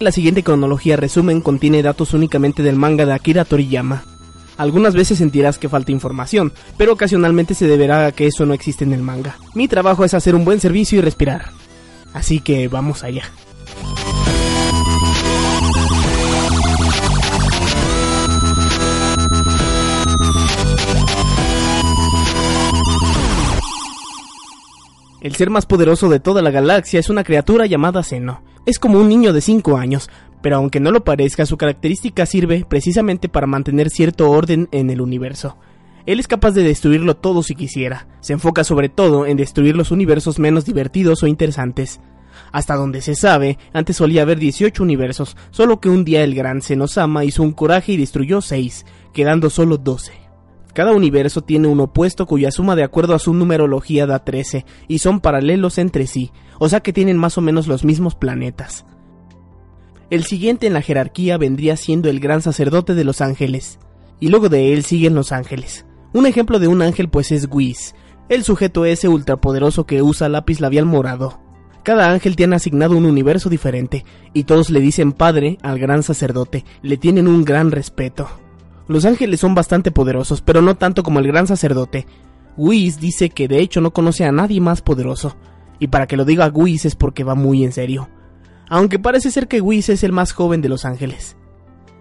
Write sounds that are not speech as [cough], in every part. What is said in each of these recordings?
La siguiente cronología resumen contiene datos únicamente del manga de Akira Toriyama. Algunas veces sentirás que falta información, pero ocasionalmente se deberá a que eso no existe en el manga. Mi trabajo es hacer un buen servicio y respirar. Así que vamos allá. El ser más poderoso de toda la galaxia es una criatura llamada Zeno. Es como un niño de 5 años, pero aunque no lo parezca, su característica sirve precisamente para mantener cierto orden en el universo. Él es capaz de destruirlo todo si quisiera. Se enfoca sobre todo en destruir los universos menos divertidos o interesantes. Hasta donde se sabe, antes solía haber 18 universos, solo que un día el gran Senosama hizo un coraje y destruyó 6, quedando solo 12. Cada universo tiene un opuesto cuya suma de acuerdo a su numerología da 13 y son paralelos entre sí, o sea que tienen más o menos los mismos planetas. El siguiente en la jerarquía vendría siendo el gran sacerdote de los ángeles, y luego de él siguen los ángeles. Un ejemplo de un ángel pues es Whis, el sujeto ese ultrapoderoso que usa lápiz labial morado. Cada ángel tiene asignado un universo diferente, y todos le dicen padre al gran sacerdote, le tienen un gran respeto. Los ángeles son bastante poderosos, pero no tanto como el gran sacerdote. Whis dice que de hecho no conoce a nadie más poderoso, y para que lo diga Whis es porque va muy en serio. Aunque parece ser que Whis es el más joven de los ángeles.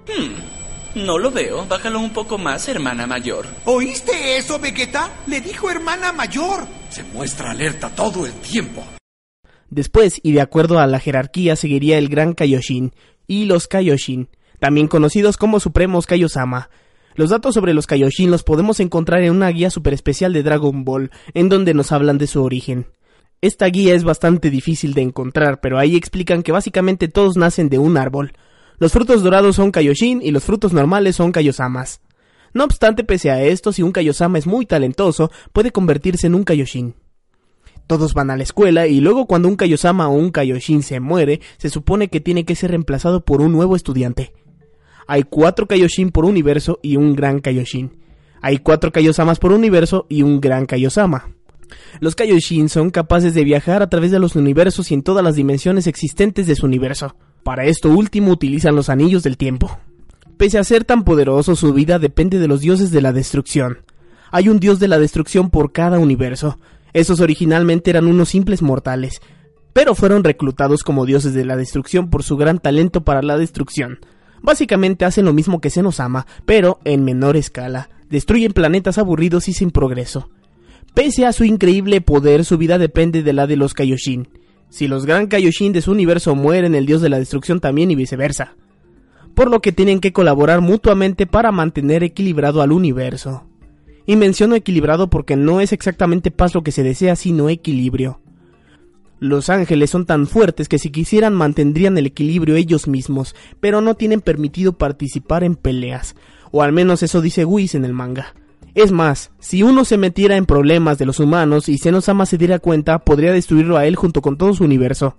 Hmm, no lo veo. Bájalo un poco más, hermana mayor. ¿Oíste eso, Vegeta? Le dijo hermana mayor. Se muestra alerta todo el tiempo. Después, y de acuerdo a la jerarquía, seguiría el gran Kaioshin y los Kaioshin, también conocidos como Supremos Kaiosama. Los datos sobre los Kaioshin los podemos encontrar en una guía super especial de Dragon Ball, en donde nos hablan de su origen. Esta guía es bastante difícil de encontrar, pero ahí explican que básicamente todos nacen de un árbol. Los frutos dorados son Kaioshin y los frutos normales son Kaiosamas. No obstante, pese a esto, si un Kaiosama es muy talentoso, puede convertirse en un Kaioshin. Todos van a la escuela y luego cuando un Kaiosama o un Kaioshin se muere, se supone que tiene que ser reemplazado por un nuevo estudiante. Hay cuatro Kaioshin por universo y un gran Kaioshin. Hay cuatro Kaiosamas por universo y un gran Kaiosama. Los Kaioshin son capaces de viajar a través de los universos y en todas las dimensiones existentes de su universo. Para esto último utilizan los anillos del tiempo. Pese a ser tan poderoso, su vida depende de los dioses de la destrucción. Hay un dios de la destrucción por cada universo. Esos originalmente eran unos simples mortales, pero fueron reclutados como dioses de la destrucción por su gran talento para la destrucción. Básicamente hacen lo mismo que ama, pero en menor escala. Destruyen planetas aburridos y sin progreso. Pese a su increíble poder, su vida depende de la de los Kaioshin. Si los gran Kaioshin de su universo mueren, el dios de la destrucción también y viceversa. Por lo que tienen que colaborar mutuamente para mantener equilibrado al universo. Y menciono equilibrado porque no es exactamente paz lo que se desea, sino equilibrio. Los ángeles son tan fuertes que si quisieran mantendrían el equilibrio ellos mismos, pero no tienen permitido participar en peleas, o al menos eso dice Whis en el manga. Es más, si uno se metiera en problemas de los humanos y Senosama se diera cuenta, podría destruirlo a él junto con todo su universo.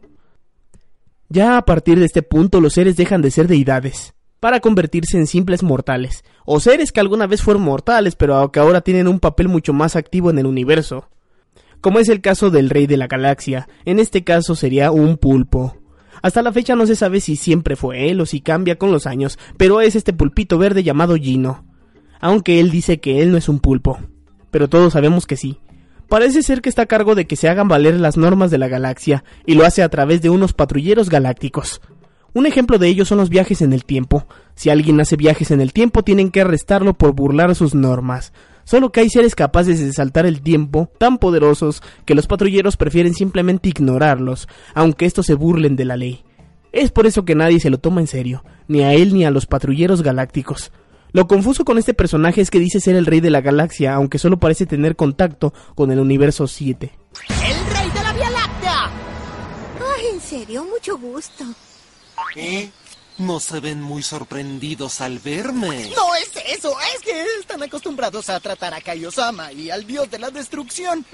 Ya a partir de este punto los seres dejan de ser deidades, para convertirse en simples mortales, o seres que alguna vez fueron mortales pero que ahora tienen un papel mucho más activo en el universo como es el caso del rey de la galaxia, en este caso sería un pulpo. Hasta la fecha no se sabe si siempre fue él o si cambia con los años, pero es este pulpito verde llamado Gino. Aunque él dice que él no es un pulpo. Pero todos sabemos que sí. Parece ser que está a cargo de que se hagan valer las normas de la galaxia, y lo hace a través de unos patrulleros galácticos. Un ejemplo de ello son los viajes en el tiempo. Si alguien hace viajes en el tiempo, tienen que arrestarlo por burlar sus normas. Solo que hay seres capaces de saltar el tiempo tan poderosos que los patrulleros prefieren simplemente ignorarlos, aunque estos se burlen de la ley. Es por eso que nadie se lo toma en serio, ni a él ni a los patrulleros galácticos. Lo confuso con este personaje es que dice ser el rey de la galaxia, aunque solo parece tener contacto con el universo 7. ¡El rey de la Vía Láctea! Ay, en serio, mucho gusto. ¿Eh? No se ven muy sorprendidos al verme. No es eso, es que están acostumbrados a tratar a Kaiosama y al dios de la destrucción.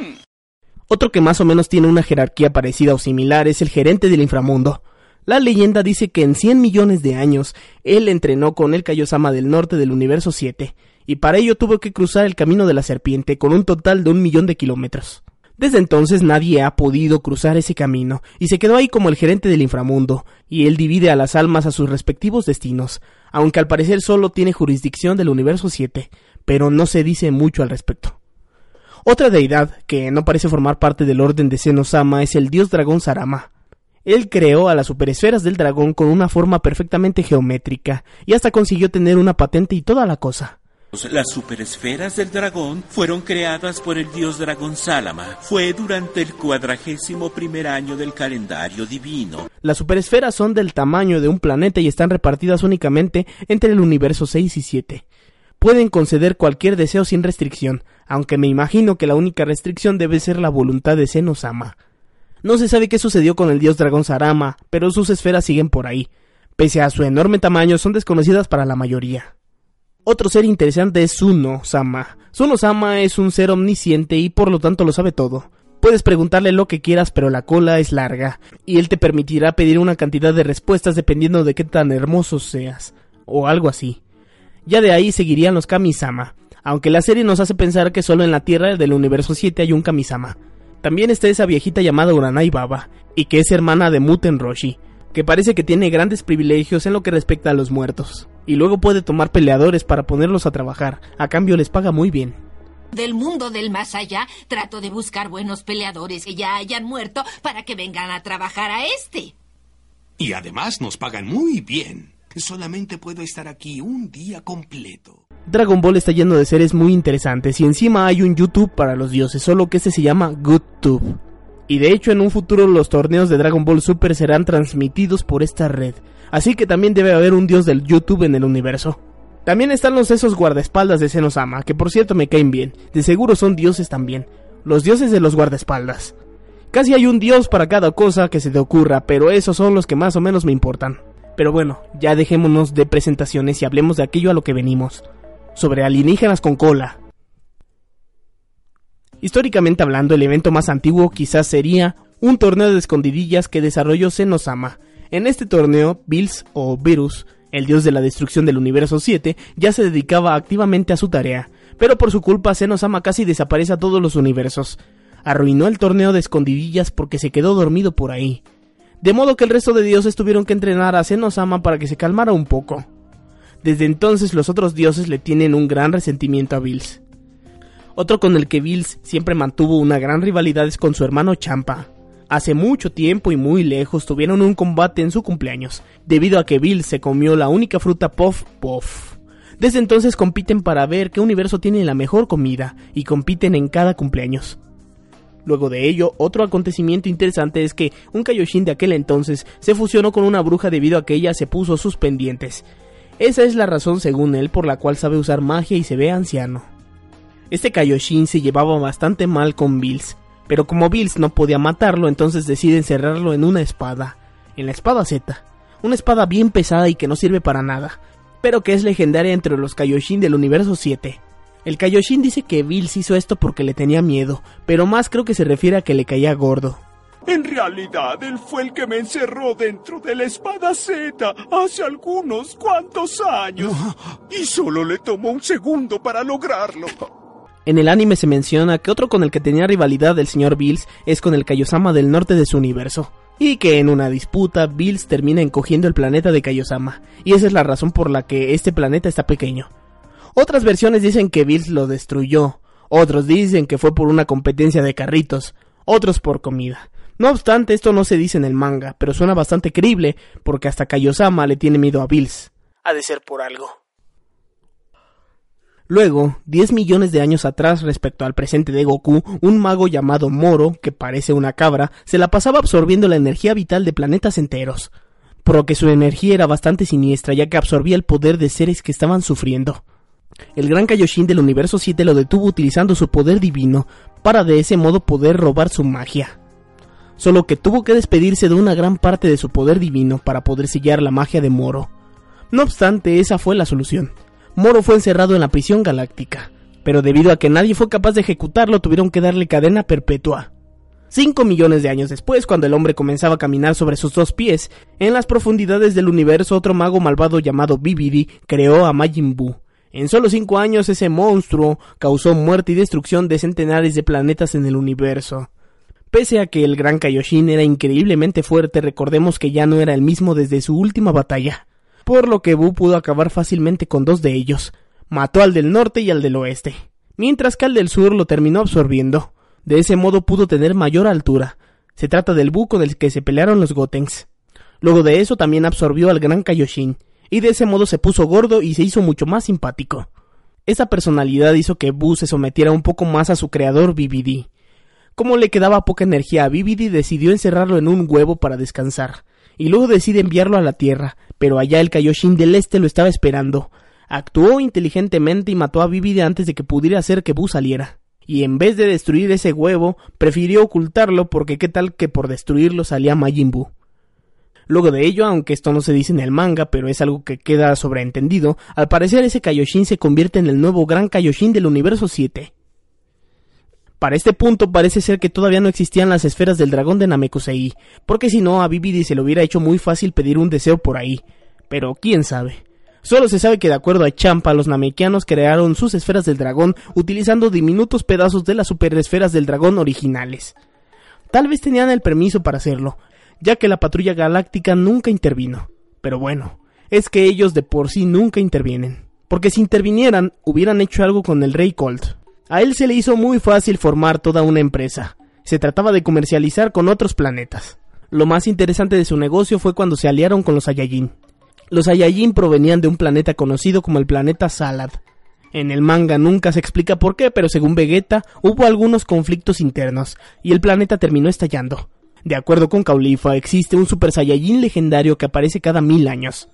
Otro que más o menos tiene una jerarquía parecida o similar es el gerente del inframundo. La leyenda dice que en 100 millones de años él entrenó con el Kaiosama del norte del universo 7, y para ello tuvo que cruzar el camino de la serpiente con un total de un millón de kilómetros. Desde entonces nadie ha podido cruzar ese camino, y se quedó ahí como el gerente del inframundo, y él divide a las almas a sus respectivos destinos, aunque al parecer solo tiene jurisdicción del universo 7, pero no se dice mucho al respecto. Otra deidad, que no parece formar parte del orden de Senosama, es el dios dragón Sarama. Él creó a las superesferas del dragón con una forma perfectamente geométrica, y hasta consiguió tener una patente y toda la cosa. Las superesferas del dragón fueron creadas por el dios dragón Salama. Fue durante el cuadragésimo primer año del calendario divino. Las superesferas son del tamaño de un planeta y están repartidas únicamente entre el universo 6 y 7. Pueden conceder cualquier deseo sin restricción, aunque me imagino que la única restricción debe ser la voluntad de Senosama. No se sabe qué sucedió con el dios dragón Sarama, pero sus esferas siguen por ahí. Pese a su enorme tamaño, son desconocidas para la mayoría. Otro ser interesante es Suno-sama. Suno-sama es un ser omnisciente y por lo tanto lo sabe todo. Puedes preguntarle lo que quieras, pero la cola es larga, y él te permitirá pedir una cantidad de respuestas dependiendo de qué tan hermoso seas, o algo así. Ya de ahí seguirían los Kamisama, aunque la serie nos hace pensar que solo en la Tierra del universo 7 hay un Kamisama. También está esa viejita llamada Uranai Baba, y que es hermana de Muten Roshi, que parece que tiene grandes privilegios en lo que respecta a los muertos y luego puede tomar peleadores para ponerlos a trabajar. A cambio les paga muy bien. Del mundo del más allá, trato de buscar buenos peleadores que ya hayan muerto para que vengan a trabajar a este. Y además nos pagan muy bien. Solamente puedo estar aquí un día completo. Dragon Ball está lleno de seres muy interesantes y encima hay un YouTube para los dioses, solo que este se llama GoodTube. Y de hecho en un futuro los torneos de Dragon Ball Super serán transmitidos por esta red así que también debe haber un dios del YouTube en el universo. También están los esos guardaespaldas de Senosama, que por cierto me caen bien, de seguro son dioses también, los dioses de los guardaespaldas. Casi hay un dios para cada cosa que se te ocurra, pero esos son los que más o menos me importan. Pero bueno, ya dejémonos de presentaciones y hablemos de aquello a lo que venimos, sobre alienígenas con cola. Históricamente hablando, el evento más antiguo quizás sería un torneo de escondidillas que desarrolló Senosama, en este torneo, Bills o Virus, el dios de la destrucción del universo 7, ya se dedicaba activamente a su tarea, pero por su culpa Senosama casi desaparece a todos los universos. Arruinó el torneo de escondidillas porque se quedó dormido por ahí. De modo que el resto de dioses tuvieron que entrenar a Senosama para que se calmara un poco. Desde entonces los otros dioses le tienen un gran resentimiento a Bills. Otro con el que Bills siempre mantuvo una gran rivalidad es con su hermano Champa. Hace mucho tiempo y muy lejos tuvieron un combate en su cumpleaños, debido a que Bill se comió la única fruta Puff Puff. Desde entonces compiten para ver qué universo tiene la mejor comida, y compiten en cada cumpleaños. Luego de ello, otro acontecimiento interesante es que un Kaioshin de aquel entonces se fusionó con una bruja debido a que ella se puso sus pendientes. Esa es la razón, según él, por la cual sabe usar magia y se ve anciano. Este Kaioshin se llevaba bastante mal con Bills, pero como Bills no podía matarlo, entonces decide encerrarlo en una espada, en la espada Z, una espada bien pesada y que no sirve para nada, pero que es legendaria entre los Kaioshin del universo 7. El Kaioshin dice que Bills hizo esto porque le tenía miedo, pero más creo que se refiere a que le caía gordo. En realidad, él fue el que me encerró dentro de la espada Z hace algunos cuantos años. Y solo le tomó un segundo para lograrlo. En el anime se menciona que otro con el que tenía rivalidad el señor Bills es con el Kaiosama del norte de su universo, y que en una disputa Bills termina encogiendo el planeta de Kaiosama, y esa es la razón por la que este planeta está pequeño. Otras versiones dicen que Bills lo destruyó, otros dicen que fue por una competencia de carritos, otros por comida. No obstante, esto no se dice en el manga, pero suena bastante creíble porque hasta Kaiosama le tiene miedo a Bills. Ha de ser por algo. Luego, 10 millones de años atrás respecto al presente de Goku, un mago llamado Moro, que parece una cabra, se la pasaba absorbiendo la energía vital de planetas enteros, por lo que su energía era bastante siniestra ya que absorbía el poder de seres que estaban sufriendo. El gran Kaioshin del universo 7 lo detuvo utilizando su poder divino para de ese modo poder robar su magia. Solo que tuvo que despedirse de una gran parte de su poder divino para poder sellar la magia de Moro. No obstante, esa fue la solución Moro fue encerrado en la prisión galáctica, pero debido a que nadie fue capaz de ejecutarlo tuvieron que darle cadena perpetua. Cinco millones de años después, cuando el hombre comenzaba a caminar sobre sus dos pies, en las profundidades del universo otro mago malvado llamado Bibidi creó a Majin Buu, En solo cinco años ese monstruo causó muerte y destrucción de centenares de planetas en el universo. Pese a que el gran Kaioshin era increíblemente fuerte, recordemos que ya no era el mismo desde su última batalla, por lo que Bu pudo acabar fácilmente con dos de ellos. Mató al del norte y al del oeste, mientras que al del sur lo terminó absorbiendo. De ese modo pudo tener mayor altura. Se trata del Bu con el que se pelearon los Gotenks. Luego de eso también absorbió al gran Kaioshin, y de ese modo se puso gordo y se hizo mucho más simpático. Esa personalidad hizo que Bu se sometiera un poco más a su creador BBD. Como le quedaba poca energía a BBD, decidió encerrarlo en un huevo para descansar, y luego decide enviarlo a la Tierra, pero allá el Kaioshin del Este lo estaba esperando. Actuó inteligentemente y mató a BBD antes de que pudiera hacer que Bu saliera. Y en vez de destruir ese huevo, prefirió ocultarlo porque qué tal que por destruirlo salía Majin Buu. Luego de ello, aunque esto no se dice en el manga, pero es algo que queda sobreentendido, al parecer ese Kaioshin se convierte en el nuevo gran Kaioshin del universo 7. Para este punto parece ser que todavía no existían las esferas del dragón de Namekusei, porque si no a Bibidi se le hubiera hecho muy fácil pedir un deseo por ahí. Pero quién sabe. Solo se sabe que de acuerdo a Champa, los namekianos crearon sus esferas del dragón utilizando diminutos pedazos de las superesferas del dragón originales. Tal vez tenían el permiso para hacerlo, ya que la patrulla galáctica nunca intervino. Pero bueno, es que ellos de por sí nunca intervienen. Porque si intervinieran, hubieran hecho algo con el Rey Colt. A él se le hizo muy fácil formar toda una empresa. Se trataba de comercializar con otros planetas. Lo más interesante de su negocio fue cuando se aliaron con los Saiyajin. Los Saiyajin provenían de un planeta conocido como el planeta Salad. En el manga nunca se explica por qué, pero según Vegeta, hubo algunos conflictos internos, y el planeta terminó estallando. De acuerdo con Caulifa, existe un Super Saiyajin legendario que aparece cada mil años.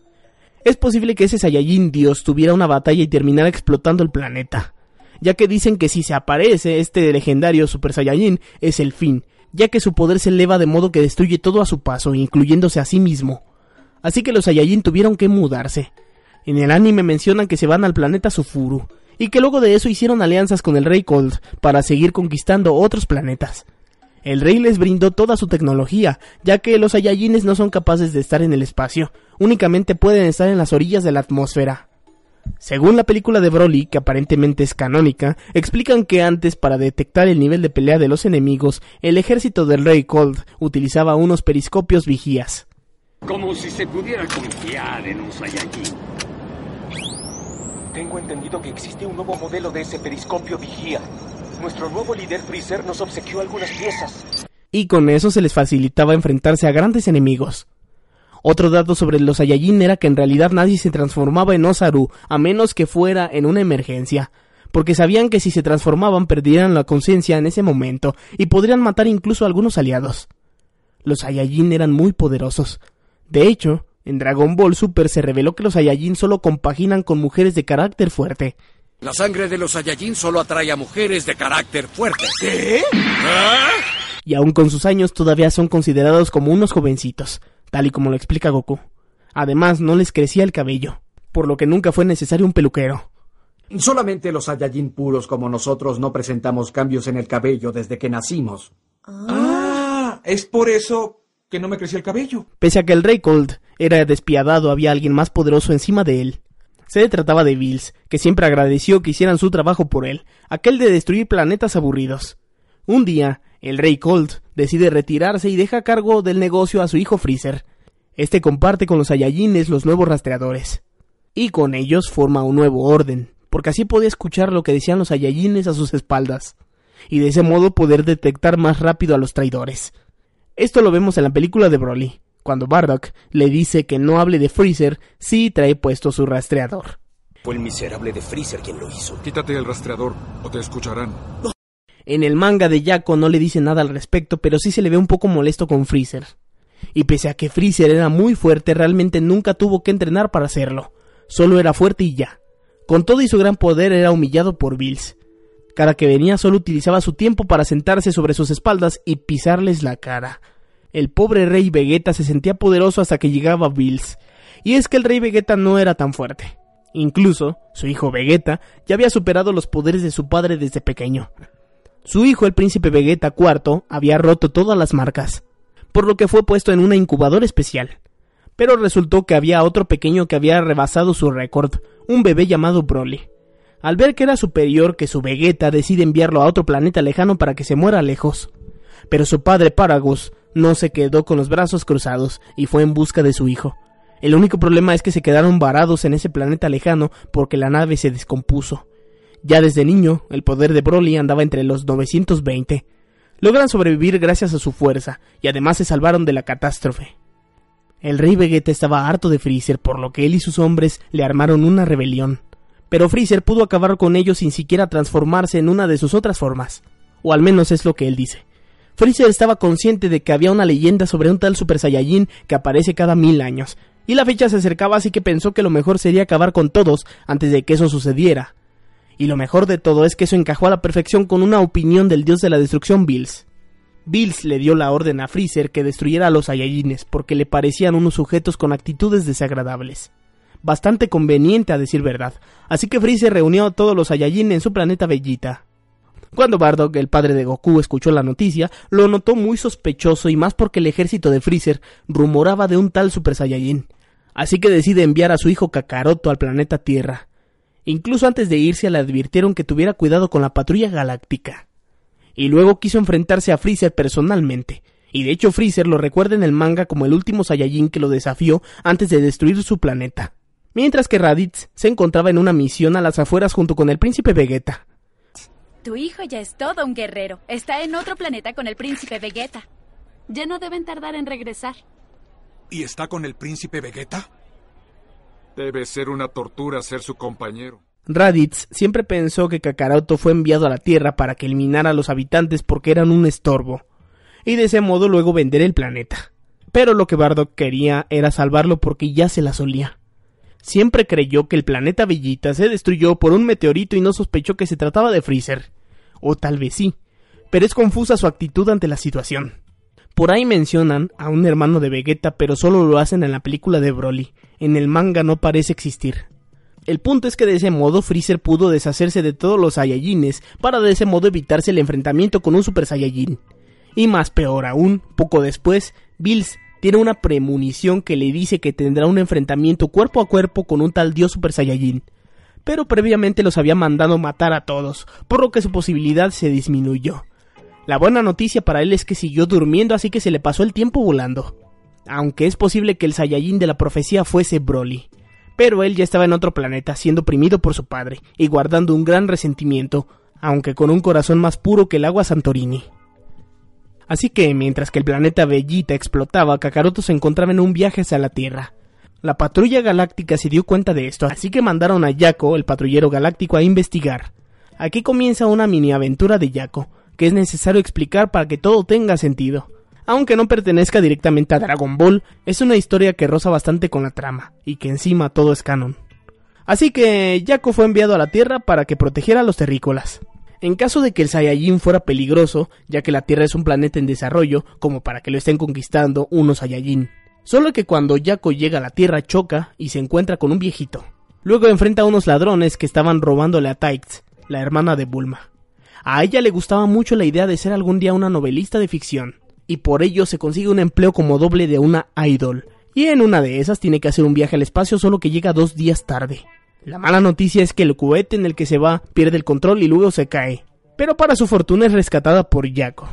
Es posible que ese Saiyajin Dios tuviera una batalla y terminara explotando el planeta, ya que dicen que si se aparece este legendario Super Saiyajin es el fin, ya que su poder se eleva de modo que destruye todo a su paso, incluyéndose a sí mismo. Así que los Saiyajin tuvieron que mudarse. En el anime mencionan que se van al planeta Sufuru, y que luego de eso hicieron alianzas con el Rey Cold para seguir conquistando otros planetas. El rey les brindó toda su tecnología, ya que los Saiyajines no son capaces de estar en el espacio, únicamente pueden estar en las orillas de la atmósfera. Según la película de Broly, que aparentemente es canónica, explican que antes para detectar el nivel de pelea de los enemigos, el ejército del rey Cold utilizaba unos periscopios vigías. Como si se pudiera confiar en un Saiyajin. Tengo entendido que existe un nuevo modelo de ese periscopio vigía. Nuestro nuevo líder Freezer nos obsequió algunas piezas. Y con eso se les facilitaba enfrentarse a grandes enemigos. Otro dato sobre los Saiyajin era que en realidad nadie se transformaba en Osaru a menos que fuera en una emergencia, porque sabían que si se transformaban perdieran la conciencia en ese momento y podrían matar incluso a algunos aliados. Los Saiyajin eran muy poderosos. De hecho, en Dragon Ball Super se reveló que los Saiyajin solo compaginan con mujeres de carácter fuerte. La sangre de los Saiyajin solo atrae a mujeres de carácter fuerte. ¿Qué? ¿Ah? Y aun con sus años todavía son considerados como unos jovencitos, tal y como lo explica Goku. Además, no les crecía el cabello, por lo que nunca fue necesario un peluquero. Solamente los Saiyajin puros como nosotros no presentamos cambios en el cabello desde que nacimos. Ah, es por eso que no me creció el cabello. Pese a que el Rey Cold era despiadado, había alguien más poderoso encima de él. Se trataba de Bills, que siempre agradeció que hicieran su trabajo por él, aquel de destruir planetas aburridos. Un día, el rey Colt decide retirarse y deja a cargo del negocio a su hijo Freezer. Este comparte con los Saiyajines los nuevos rastreadores. Y con ellos forma un nuevo orden, porque así podía escuchar lo que decían los Saiyajines a sus espaldas, y de ese modo poder detectar más rápido a los traidores. Esto lo vemos en la película de Broly, cuando Bardock le dice que no hable de Freezer si trae puesto su rastreador. Fue el miserable de Freezer quien lo hizo. Quítate el rastreador o te escucharán. En el manga de Yako no le dice nada al respecto, pero sí se le ve un poco molesto con Freezer. Y pese a que Freezer era muy fuerte, realmente nunca tuvo que entrenar para hacerlo. Solo era fuerte y ya. Con todo y su gran poder era humillado por Bills. Cada que venía solo utilizaba su tiempo para sentarse sobre sus espaldas y pisarles la cara. El pobre rey Vegeta se sentía poderoso hasta que llegaba Bills. Y es que el rey Vegeta no era tan fuerte. Incluso, su hijo Vegeta ya había superado los poderes de su padre desde pequeño. Su hijo, el príncipe Vegeta IV, había roto todas las marcas, por lo que fue puesto en una incubadora especial. Pero resultó que había otro pequeño que había rebasado su récord, un bebé llamado Broly. Al ver que era superior que su Vegeta, decide enviarlo a otro planeta lejano para que se muera lejos. Pero su padre Paragus no se quedó con los brazos cruzados y fue en busca de su hijo. El único problema es que se quedaron varados en ese planeta lejano porque la nave se descompuso. Ya desde niño, el poder de Broly andaba entre los 920. Logran sobrevivir gracias a su fuerza y además se salvaron de la catástrofe. El rey Vegeta estaba harto de Freezer, por lo que él y sus hombres le armaron una rebelión. Pero Freezer pudo acabar con ellos sin siquiera transformarse en una de sus otras formas. O al menos es lo que él dice. Freezer estaba consciente de que había una leyenda sobre un tal Super Saiyajin que aparece cada mil años, y la fecha se acercaba así que pensó que lo mejor sería acabar con todos antes de que eso sucediera. Y lo mejor de todo es que eso encajó a la perfección con una opinión del dios de la destrucción Bills. Bills le dio la orden a Freezer que destruyera a los Saiyajines porque le parecían unos sujetos con actitudes desagradables. Bastante conveniente a decir verdad, así que Freezer reunió a todos los Saiyajin en su planeta Bellita. Cuando Bardock, el padre de Goku, escuchó la noticia, lo notó muy sospechoso y más porque el ejército de Freezer rumoraba de un tal Super Saiyajin. Así que decide enviar a su hijo Kakaroto al planeta Tierra. Incluso antes de irse le advirtieron que tuviera cuidado con la patrulla galáctica. Y luego quiso enfrentarse a Freezer personalmente. Y de hecho Freezer lo recuerda en el manga como el último Saiyajin que lo desafió antes de destruir su planeta. Mientras que Raditz se encontraba en una misión a las afueras junto con el príncipe Vegeta. Tu hijo ya es todo un guerrero. Está en otro planeta con el príncipe Vegeta. Ya no deben tardar en regresar. ¿Y está con el príncipe Vegeta? Debe ser una tortura ser su compañero. Raditz siempre pensó que Kakaroto fue enviado a la Tierra para que eliminara a los habitantes porque eran un estorbo, y de ese modo luego vender el planeta. Pero lo que Bardock quería era salvarlo porque ya se la solía. Siempre creyó que el planeta Bellita se destruyó por un meteorito y no sospechó que se trataba de Freezer. O tal vez sí, pero es confusa su actitud ante la situación. Por ahí mencionan a un hermano de Vegeta, pero solo lo hacen en la película de Broly. En el manga no parece existir. El punto es que de ese modo Freezer pudo deshacerse de todos los Saiyajines para de ese modo evitarse el enfrentamiento con un Super Saiyajin. Y más peor aún, poco después, Bills tiene una premonición que le dice que tendrá un enfrentamiento cuerpo a cuerpo con un tal dios Super Saiyajin. Pero previamente los había mandado matar a todos, por lo que su posibilidad se disminuyó. La buena noticia para él es que siguió durmiendo así que se le pasó el tiempo volando. Aunque es posible que el Saiyajin de la profecía fuese Broly. Pero él ya estaba en otro planeta siendo oprimido por su padre y guardando un gran resentimiento, aunque con un corazón más puro que el agua Santorini. Así que, mientras que el planeta Bellita explotaba, Kakaroto se encontraba en un viaje hacia la Tierra. La patrulla galáctica se dio cuenta de esto, así que mandaron a Yako, el patrullero galáctico, a investigar. Aquí comienza una mini aventura de Yako, que es necesario explicar para que todo tenga sentido. Aunque no pertenezca directamente a Dragon Ball, es una historia que roza bastante con la trama, y que encima todo es canon. Así que Yako fue enviado a la Tierra para que protegiera a los terrícolas. En caso de que el Saiyajin fuera peligroso, ya que la Tierra es un planeta en desarrollo, como para que lo estén conquistando unos Saiyajin. Solo que cuando Yako llega a la Tierra choca y se encuentra con un viejito. Luego enfrenta a unos ladrones que estaban robándole a Taix, la hermana de Bulma. A ella le gustaba mucho la idea de ser algún día una novelista de ficción, y por ello se consigue un empleo como doble de una idol. Y en una de esas tiene que hacer un viaje al espacio solo que llega dos días tarde. La mala noticia es que el cohete en el que se va pierde el control y luego se cae. Pero para su fortuna es rescatada por Yako.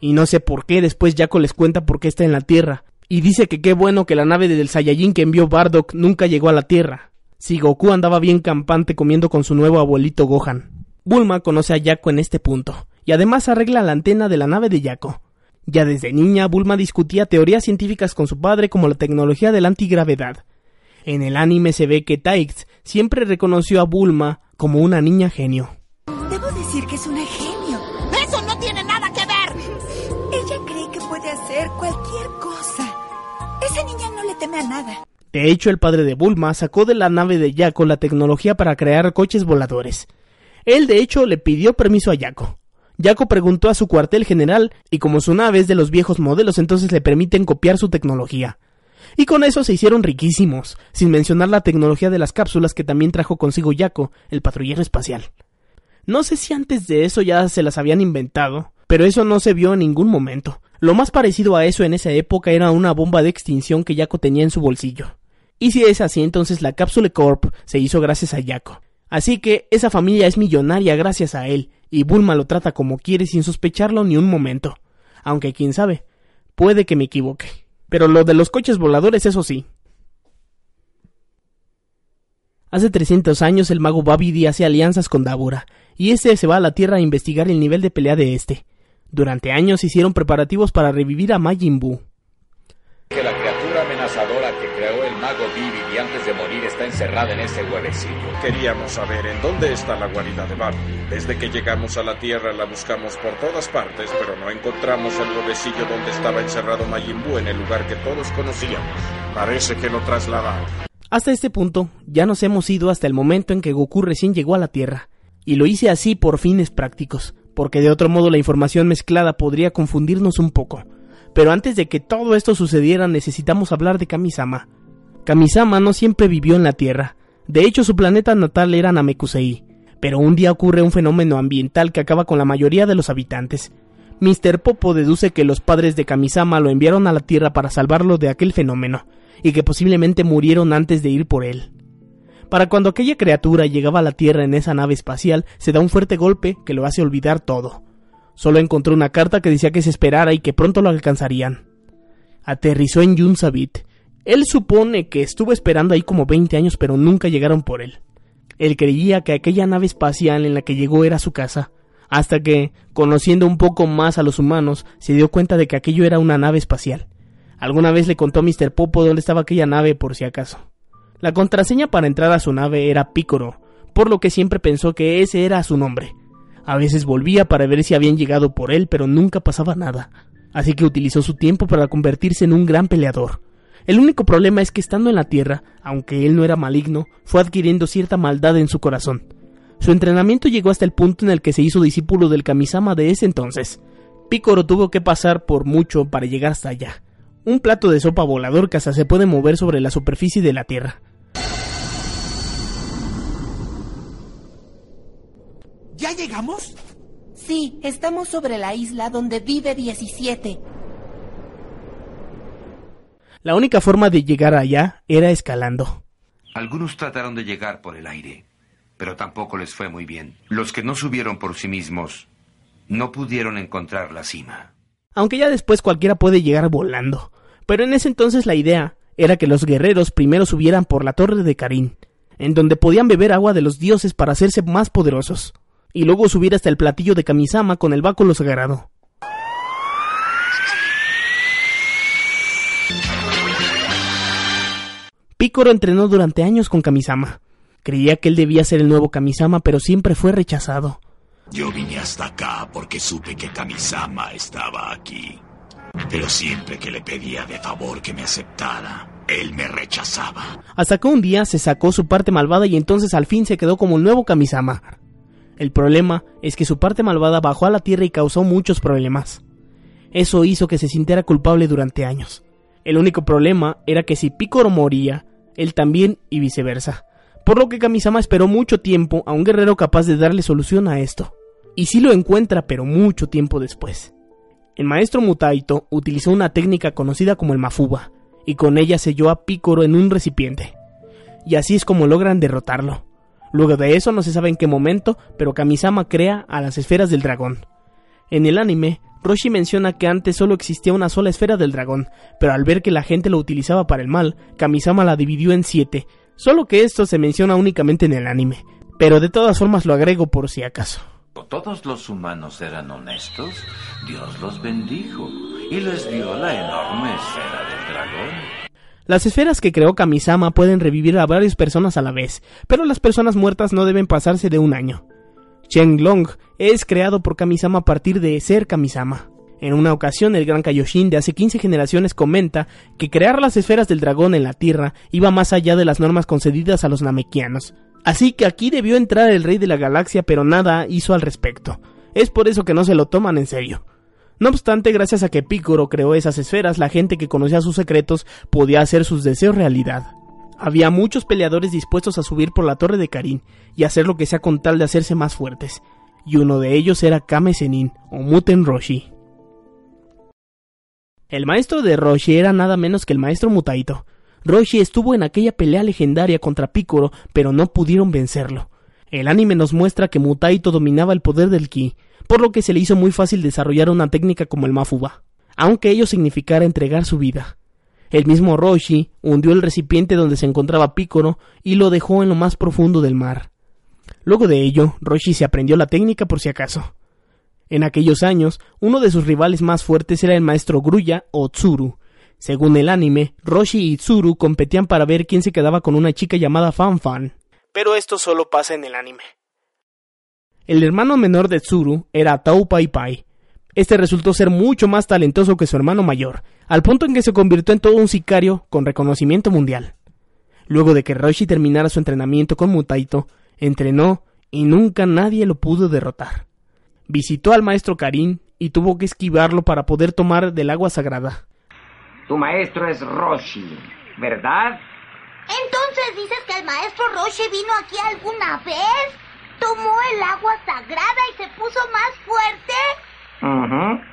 Y no sé por qué después Yako les cuenta por qué está en la Tierra. Y dice que qué bueno que la nave del Saiyajin que envió Bardock nunca llegó a la Tierra. Si Goku andaba bien campante comiendo con su nuevo abuelito Gohan. Bulma conoce a Yako en este punto. Y además arregla la antena de la nave de Yako. Ya desde niña, Bulma discutía teorías científicas con su padre como la tecnología de la antigravedad. En el anime se ve que Taix siempre reconoció a Bulma como una niña genio. Debo decir que es una genio. ¡Eso no tiene nada que ver! Ella cree que puede hacer cualquier cosa. Esa niña no le teme a nada. De hecho, el padre de Bulma sacó de la nave de Yako la tecnología para crear coches voladores. Él, de hecho, le pidió permiso a Yako. Yako preguntó a su cuartel general, y como su nave es de los viejos modelos, entonces le permiten copiar su tecnología. Y con eso se hicieron riquísimos, sin mencionar la tecnología de las cápsulas que también trajo consigo Yako, el patrullero espacial. No sé si antes de eso ya se las habían inventado, pero eso no se vio en ningún momento. Lo más parecido a eso en esa época era una bomba de extinción que Yako tenía en su bolsillo. Y si es así, entonces la cápsula Corp se hizo gracias a Yako. Así que esa familia es millonaria gracias a él, y Bulma lo trata como quiere sin sospecharlo ni un momento. Aunque quién sabe, puede que me equivoque. Pero lo de los coches voladores, eso sí. Hace 300 años el mago Babidi hace alianzas con Dabura, y este se va a la Tierra a investigar el nivel de pelea de este. Durante años hicieron preparativos para revivir a Majin Buu. Que la criatura amenazadora que creó el mago Babidi antes de morir encerrada en ese huevecillo. Queríamos saber en dónde está la guarida de Babidi. Desde que llegamos a la Tierra la buscamos por todas partes, pero no encontramos el huevecillo donde estaba encerrado Majin Buu en el lugar que todos conocíamos. Parece que lo trasladaron. Hasta este punto, ya nos hemos ido hasta el momento en que Goku recién llegó a la Tierra, y lo hice así por fines prácticos, porque de otro modo la información mezclada podría confundirnos un poco. Pero antes de que todo esto sucediera necesitamos hablar de Kamisama. Kamisama no siempre vivió en la Tierra, de hecho su planeta natal era Namekusei, pero un día ocurre un fenómeno ambiental que acaba con la mayoría de los habitantes. Mr. Popo deduce que los padres de Kamisama lo enviaron a la Tierra para salvarlo de aquel fenómeno, y que posiblemente murieron antes de ir por él. Para cuando aquella criatura llegaba a la Tierra en esa nave espacial, se da un fuerte golpe que lo hace olvidar todo. Solo encontró una carta que decía que se esperara y que pronto lo alcanzarían. Aterrizó en Yunsabit. Él supone que estuvo esperando ahí como 20 años pero nunca llegaron por él. Él creía que aquella nave espacial en la que llegó era su casa, hasta que, conociendo un poco más a los humanos, se dio cuenta de que aquello era una nave espacial. Alguna vez le contó a Mr. Popo dónde estaba aquella nave por si acaso. La contraseña para entrar a su nave era Pícoro, por lo que siempre pensó que ese era su nombre. A veces volvía para ver si habían llegado por él, pero nunca pasaba nada. Así que utilizó su tiempo para convertirse en un gran peleador. El único problema es que estando en la Tierra, aunque él no era maligno, fue adquiriendo cierta maldad en su corazón. Su entrenamiento llegó hasta el punto en el que se hizo discípulo del Kamisama de ese entonces. Pícoro tuvo que pasar por mucho para llegar hasta allá. Un plato de sopa volador casa se puede mover sobre la superficie de la Tierra. ¿Ya llegamos? Sí, estamos sobre la isla donde vive 17. La única forma de llegar allá era escalando. Algunos trataron de llegar por el aire, pero tampoco les fue muy bien. Los que no subieron por sí mismos no pudieron encontrar la cima. Aunque ya después cualquiera puede llegar volando. Pero en ese entonces la idea era que los guerreros primero subieran por la torre de Karin, en donde podían beber agua de los dioses para hacerse más poderosos, y luego subir hasta el platillo de Kamisama con el báculo sagrado. Picoro entrenó durante años con Kamisama. Creía que él debía ser el nuevo Kamisama, pero siempre fue rechazado. Yo vine hasta acá porque supe que Kamisama estaba aquí. Pero siempre que le pedía de favor que me aceptara, él me rechazaba. Hasta que un día se sacó su parte malvada y entonces al fin se quedó como el nuevo Kamisama. El problema es que su parte malvada bajó a la tierra y causó muchos problemas. Eso hizo que se sintiera culpable durante años. El único problema era que si Picoro moría, él también y viceversa. Por lo que Kamisama esperó mucho tiempo a un guerrero capaz de darle solución a esto. Y sí lo encuentra, pero mucho tiempo después. El maestro Mutaito utilizó una técnica conocida como el Mafuba, y con ella selló a Picoro en un recipiente. Y así es como logran derrotarlo. Luego de eso no se sabe en qué momento, pero Kamisama crea a las esferas del dragón. En el anime, Roshi menciona que antes solo existía una sola esfera del dragón, pero al ver que la gente lo utilizaba para el mal, Kamisama la dividió en siete, solo que esto se menciona únicamente en el anime, pero de todas formas lo agrego por si acaso. Todos los humanos eran honestos, Dios los bendijo y les dio la enorme esfera del dragón. Las esferas que creó Kamisama pueden revivir a varias personas a la vez, pero las personas muertas no deben pasarse de un año. Long es creado por Kamisama a partir de ser Kamisama. En una ocasión, el gran Kaioshin de hace 15 generaciones comenta que crear las esferas del dragón en la Tierra iba más allá de las normas concedidas a los namekianos. Así que aquí debió entrar el rey de la galaxia, pero nada hizo al respecto. Es por eso que no se lo toman en serio. No obstante, gracias a que Picoro creó esas esferas, la gente que conocía sus secretos podía hacer sus deseos realidad. Había muchos peleadores dispuestos a subir por la torre de Karin y hacer lo que sea con tal de hacerse más fuertes, y uno de ellos era Kame Senin o Muten Roshi. El maestro de Roshi era nada menos que el maestro Mutaito. Roshi estuvo en aquella pelea legendaria contra Picoro, pero no pudieron vencerlo. El anime nos muestra que Mutaito dominaba el poder del ki, por lo que se le hizo muy fácil desarrollar una técnica como el Mafuba, aunque ello significara entregar su vida. El mismo Roshi hundió el recipiente donde se encontraba Picoro y lo dejó en lo más profundo del mar. Luego de ello, Roshi se aprendió la técnica por si acaso. En aquellos años, uno de sus rivales más fuertes era el maestro Gruya o Tsuru. Según el anime, Roshi y Tsuru competían para ver quién se quedaba con una chica llamada Fan Fan. Pero esto solo pasa en el anime. El hermano menor de Tsuru era Tau Pai Pai. Este resultó ser mucho más talentoso que su hermano mayor, al punto en que se convirtió en todo un sicario con reconocimiento mundial. Luego de que Roshi terminara su entrenamiento con Mutaito, entrenó y nunca nadie lo pudo derrotar. Visitó al maestro Karin y tuvo que esquivarlo para poder tomar del agua sagrada. Tu maestro es Roshi, ¿verdad? Entonces dices que el maestro Roshi vino aquí alguna vez, tomó el agua sagrada y se puso más fuerte.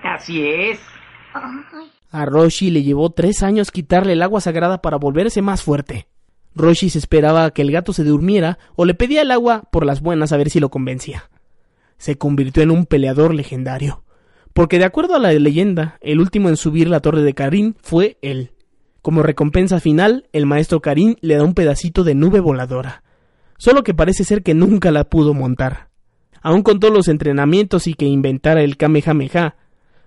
así es. A Roshi le llevó tres años quitarle el agua sagrada para volverse más fuerte. Roshi se esperaba que el gato se durmiera o le pedía el agua por las buenas a ver si lo convencía. Se convirtió en un peleador legendario, porque de acuerdo a la leyenda, el último en subir la torre de Karin fue él. Como recompensa final, el maestro Karin le da un pedacito de nube voladora, solo que parece ser que nunca la pudo montar. Aun con todos los entrenamientos y que inventara el Kamehameha,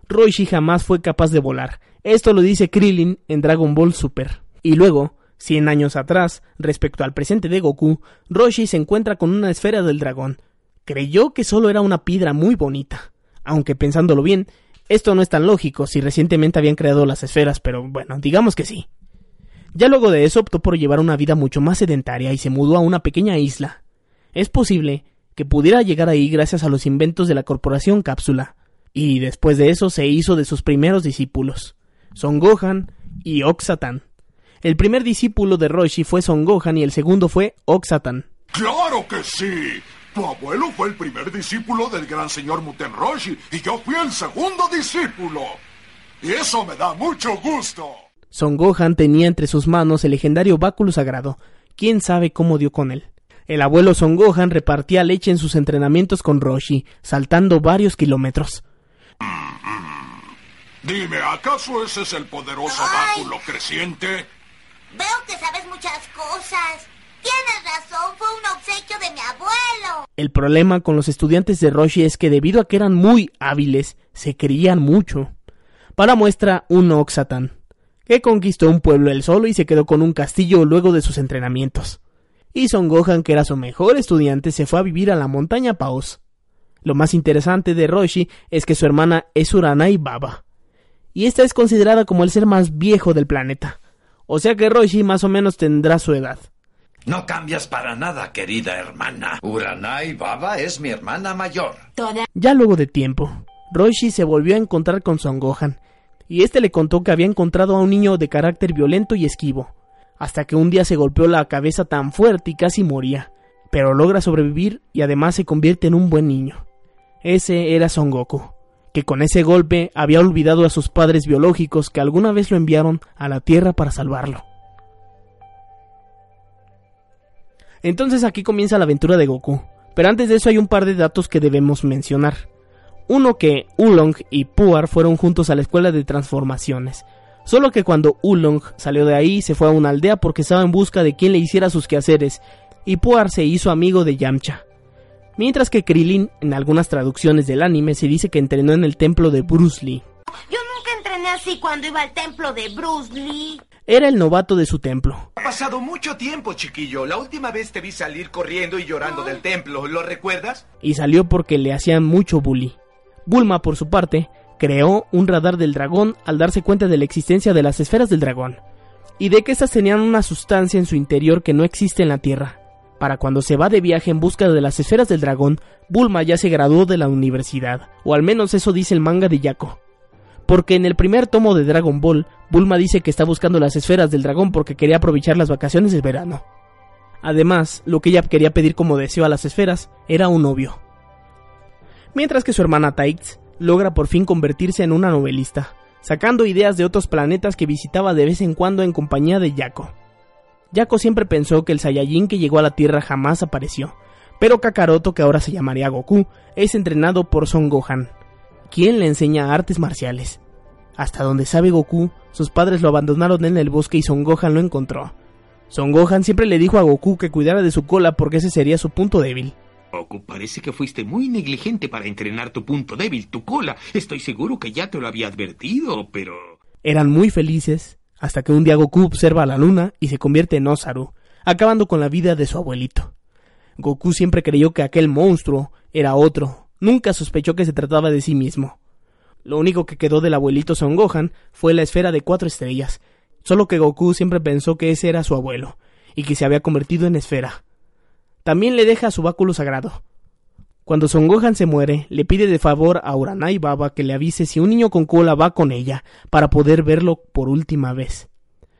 Roshi jamás fue capaz de volar. Esto lo dice Krillin en Dragon Ball Super. Y luego, cien años atrás, respecto al presente de Goku, Roshi se encuentra con una esfera del dragón. Creyó que solo era una piedra muy bonita. Aunque pensándolo bien, esto no es tan lógico si recientemente habían creado las esferas, pero bueno, digamos que sí. Ya luego de eso optó por llevar una vida mucho más sedentaria y se mudó a una pequeña isla. Es posible que pudiera llegar ahí gracias a los inventos de la corporación Cápsula, y después de eso se hizo de sus primeros discípulos, Son Gohan y Oxatan. El primer discípulo de Roshi fue Son Gohan y el segundo fue Oxatan. ¡Claro que sí! Tu abuelo fue el primer discípulo del gran señor Muten Roshi y yo fui el segundo discípulo. Y eso me da mucho gusto. Son Gohan tenía entre sus manos el legendario báculo sagrado. Quién sabe cómo dio con él. El abuelo Son Gohan repartía leche en sus entrenamientos con Roshi, saltando varios kilómetros. Dime, ¿acaso ese es el poderoso báculo creciente? Veo que sabes muchas cosas. Tienes razón, fue un obsequio de mi abuelo. El problema con los estudiantes de Roshi es que debido a que eran muy hábiles, se creían mucho. Para muestra, un Oxatan, que conquistó un pueblo él solo y se quedó con un castillo luego de sus entrenamientos. Y Son Gohan, que era su mejor estudiante, se fue a vivir a la montaña Paus. Lo más interesante de Roshi es que su hermana es Uranai Baba, y esta es considerada como el ser más viejo del planeta. O sea que Roshi más o menos tendrá su edad. No cambias para nada, querida hermana. Uranai Baba es mi hermana mayor. Ya luego de tiempo, Roshi se volvió a encontrar con Son Gohan, y este le contó que había encontrado a un niño de carácter violento y esquivo, hasta que un día se golpeó la cabeza tan fuerte y casi moría, pero logra sobrevivir y además se convierte en un buen niño. Ese era Son Goku, que con ese golpe había olvidado a sus padres biológicos que alguna vez lo enviaron a la Tierra para salvarlo. Entonces aquí comienza la aventura de Goku, pero antes de eso hay un par de datos que debemos mencionar. Uno que Ulong y Puar fueron juntos a la escuela de transformaciones, solo que cuando Ulong salió de ahí se fue a una aldea porque estaba en busca de quien le hiciera sus quehaceres, y Puar se hizo amigo de Yamcha. Mientras que Krillin, en algunas traducciones del anime, se dice que entrenó en el templo de Bruce Lee. Yo nunca entrené así cuando iba al templo de Bruce Lee. Era el novato de su templo. Ha pasado mucho tiempo, chiquillo. La última vez te vi salir corriendo y llorando del templo. ¿Lo recuerdas? Y salió porque le hacían mucho bully. Bulma, por su parte, creó un radar del dragón al darse cuenta de la existencia de las esferas del dragón, y de que éstas tenían una sustancia en su interior que no existe en la Tierra. Para cuando se va de viaje en busca de las esferas del dragón, Bulma ya se graduó de la universidad, o al menos eso dice el manga de Yako. Porque en el primer tomo de Dragon Ball, Bulma dice que está buscando las esferas del dragón porque quería aprovechar las vacaciones de verano. Además, lo que ella quería pedir como deseo a las esferas era un novio. Mientras que su hermana Taix logra por fin convertirse en una novelista, sacando ideas de otros planetas que visitaba de vez en cuando en compañía de Yako. Yako siempre pensó que el Saiyajin que llegó a la Tierra jamás apareció, Pero Kakaroto, que ahora se llamaría Goku, es entrenado por Son Gohan, quien le enseña artes marciales. Hasta donde sabe Goku, sus padres lo abandonaron en el bosque y Son Gohan lo encontró. Son Gohan siempre le dijo a Goku que cuidara de su cola porque ese sería su punto débil. Goku, parece que fuiste muy negligente para entrenar tu punto débil, tu cola. Estoy seguro que ya te lo había advertido, pero... Eran muy felices, hasta que un día Goku observa a la luna y se convierte en Osaru, acabando con la vida de su abuelito. Goku siempre creyó que aquel monstruo era otro, nunca sospechó que se trataba de sí mismo. Lo único que quedó del abuelito Son Gohan fue la esfera de cuatro estrellas, solo que Goku siempre pensó que ese era su abuelo, y que se había convertido en esfera. También le deja su báculo sagrado. Cuando Son Gohan se muere, le pide de favor a Uranai Baba que le avise si un niño con cola va con ella, para poder verlo por última vez.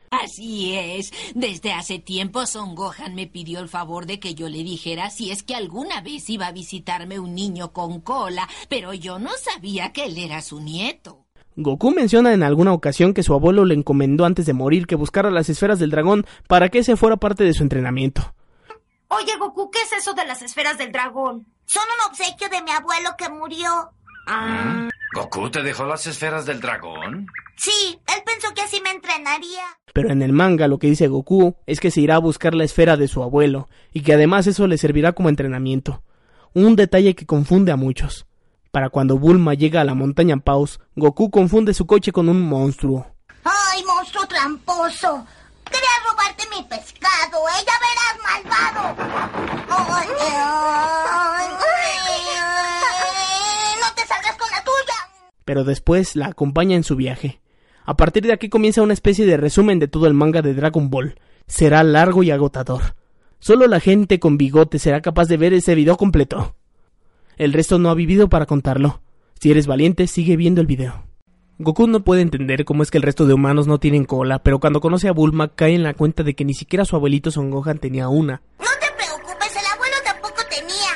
Así es. Desde hace tiempo Son Gohan me pidió el favor de que yo le dijera si es que alguna vez iba a visitarme un niño con cola, pero yo no sabía que él era su nieto. Goku menciona en alguna ocasión que su abuelo le encomendó antes de morir que buscara las esferas del dragón para que ese fuera parte de su entrenamiento. Oye, Goku, ¿qué es eso de las esferas del dragón? Son un obsequio de mi abuelo que murió. Ah. ¿Goku te dejó las esferas del dragón? Sí, él pensó que así me entrenaría. Pero en el manga lo que dice Goku es que se irá a buscar la esfera de su abuelo y que además eso le servirá como entrenamiento. Un detalle que confunde a muchos. Para cuando Bulma llega a la montaña Paus, Goku confunde su coche con un monstruo. ¡Ay, monstruo tramposo! Quería robarte mi pescado, ella verás malvado. No te salgas con la tuya. Pero después la acompaña en su viaje. A partir de aquí comienza una especie de resumen de todo el manga de Dragon Ball. Será largo y agotador. Solo la gente con bigote será capaz de ver ese video completo. El resto no ha vivido para contarlo. Si eres valiente, sigue viendo el video. Goku no puede entender cómo es que el resto de humanos no tienen cola, pero cuando conoce a Bulma cae en la cuenta de que ni siquiera su abuelito Son Gohan tenía una. No te preocupes, el abuelo tampoco tenía.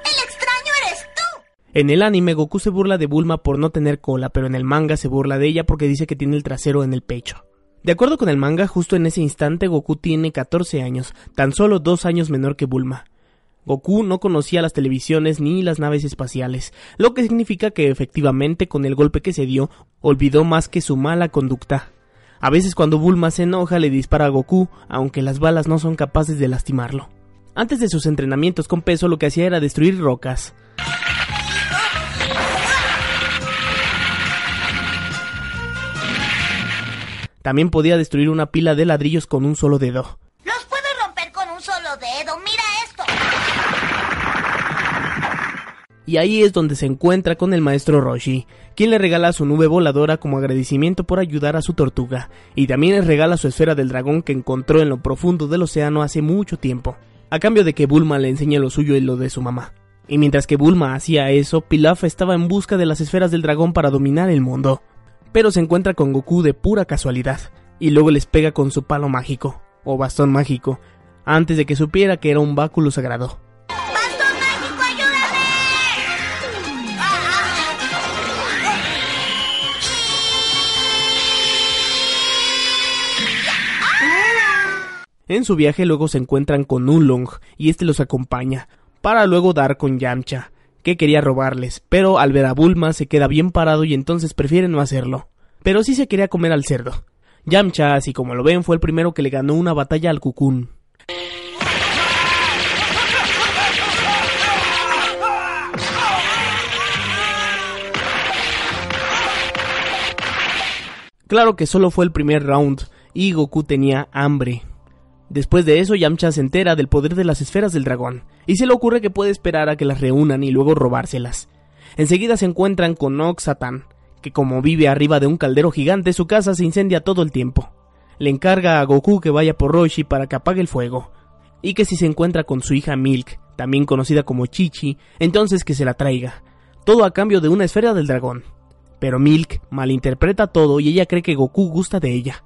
El extraño eres tú. En el anime Goku se burla de Bulma por no tener cola, pero en el manga se burla de ella porque dice que tiene el trasero en el pecho. De acuerdo con el manga, justo en ese instante Goku tiene 14 años, tan solo dos años menor que Bulma. Goku no conocía las televisiones ni las naves espaciales, lo que significa que efectivamente con el golpe que se dio olvidó más que su mala conducta. A veces cuando Bulma se enoja le dispara a Goku, aunque las balas no son capaces de lastimarlo. Antes de sus entrenamientos con peso lo que hacía era destruir rocas. También podía destruir una pila de ladrillos con un solo dedo. Los puedo romper con un solo dedo, mira esto. Y ahí es donde se encuentra con el maestro Roshi, quien le regala su nube voladora como agradecimiento por ayudar a su tortuga, y también le regala su esfera del dragón que encontró en lo profundo del océano hace mucho tiempo, a cambio de que Bulma le enseñe lo suyo y lo de su mamá. Y mientras que Bulma hacía eso, Pilaf estaba en busca de las esferas del dragón para dominar el mundo. Pero se encuentra con Goku de pura casualidad, y luego les pega con su palo mágico, o bastón mágico, antes de que supiera que era un báculo sagrado. En su viaje luego se encuentran con Ulong y este los acompaña, para luego dar con Yamcha, que quería robarles, pero al ver a Bulma se queda bien parado y entonces prefiere no hacerlo. Pero sí se quería comer al cerdo. Yamcha, así como lo ven, fue el primero que le ganó una batalla al Cocoon. Claro que solo fue el primer round y Goku tenía hambre. Después de eso, Yamcha se entera del poder de las esferas del dragón, y se le ocurre que puede esperar a que las reúnan y luego robárselas. Enseguida se encuentran con Oxatan, que como vive arriba de un caldero gigante, su casa se incendia todo el tiempo. Le encarga a Goku que vaya por Roshi para que apague el fuego, y que si se encuentra con su hija Milk, también conocida como Chichi, entonces que se la traiga, todo a cambio de una esfera del dragón. Pero Milk malinterpreta todo y ella cree que Goku gusta de ella.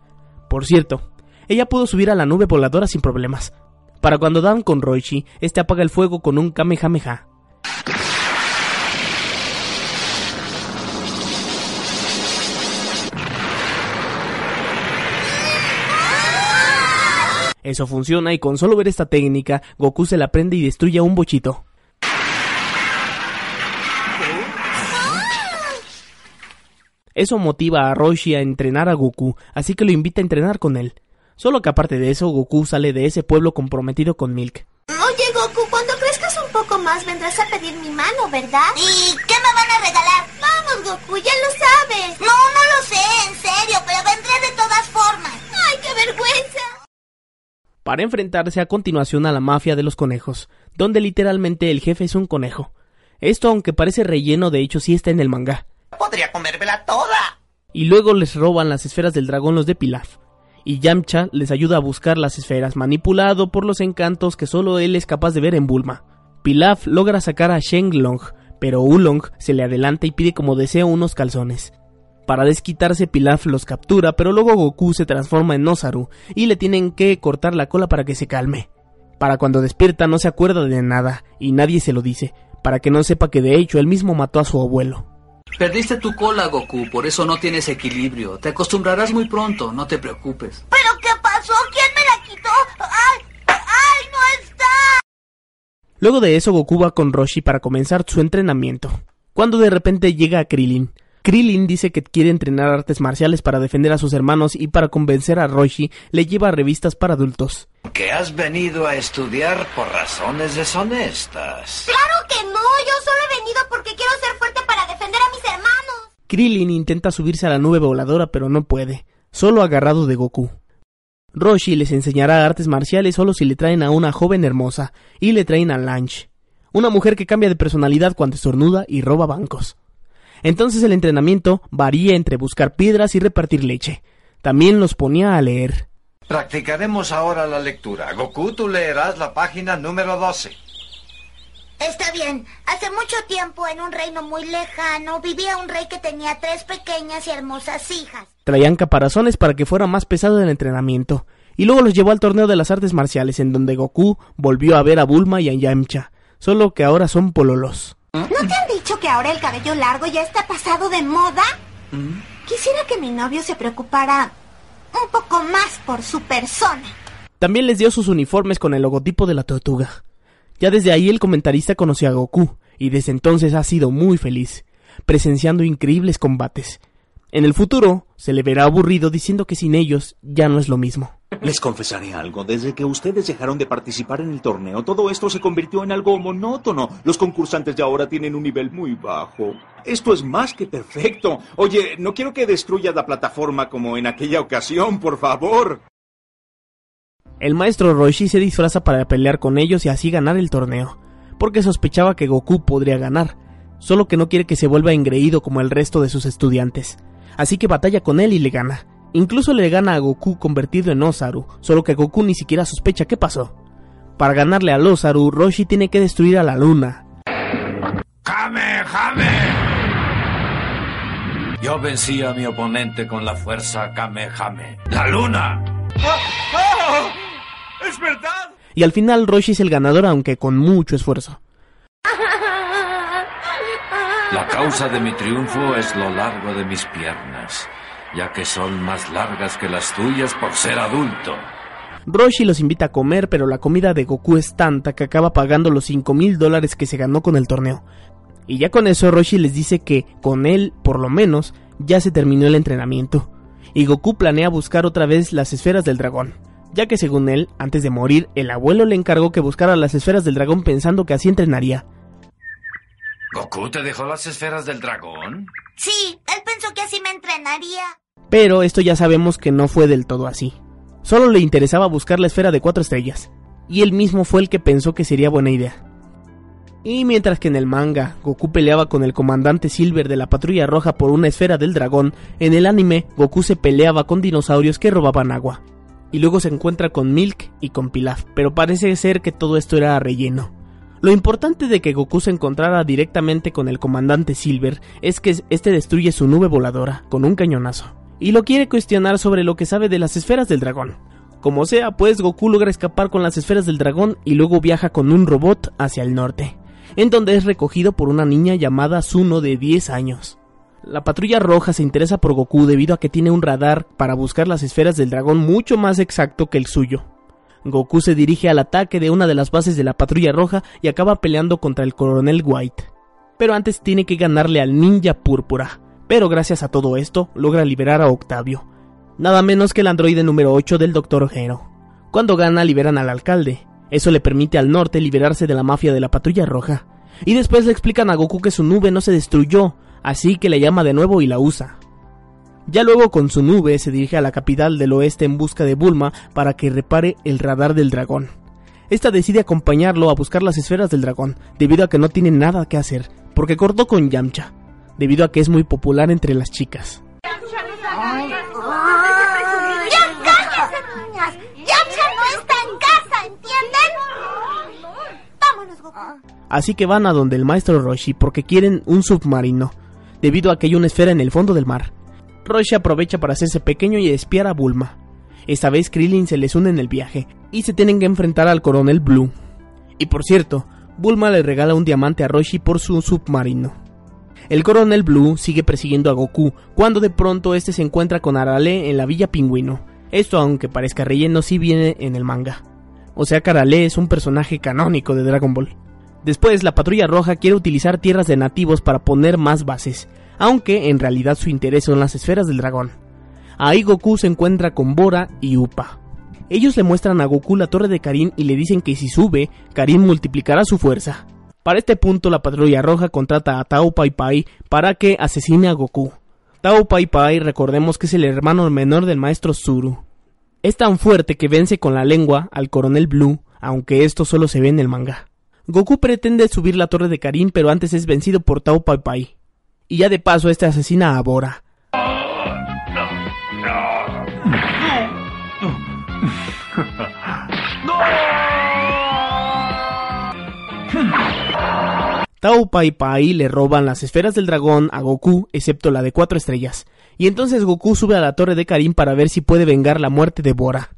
Por cierto, ella pudo subir a la nube voladora sin problemas. Para cuando dan con Roichi, este apaga el fuego con un Kamehameha. Eso funciona y con solo ver esta técnica, Goku se la prende y destruye a un bochito. Eso motiva a Roshi a entrenar a Goku, así que lo invita a entrenar con él. Solo que aparte de eso, Goku sale de ese pueblo comprometido con Milk. Oye, Goku, cuando crezcas un poco más vendrás a pedir mi mano, ¿verdad? ¿Y qué me van a regalar? Vamos, Goku, ya lo sabes. No, no lo sé, en serio, pero vendré de todas formas. ¡Ay, qué vergüenza! Para enfrentarse a continuación a la mafia de los conejos, donde literalmente el jefe es un conejo. Esto, aunque parece relleno, de hecho sí está en el manga. Podría comérmela toda. Y luego les roban las esferas del dragón los de Pilaf. Y Yamcha les ayuda a buscar las esferas, manipulado por los encantos que solo él es capaz de ver en Bulma. Pilaf logra sacar a Shenlong, pero Ulong se le adelanta y pide como deseo unos calzones. Para desquitarse Pilaf los captura, pero luego Goku se transforma en Osaru y le tienen que cortar la cola para que se calme. Para cuando despierta no se acuerda de nada y nadie se lo dice, para que no sepa que de hecho él mismo mató a su abuelo. Perdiste tu cola, Goku, por eso no tienes equilibrio. Te acostumbrarás muy pronto, no te preocupes. ¿Pero qué pasó? ¿Quién me la quitó? ¡Ay! ¡Ay, no está! Luego de eso Goku va con Roshi para comenzar su entrenamiento, cuando de repente llega a Krillin. Krillin dice que quiere entrenar artes marciales para defender a sus hermanos y para convencer a Roshi le lleva revistas para adultos. Que has venido a estudiar por razones deshonestas. ¡Claro que no! Yo solo he venido porque quiero Krillin intenta subirse a la nube voladora pero no puede, solo agarrado de Goku. Roshi les enseñará artes marciales solo si le traen a una joven hermosa y le traen a Lange, una mujer que cambia de personalidad cuando estornuda y roba bancos. Entonces el entrenamiento varía entre buscar piedras y repartir leche. También los ponía a leer. Practicaremos ahora la lectura. Goku, tú leerás la página número 12. Está bien. Hace mucho tiempo, en un reino muy lejano, vivía un rey que tenía tres pequeñas y hermosas hijas. Traían caparazones para que fuera más pesado el entrenamiento, y luego los llevó al torneo de las artes marciales, en donde Goku volvió a ver a Bulma y a Yamcha, solo que ahora son pololos. ¿No te han dicho que ahora el cabello largo ya está pasado de moda? Quisiera que mi novio se preocupara un poco más por su persona. También les dio sus uniformes con el logotipo de la tortuga. Ya desde ahí el comentarista conoció a Goku, y desde entonces ha sido muy feliz, presenciando increíbles combates. En el futuro, se le verá aburrido diciendo que sin ellos ya no es lo mismo. Les confesaré algo, desde que ustedes dejaron de participar en el torneo, todo esto se convirtió en algo monótono. Los concursantes de ahora tienen un nivel muy bajo. Esto es más que perfecto. Oye, no quiero que destruyas la plataforma como en aquella ocasión, por favor. El maestro Roshi se disfraza para pelear con ellos y así ganar el torneo, porque sospechaba que Goku podría ganar, solo que no quiere que se vuelva engreído como el resto de sus estudiantes. Así que batalla con él y le gana. Incluso le gana a Goku convertido en Osaru, solo que Goku ni siquiera sospecha qué pasó. Para ganarle a Osaru, Roshi tiene que destruir a la luna. ¡Jame, jame! Yo vencí a mi oponente con la fuerza Kamehame. ¡La luna! ¡Es verdad! Y al final Roshi es el ganador aunque con mucho esfuerzo. La causa de mi triunfo es lo largo de mis piernas, ya que son más largas que las tuyas por ser adulto. Roshi los invita a comer, pero la comida de Goku es tanta que acaba pagando los 5 mil dólares que se ganó con el torneo. Y ya con eso Roshi les dice que, con él, por lo menos, ya se terminó el entrenamiento. Y Goku planea buscar otra vez las esferas del dragón, ya que según él, antes de morir, el abuelo le encargó que buscara las esferas del dragón pensando que así entrenaría. ¿Goku te dejó las esferas del dragón? Sí, él pensó que así me entrenaría. Pero esto ya sabemos que no fue del todo así. Solo le interesaba buscar la esfera de cuatro estrellas, y él mismo fue el que pensó que sería buena idea. Y mientras que en el manga Goku peleaba con el comandante Silver de la Patrulla Roja por una esfera del dragón, en el anime Goku se peleaba con dinosaurios que robaban agua. Y luego se encuentra con Milk y con Pilaf, pero parece ser que todo esto era relleno. Lo importante de que Goku se encontrara directamente con el comandante Silver es que este destruye su nube voladora con un cañonazo, y lo quiere cuestionar sobre lo que sabe de las esferas del dragón. Como sea, pues Goku logra escapar con las esferas del dragón y luego viaja con un robot hacia el norte, en donde es recogido por una niña llamada Suno de 10 años. La patrulla roja se interesa por Goku debido a que tiene un radar para buscar las esferas del dragón mucho más exacto que el suyo. Goku se dirige al ataque de una de las bases de la Patrulla Roja y acaba peleando contra el Coronel White. Pero antes tiene que ganarle al Ninja Púrpura. Pero gracias a todo esto, logra liberar a Octavio. Nada menos que el androide número 8 del Dr. Hero. Cuando gana, liberan al alcalde. Eso le permite al norte liberarse de la mafia de la Patrulla Roja. Y después le explican a Goku que su nube no se destruyó, así que la llama de nuevo y la usa. Ya luego con su nube se dirige a la capital del oeste en busca de Bulma para que repare el radar del dragón. Esta decide acompañarlo a buscar las esferas del dragón, debido a que no tiene nada que hacer, porque cortó con Yamcha, debido a que es muy popular entre las chicas. ¡Ya cállense, niñas! ¡Yamcha no está en casa, ¿entienden? Vámonos, Goku. Así que van a donde el maestro Roshi porque quieren un submarino, debido a que hay una esfera en el fondo del mar. Roshi aprovecha para hacerse pequeño y espiar a Bulma. Esta vez Krillin se les une en el viaje y se tienen que enfrentar al coronel Blue. Y por cierto, Bulma le regala un diamante a Roshi por su submarino. El coronel Blue sigue persiguiendo a Goku cuando de pronto este se encuentra con Arale en la Villa Pingüino. Esto aunque parezca relleno sí viene en el manga. O sea que Arale es un personaje canónico de Dragon Ball. Después la patrulla roja quiere utilizar tierras de nativos para poner más bases, aunque en realidad su interés son las esferas del dragón. Ahí Goku se encuentra con Bora y Upa. Ellos le muestran a Goku la torre de Karin y le dicen que si sube, Karin multiplicará su fuerza. Para este punto la patrulla roja contrata a Tao Pai Pai para que asesine a Goku. Tao Pai Pai recordemos que es el hermano menor del maestro Zuru. Es tan fuerte que vence con la lengua al coronel Blue, aunque esto solo se ve en el manga. Goku pretende subir la torre de Karin pero antes es vencido por Tao Pai Pai. Y ya de paso este asesina a Bora. Tao Pai Pai le roban las esferas del dragón a Goku, excepto la de cuatro estrellas, y entonces Goku sube a la torre de Karin para ver si puede vengar la muerte de Bora.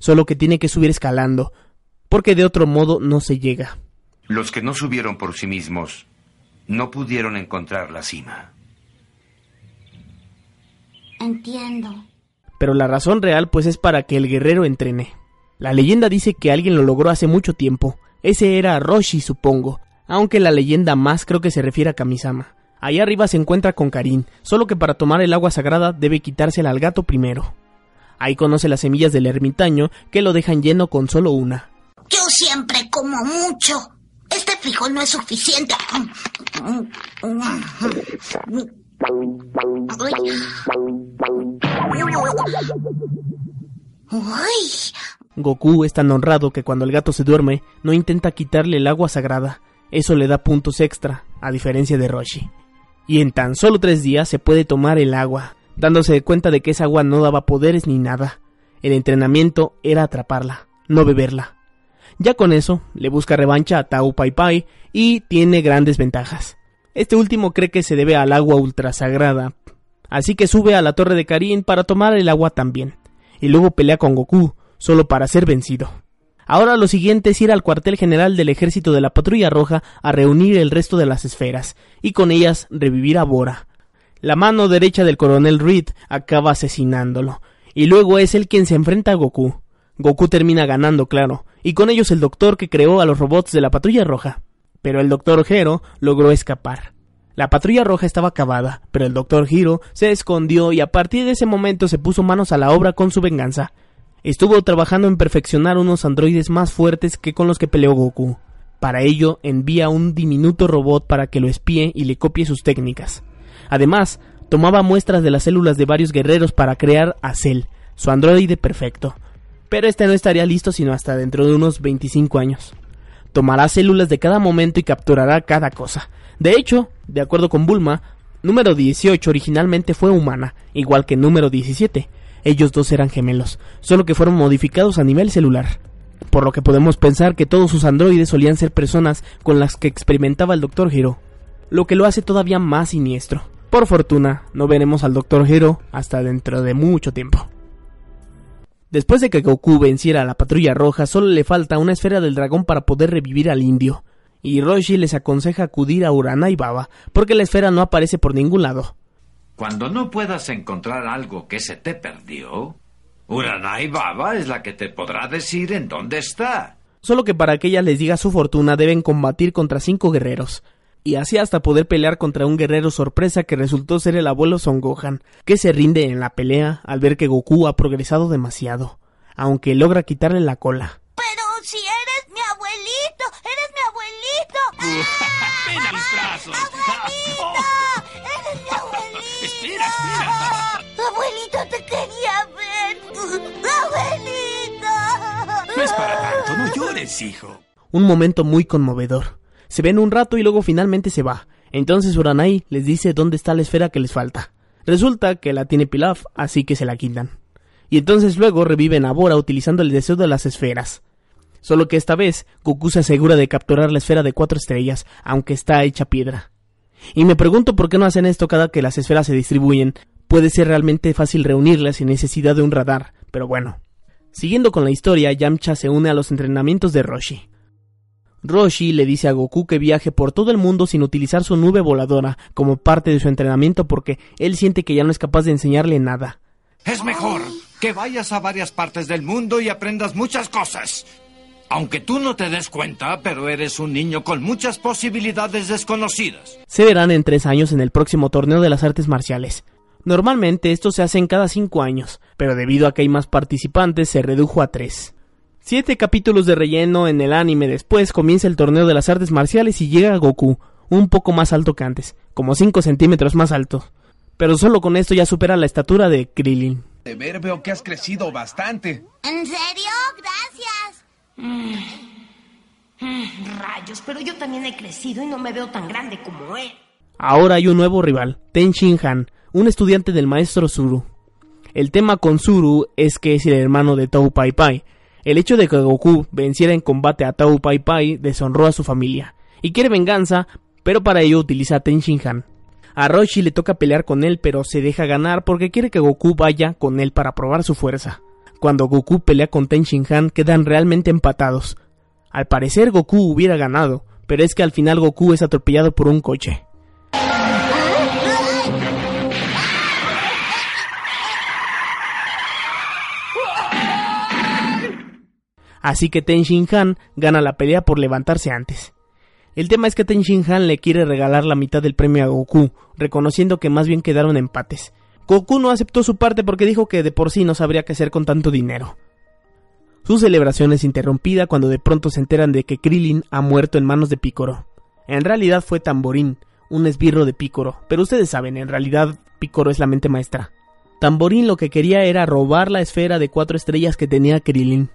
Solo que tiene que subir escalando, porque de otro modo no se llega. Los que no subieron por sí mismos no pudieron encontrar la cima. Entiendo. Pero la razón real pues es para que el guerrero entrene. La leyenda dice que alguien lo logró hace mucho tiempo. Ese era Roshi, supongo, aunque la leyenda más creo que se refiere a Kamisama. Allá arriba se encuentra con Karin, solo que para tomar el agua sagrada debe quitársela al gato primero. Ahí conoce las semillas del ermitaño que lo dejan lleno con solo una. Yo siempre como mucho. Este frijol no es suficiente. Goku es tan honrado que cuando el gato se duerme no intenta quitarle el agua sagrada. Eso le da puntos extra, a diferencia de Roshi. Y en tan solo tres días se puede tomar el agua, dándose cuenta de que esa agua no daba poderes ni nada. El entrenamiento era atraparla, no beberla. Ya con eso, le busca revancha a Tau Pai Pai y tiene grandes ventajas. Este último cree que se debe al agua ultrasagrada, así que sube a la torre de Karin para tomar el agua también, y luego pelea con Goku, solo para ser vencido. Ahora lo siguiente es ir al cuartel general del ejército de la Patrulla Roja a reunir el resto de las esferas, y con ellas revivir a Bora. La mano derecha del coronel Reed acaba asesinándolo, y luego es él quien se enfrenta a Goku. Goku termina ganando, claro, y con ellos el doctor que creó a los robots de la Patrulla Roja. Pero el doctor Hero logró escapar. La patrulla roja estaba acabada, pero el doctor Hiro se escondió y a partir de ese momento se puso manos a la obra con su venganza. Estuvo trabajando en perfeccionar unos androides más fuertes que con los que peleó Goku. Para ello envía un diminuto robot para que lo espíe y le copie sus técnicas. Además, tomaba muestras de las células de varios guerreros para crear a Cell, su androide perfecto. Pero este no estaría listo sino hasta dentro de unos 25 años. Tomará células de cada momento y capturará cada cosa. De hecho, de acuerdo con Bulma, número 18 originalmente fue humana, igual que número 17. Ellos dos eran gemelos, solo que fueron modificados a nivel celular. Por lo que podemos pensar que todos sus androides solían ser personas con las que experimentaba el Dr. Hero, lo que lo hace todavía más siniestro. Por fortuna, no veremos al Dr. Hero hasta dentro de mucho tiempo. Después de que Goku venciera a la patrulla roja, solo le falta una esfera del dragón para poder revivir al indio. Y Roshi les aconseja acudir a Urana y Baba, porque la esfera no aparece por ningún lado. Cuando no puedas encontrar algo que se te perdió, Uranai Baba es la que te podrá decir en dónde está. Solo que para que ella les diga su fortuna deben combatir contra cinco guerreros. Y así hasta poder pelear contra un guerrero sorpresa que resultó ser el abuelo Son Gohan, que se rinde en la pelea al ver que Goku ha progresado demasiado, aunque logra quitarle la cola. Pero si eres mi abuelito, eres mi abuelito. [laughs] ¡Ven a mis brazos! ¡Abuelito! ¡Eres mi abuelito! ¡Espera, espera! Abuelito, te quería ver. ¡Abuelito! No es para tanto, no llores, hijo. Un momento muy conmovedor. Se ven un rato y luego finalmente se va. Entonces Uranai les dice dónde está la esfera que les falta. Resulta que la tiene Pilaf, así que se la quitan. Y entonces luego reviven a Bora utilizando el deseo de las esferas. Solo que esta vez Goku se asegura de capturar la esfera de cuatro estrellas, aunque está hecha piedra. Y me pregunto por qué no hacen esto cada que las esferas se distribuyen. Puede ser realmente fácil reunirlas sin necesidad de un radar, pero bueno. Siguiendo con la historia, Yamcha se une a los entrenamientos de Roshi. Roshi le dice a Goku que viaje por todo el mundo sin utilizar su nube voladora como parte de su entrenamiento porque él siente que ya no es capaz de enseñarle nada. Es mejor que vayas a varias partes del mundo y aprendas muchas cosas. Aunque tú no te des cuenta, pero eres un niño con muchas posibilidades desconocidas. Se verán en tres años en el próximo torneo de las artes marciales. Normalmente estos se hacen cada cinco años, pero debido a que hay más participantes se redujo a tres. Siete capítulos de relleno en el anime después comienza el torneo de las artes marciales y llega Goku, un poco más alto que antes, como 5 centímetros más alto. Pero solo con esto ya supera la estatura de Krillin. De ver veo que has crecido bastante. ¿En serio? Gracias. Rayos, pero yo también he crecido y no me veo tan grande como él. Ahora hay un nuevo rival, Ten Shin Han, un estudiante del maestro Zuru. El tema con Zuru es que es el hermano de Tou Pai Pai. El hecho de que Goku venciera en combate a Tou Pai Pai deshonró a su familia y quiere venganza, pero para ello utiliza a Ten Shin Han. A Roshi le toca pelear con él, pero se deja ganar porque quiere que Goku vaya con él para probar su fuerza. Cuando Goku pelea con Ten Shin Han quedan realmente empatados. Al parecer Goku hubiera ganado, pero es que al final Goku es atropellado por un coche. Así que Ten Shin Han gana la pelea por levantarse antes. El tema es que Ten Shin Han le quiere regalar la mitad del premio a Goku, reconociendo que más bien quedaron empates. Goku no aceptó su parte porque dijo que de por sí no sabría qué hacer con tanto dinero. Su celebración es interrumpida cuando de pronto se enteran de que Krillin ha muerto en manos de Picoro. En realidad fue Tamborín, un esbirro de Picoro, pero ustedes saben, en realidad Picoro es la mente maestra. Tamborín lo que quería era robar la esfera de cuatro estrellas que tenía Krillin.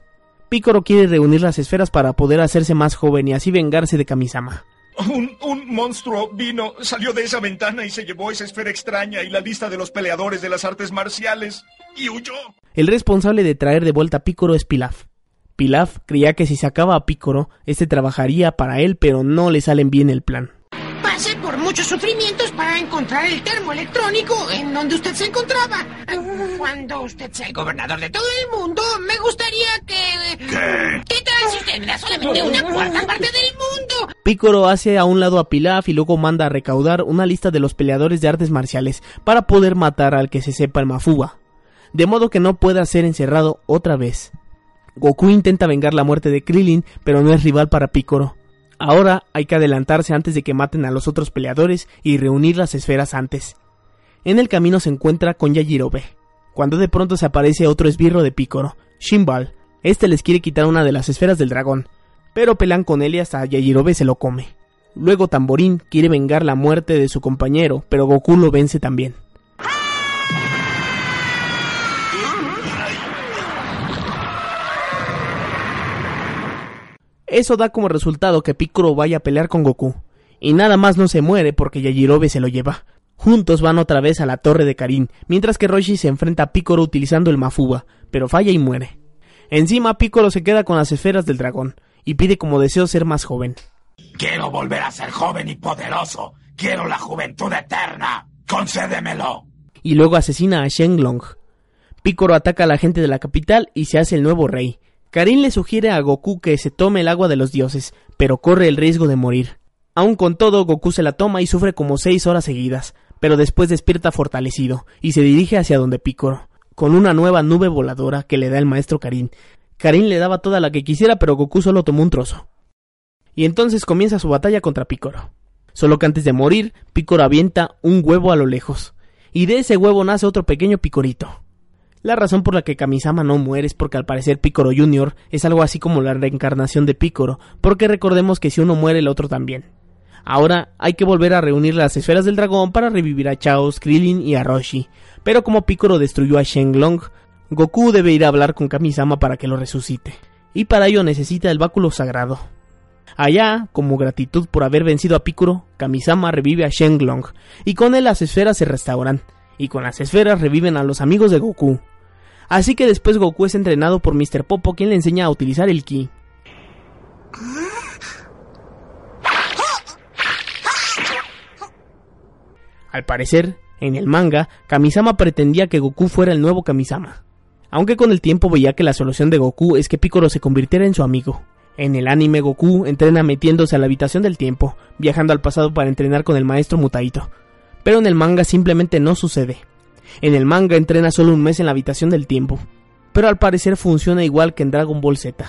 Picoro quiere reunir las esferas para poder hacerse más joven y así vengarse de Kamisama. Un, un monstruo vino, salió de esa ventana y se llevó esa esfera extraña y la lista de los peleadores de las artes marciales y huyó. El responsable de traer de vuelta a Picoro es Pilaf. Pilaf creía que si sacaba a Picoro, este trabajaría para él, pero no le salen bien el plan. Pasé por muchos sufrimientos para encontrar el termo electrónico en donde usted se encontraba. Cuando usted sea el gobernador de todo el mundo, me gustaría que... ¿Qué? ¿Qué tal si usted me da solamente una cuarta parte del mundo? Picoro hace a un lado a Pilaf y luego manda a recaudar una lista de los peleadores de artes marciales para poder matar al que se sepa el Mafuba, de modo que no pueda ser encerrado otra vez. Goku intenta vengar la muerte de Krillin, pero no es rival para Picoro. Ahora hay que adelantarse antes de que maten a los otros peleadores y reunir las esferas antes. En el camino se encuentra con Yajirobe, cuando de pronto se aparece otro esbirro de Picoro, Shimbal. Este les quiere quitar una de las esferas del dragón, pero pelean con él y hasta Yajirobe se lo come. Luego Tamborín quiere vengar la muerte de su compañero, pero Goku lo vence también. Eso da como resultado que Piccolo vaya a pelear con Goku. Y nada más no se muere porque Yajirobe se lo lleva. Juntos van otra vez a la torre de Karin, mientras que Roshi se enfrenta a Piccolo utilizando el Mafuba, pero falla y muere. Encima Piccolo se queda con las esferas del dragón, y pide como deseo ser más joven. Quiero volver a ser joven y poderoso. Quiero la juventud eterna. Concédemelo. Y luego asesina a Shenlong. Piccolo ataca a la gente de la capital y se hace el nuevo rey. Karin le sugiere a Goku que se tome el agua de los dioses, pero corre el riesgo de morir. Aun con todo, Goku se la toma y sufre como seis horas seguidas, pero después despierta fortalecido y se dirige hacia donde Picoro. con una nueva nube voladora que le da el maestro Karin. Karin le daba toda la que quisiera, pero Goku solo tomó un trozo. Y entonces comienza su batalla contra Picoro. Solo que antes de morir, Picoro avienta un huevo a lo lejos. Y de ese huevo nace otro pequeño Picorito. La razón por la que Kamisama no muere es porque al parecer Picoro Jr. es algo así como la reencarnación de Picoro, porque recordemos que si uno muere el otro también. Ahora hay que volver a reunir las esferas del dragón para revivir a Chaos, Krillin y a Roshi, pero como Picoro destruyó a Shenlong, Goku debe ir a hablar con Kamisama para que lo resucite, y para ello necesita el báculo sagrado. Allá, como gratitud por haber vencido a Picoro, Kamisama revive a Shenlong, y con él las esferas se restauran, y con las esferas reviven a los amigos de Goku. Así que después Goku es entrenado por Mr. Popo quien le enseña a utilizar el ki. Al parecer, en el manga, Kamisama pretendía que Goku fuera el nuevo Kamisama. Aunque con el tiempo veía que la solución de Goku es que Piccolo se convirtiera en su amigo. En el anime Goku entrena metiéndose a la habitación del tiempo, viajando al pasado para entrenar con el maestro Mutaito. Pero en el manga simplemente no sucede. En el manga entrena solo un mes en la habitación del tiempo, pero al parecer funciona igual que en Dragon Ball Z.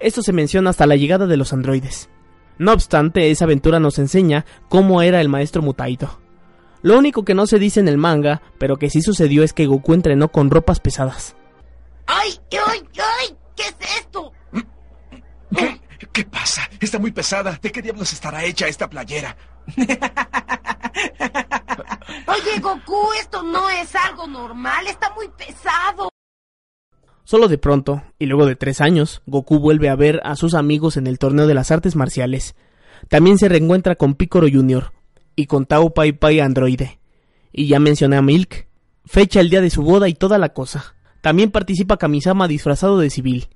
Esto se menciona hasta la llegada de los androides. No obstante, esa aventura nos enseña cómo era el maestro Mutaito. Lo único que no se dice en el manga, pero que sí sucedió es que Goku entrenó con ropas pesadas. ¡Ay, ay, ay! ¿Qué es esto? [coughs] ¿Qué? ¿Qué pasa? Está muy pesada. ¿De qué diablos estará hecha esta playera? [laughs] Oye, Goku, esto no es algo normal. Está muy pesado. Solo de pronto, y luego de tres años, Goku vuelve a ver a sus amigos en el torneo de las artes marciales. También se reencuentra con Piccolo Jr. y con Tao Pai Pai Androide. Y ya mencioné a Milk. Fecha el día de su boda y toda la cosa. También participa Kamisama disfrazado de civil.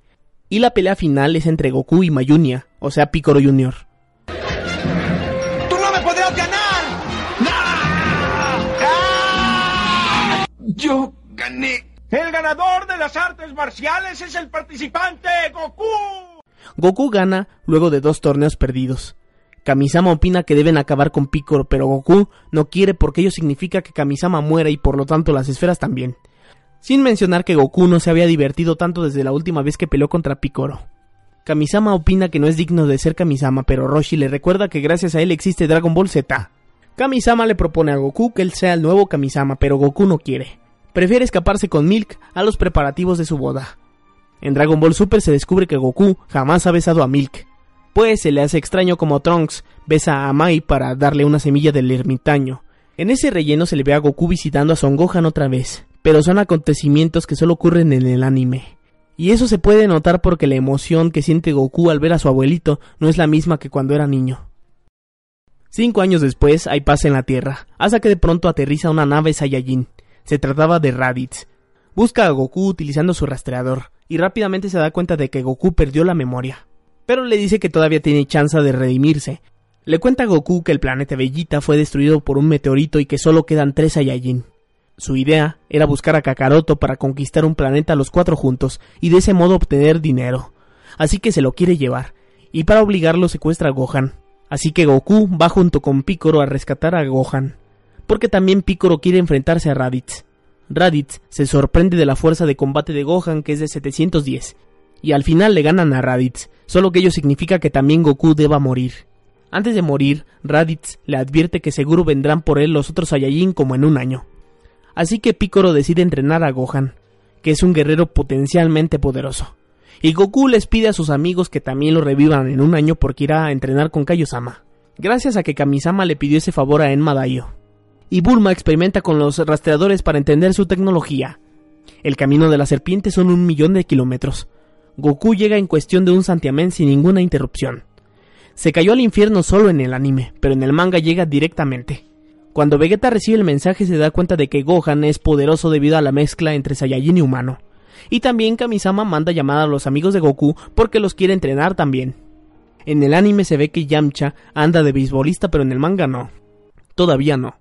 Y la pelea final es entre Goku y Mayunia, o sea Piccolo Jr. ¡Tú no me podrás ganar! Yo gané. El ganador de las artes marciales es el participante Goku. Goku gana luego de dos torneos perdidos. Kamisama opina que deben acabar con Piccolo, pero Goku no quiere porque ello significa que Kamisama muera y por lo tanto las esferas también. Sin mencionar que Goku no se había divertido tanto desde la última vez que peleó contra Piccolo. Kamisama opina que no es digno de ser Kamisama, pero Roshi le recuerda que gracias a él existe Dragon Ball Z. Kamisama le propone a Goku que él sea el nuevo Kamisama, pero Goku no quiere. Prefiere escaparse con Milk a los preparativos de su boda. En Dragon Ball Super se descubre que Goku jamás ha besado a Milk, pues se le hace extraño como Trunks besa a Mai para darle una semilla del ermitaño. En ese relleno se le ve a Goku visitando a Son Gohan otra vez, pero son acontecimientos que solo ocurren en el anime. Y eso se puede notar porque la emoción que siente Goku al ver a su abuelito no es la misma que cuando era niño. Cinco años después hay paz en la Tierra, hasta que de pronto aterriza una nave Saiyajin. Se trataba de Raditz. Busca a Goku utilizando su rastreador, y rápidamente se da cuenta de que Goku perdió la memoria. Pero le dice que todavía tiene chance de redimirse. Le cuenta a Goku que el planeta Bellita fue destruido por un meteorito y que solo quedan tres Saiyajin. Su idea era buscar a Kakaroto para conquistar un planeta los cuatro juntos y de ese modo obtener dinero. Así que se lo quiere llevar, y para obligarlo secuestra a Gohan. Así que Goku va junto con Piccolo a rescatar a Gohan porque también Piccolo quiere enfrentarse a Raditz. Raditz se sorprende de la fuerza de combate de Gohan que es de 710, y al final le ganan a Raditz, solo que ello significa que también Goku deba morir. Antes de morir, Raditz le advierte que seguro vendrán por él los otros Saiyajin como en un año. Así que Piccolo decide entrenar a Gohan, que es un guerrero potencialmente poderoso. Y Goku les pide a sus amigos que también lo revivan en un año porque irá a entrenar con Kaiosama. Gracias a que Kamisama le pidió ese favor a Enma Daio y Bulma experimenta con los rastreadores para entender su tecnología. El camino de la serpiente son un millón de kilómetros. Goku llega en cuestión de un santiamén sin ninguna interrupción. Se cayó al infierno solo en el anime, pero en el manga llega directamente. Cuando Vegeta recibe el mensaje se da cuenta de que Gohan es poderoso debido a la mezcla entre Saiyajin y humano. Y también Kamisama manda llamar a los amigos de Goku porque los quiere entrenar también. En el anime se ve que Yamcha anda de beisbolista pero en el manga no. Todavía no.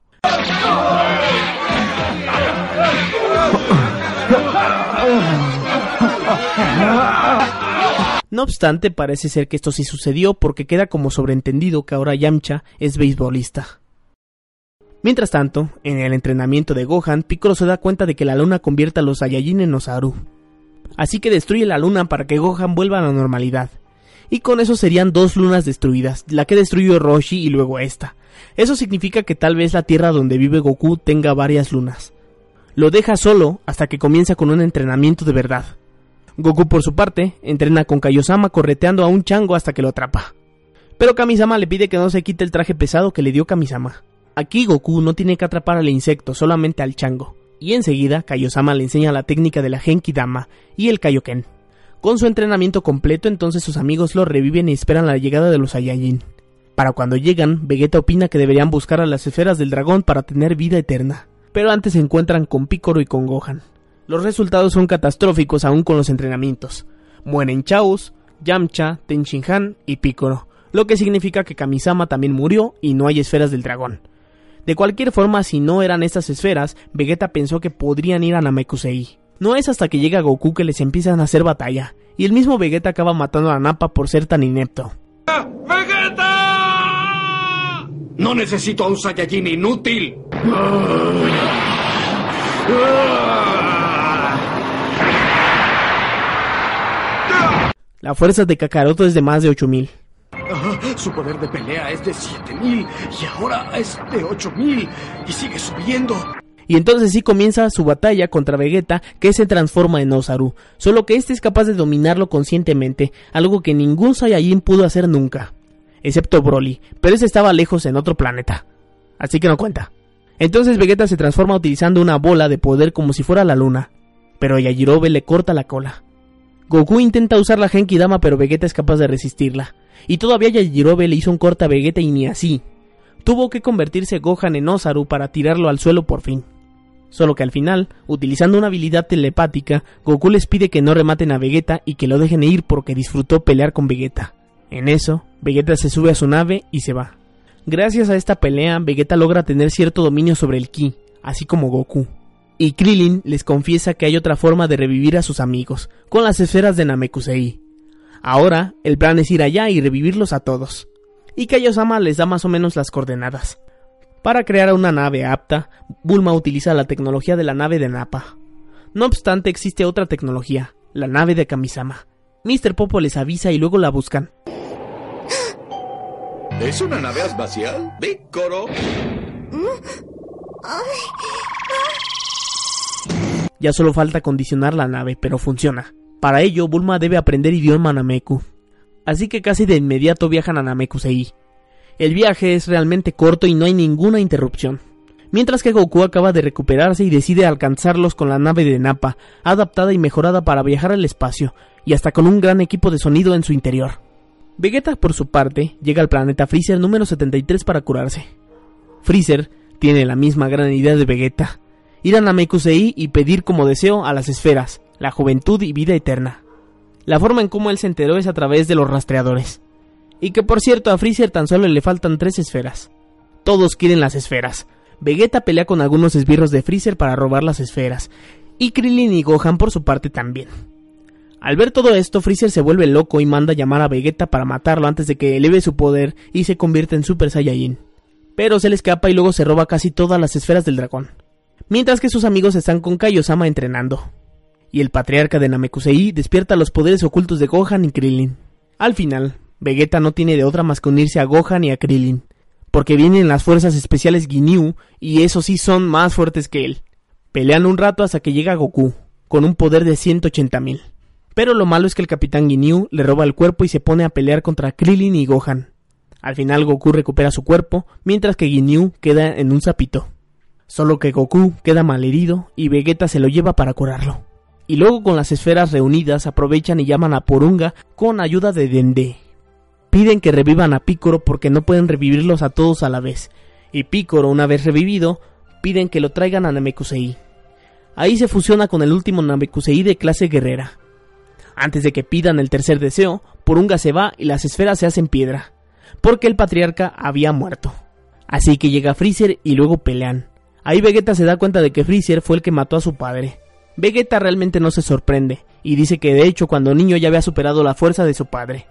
No obstante, parece ser que esto sí sucedió porque queda como sobreentendido que ahora Yamcha es beisbolista. Mientras tanto, en el entrenamiento de Gohan, Piccolo se da cuenta de que la luna convierte a los Saiyajin en Osaru. Así que destruye la luna para que Gohan vuelva a la normalidad. Y con eso serían dos lunas destruidas, la que destruyó Roshi y luego esta. Eso significa que tal vez la tierra donde vive Goku tenga varias lunas. Lo deja solo hasta que comienza con un entrenamiento de verdad. Goku por su parte entrena con Kaiosama correteando a un chango hasta que lo atrapa. Pero Kamisama le pide que no se quite el traje pesado que le dio Kamisama. Aquí Goku no tiene que atrapar al insecto, solamente al chango. Y enseguida Kaiosama le enseña la técnica de la Genki Dama y el Kaioken. Con su entrenamiento completo, entonces sus amigos lo reviven y esperan la llegada de los Saiyajin. Para cuando llegan, Vegeta opina que deberían buscar a las esferas del dragón para tener vida eterna. Pero antes se encuentran con Piccolo y con Gohan. Los resultados son catastróficos aún con los entrenamientos. Mueren Chaos, Yamcha, Tenshinhan y Piccolo, lo que significa que Kamisama también murió y no hay esferas del dragón. De cualquier forma, si no eran estas esferas, Vegeta pensó que podrían ir a Namekusei. No es hasta que llega Goku que les empiezan a hacer batalla, y el mismo Vegeta acaba matando a Nappa por ser tan inepto. ¡Vegeta! No necesito a un Saiyajin inútil. La fuerza de Kakaroto es de más de 8000. Su poder de pelea es de 7000 y ahora es de 8000 y sigue subiendo. Y entonces sí comienza su batalla contra Vegeta, que se transforma en Osaru, solo que este es capaz de dominarlo conscientemente, algo que ningún Saiyajin pudo hacer nunca, excepto Broly, pero ese estaba lejos en otro planeta, así que no cuenta. Entonces Vegeta se transforma utilizando una bola de poder como si fuera la luna, pero Yajirobe le corta la cola. Goku intenta usar la Genki Dama, pero Vegeta es capaz de resistirla. Y todavía Yajirobe le hizo un corte a Vegeta y ni así. Tuvo que convertirse Gohan en Osaru para tirarlo al suelo por fin. Solo que al final, utilizando una habilidad telepática, Goku les pide que no rematen a Vegeta y que lo dejen ir porque disfrutó pelear con Vegeta. En eso, Vegeta se sube a su nave y se va. Gracias a esta pelea, Vegeta logra tener cierto dominio sobre el Ki, así como Goku. Y Krillin les confiesa que hay otra forma de revivir a sus amigos, con las esferas de Namekusei. Ahora, el plan es ir allá y revivirlos a todos. Y Kaiosama les da más o menos las coordenadas. Para crear una nave apta, Bulma utiliza la tecnología de la nave de Nappa. No obstante, existe otra tecnología, la nave de Kamisama. Mr. Popo les avisa y luego la buscan. ¿Es una nave espacial? Ya solo falta condicionar la nave, pero funciona. Para ello, Bulma debe aprender idioma Nameku. Así que casi de inmediato viajan a Namekusei. El viaje es realmente corto y no hay ninguna interrupción. Mientras que Goku acaba de recuperarse y decide alcanzarlos con la nave de Nappa, adaptada y mejorada para viajar al espacio, y hasta con un gran equipo de sonido en su interior. Vegeta, por su parte, llega al planeta Freezer número 73 para curarse. Freezer tiene la misma gran idea de Vegeta, ir a Namekusei y pedir como deseo a las esferas, la juventud y vida eterna. La forma en cómo él se enteró es a través de los rastreadores. Y que por cierto a Freezer tan solo le faltan tres esferas. Todos quieren las esferas. Vegeta pelea con algunos esbirros de Freezer para robar las esferas. Y Krillin y Gohan por su parte también. Al ver todo esto, Freezer se vuelve loco y manda llamar a Vegeta para matarlo antes de que eleve su poder y se convierta en Super Saiyajin. Pero se le escapa y luego se roba casi todas las esferas del dragón. Mientras que sus amigos están con Kaiosama entrenando. Y el patriarca de Namekusei despierta los poderes ocultos de Gohan y Krillin. Al final, Vegeta no tiene de otra más que unirse a Gohan y a Krillin. Porque vienen las fuerzas especiales Ginyu y esos sí son más fuertes que él. Pelean un rato hasta que llega Goku, con un poder de 180.000. Pero lo malo es que el Capitán Ginyu le roba el cuerpo y se pone a pelear contra Krillin y Gohan. Al final Goku recupera su cuerpo, mientras que Ginyu queda en un sapito. Solo que Goku queda malherido y Vegeta se lo lleva para curarlo. Y luego con las esferas reunidas aprovechan y llaman a Porunga con ayuda de Dende. Piden que revivan a Picoro porque no pueden revivirlos a todos a la vez. Y Picoro, una vez revivido, piden que lo traigan a Namekusei. Ahí se fusiona con el último Namekusei de clase guerrera. Antes de que pidan el tercer deseo, Porunga se va y las esferas se hacen piedra, porque el patriarca había muerto. Así que llega Freezer y luego pelean. Ahí Vegeta se da cuenta de que Freezer fue el que mató a su padre. Vegeta realmente no se sorprende, y dice que de hecho cuando niño ya había superado la fuerza de su padre.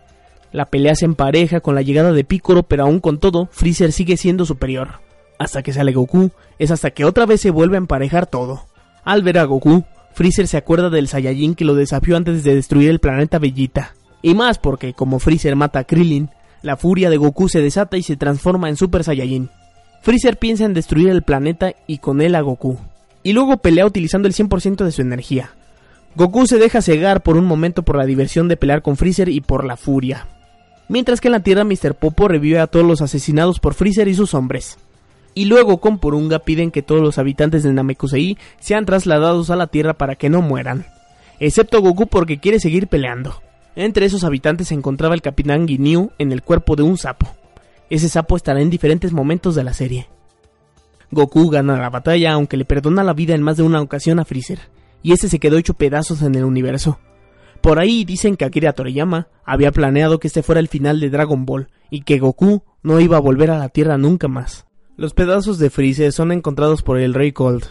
La pelea se empareja con la llegada de Piccolo, pero aún con todo, Freezer sigue siendo superior. Hasta que sale Goku, es hasta que otra vez se vuelve a emparejar todo. Al ver a Goku, Freezer se acuerda del Saiyajin que lo desafió antes de destruir el planeta Bellita. Y más porque, como Freezer mata a Krillin, la furia de Goku se desata y se transforma en Super Saiyajin. Freezer piensa en destruir el planeta y con él a Goku. Y luego pelea utilizando el 100% de su energía. Goku se deja cegar por un momento por la diversión de pelear con Freezer y por la furia. Mientras que en la Tierra Mr. Popo revive a todos los asesinados por Freezer y sus hombres. Y luego con Purunga piden que todos los habitantes de Namekusei sean trasladados a la Tierra para que no mueran. Excepto Goku porque quiere seguir peleando. Entre esos habitantes se encontraba el Capitán Ginyu en el cuerpo de un sapo. Ese sapo estará en diferentes momentos de la serie. Goku gana la batalla aunque le perdona la vida en más de una ocasión a Freezer, y ese se quedó hecho pedazos en el universo. Por ahí dicen que Akira Toriyama había planeado que este fuera el final de Dragon Ball y que Goku no iba a volver a la Tierra nunca más. Los pedazos de Freezer son encontrados por el Rey Cold,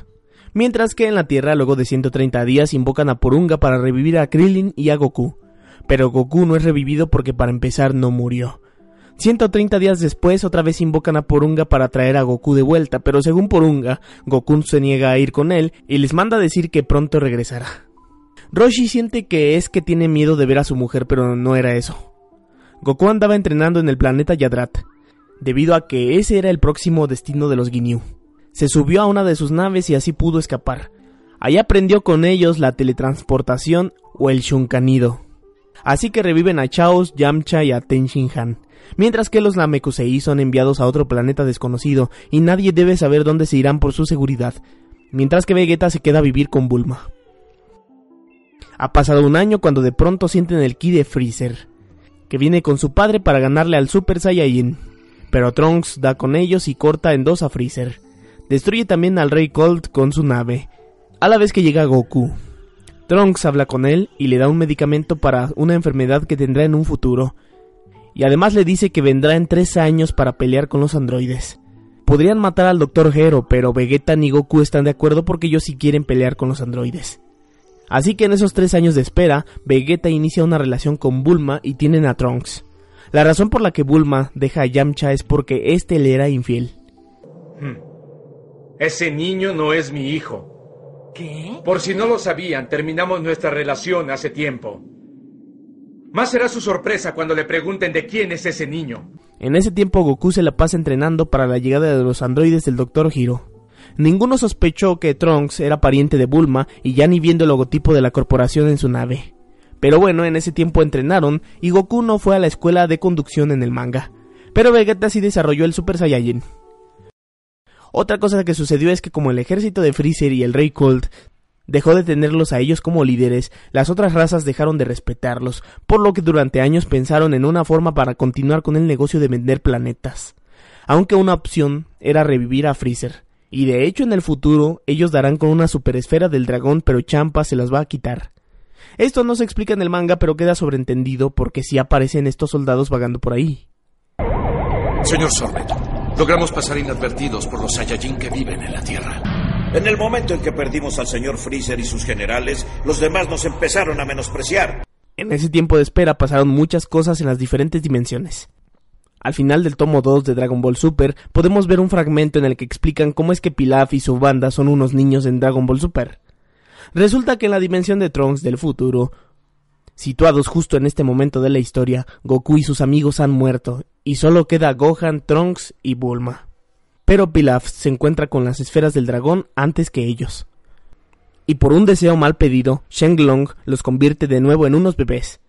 mientras que en la Tierra luego de 130 días invocan a Porunga para revivir a Krillin y a Goku, pero Goku no es revivido porque para empezar no murió. 130 días después otra vez invocan a Porunga para traer a Goku de vuelta, pero según Porunga, Goku se niega a ir con él y les manda a decir que pronto regresará. Roshi siente que es que tiene miedo de ver a su mujer, pero no era eso. Goku andaba entrenando en el planeta Yadrat, debido a que ese era el próximo destino de los Ginyu. Se subió a una de sus naves y así pudo escapar. Ahí aprendió con ellos la teletransportación o el Shunkanido. Así que reviven a Chaos, Yamcha y a Han. Mientras que los Namekusei son enviados a otro planeta desconocido y nadie debe saber dónde se irán por su seguridad. Mientras que Vegeta se queda a vivir con Bulma. Ha pasado un año cuando de pronto sienten el ki de Freezer, que viene con su padre para ganarle al Super Saiyajin. Pero Trunks da con ellos y corta en dos a Freezer. Destruye también al Rey Colt con su nave, a la vez que llega Goku. Trunks habla con él y le da un medicamento para una enfermedad que tendrá en un futuro. Y además le dice que vendrá en tres años para pelear con los androides. Podrían matar al Dr. Hero, pero Vegeta ni Goku están de acuerdo porque ellos sí quieren pelear con los androides. Así que en esos tres años de espera, Vegeta inicia una relación con Bulma y tienen a Trunks. La razón por la que Bulma deja a Yamcha es porque este le era infiel. Hmm. Ese niño no es mi hijo. ¿Qué? Por si no lo sabían, terminamos nuestra relación hace tiempo. Más será su sorpresa cuando le pregunten de quién es ese niño. En ese tiempo Goku se la pasa entrenando para la llegada de los androides del Dr. Hiro. Ninguno sospechó que Trunks era pariente de Bulma y ya ni viendo el logotipo de la corporación en su nave. Pero bueno, en ese tiempo entrenaron y Goku no fue a la escuela de conducción en el manga. Pero Vegeta sí desarrolló el Super Saiyajin. Otra cosa que sucedió es que como el ejército de Freezer y el Rey Cold dejó de tenerlos a ellos como líderes, las otras razas dejaron de respetarlos, por lo que durante años pensaron en una forma para continuar con el negocio de vender planetas. Aunque una opción era revivir a Freezer, y de hecho en el futuro ellos darán con una superesfera del dragón pero Champa se las va a quitar. Esto no se explica en el manga pero queda sobreentendido porque sí aparecen estos soldados vagando por ahí. Señor Sorbet, logramos pasar inadvertidos por los Saiyajin que viven en la Tierra. En el momento en que perdimos al señor Freezer y sus generales, los demás nos empezaron a menospreciar. En ese tiempo de espera pasaron muchas cosas en las diferentes dimensiones. Al final del tomo 2 de Dragon Ball Super podemos ver un fragmento en el que explican cómo es que Pilaf y su banda son unos niños en Dragon Ball Super. Resulta que en la dimensión de Trunks del futuro, situados justo en este momento de la historia, Goku y sus amigos han muerto, y solo queda Gohan, Trunks y Bulma. Pero Pilaf se encuentra con las esferas del dragón antes que ellos. Y por un deseo mal pedido, Shenlong los convierte de nuevo en unos bebés,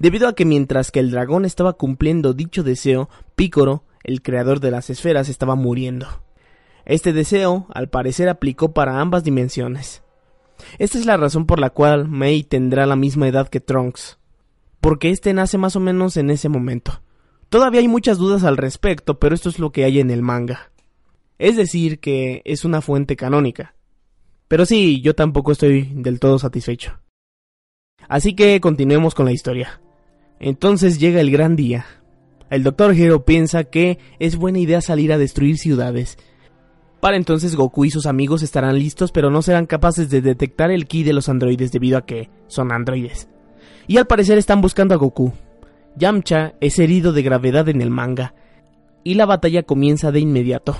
debido a que mientras que el dragón estaba cumpliendo dicho deseo, Picoro, el creador de las esferas, estaba muriendo. Este deseo, al parecer, aplicó para ambas dimensiones. Esta es la razón por la cual Mei tendrá la misma edad que Trunks, porque este nace más o menos en ese momento. Todavía hay muchas dudas al respecto, pero esto es lo que hay en el manga. Es decir, que es una fuente canónica. Pero sí, yo tampoco estoy del todo satisfecho. Así que continuemos con la historia. Entonces llega el gran día. El Dr. Hero piensa que es buena idea salir a destruir ciudades. Para entonces Goku y sus amigos estarán listos pero no serán capaces de detectar el ki de los androides debido a que son androides. Y al parecer están buscando a Goku. Yamcha es herido de gravedad en el manga y la batalla comienza de inmediato.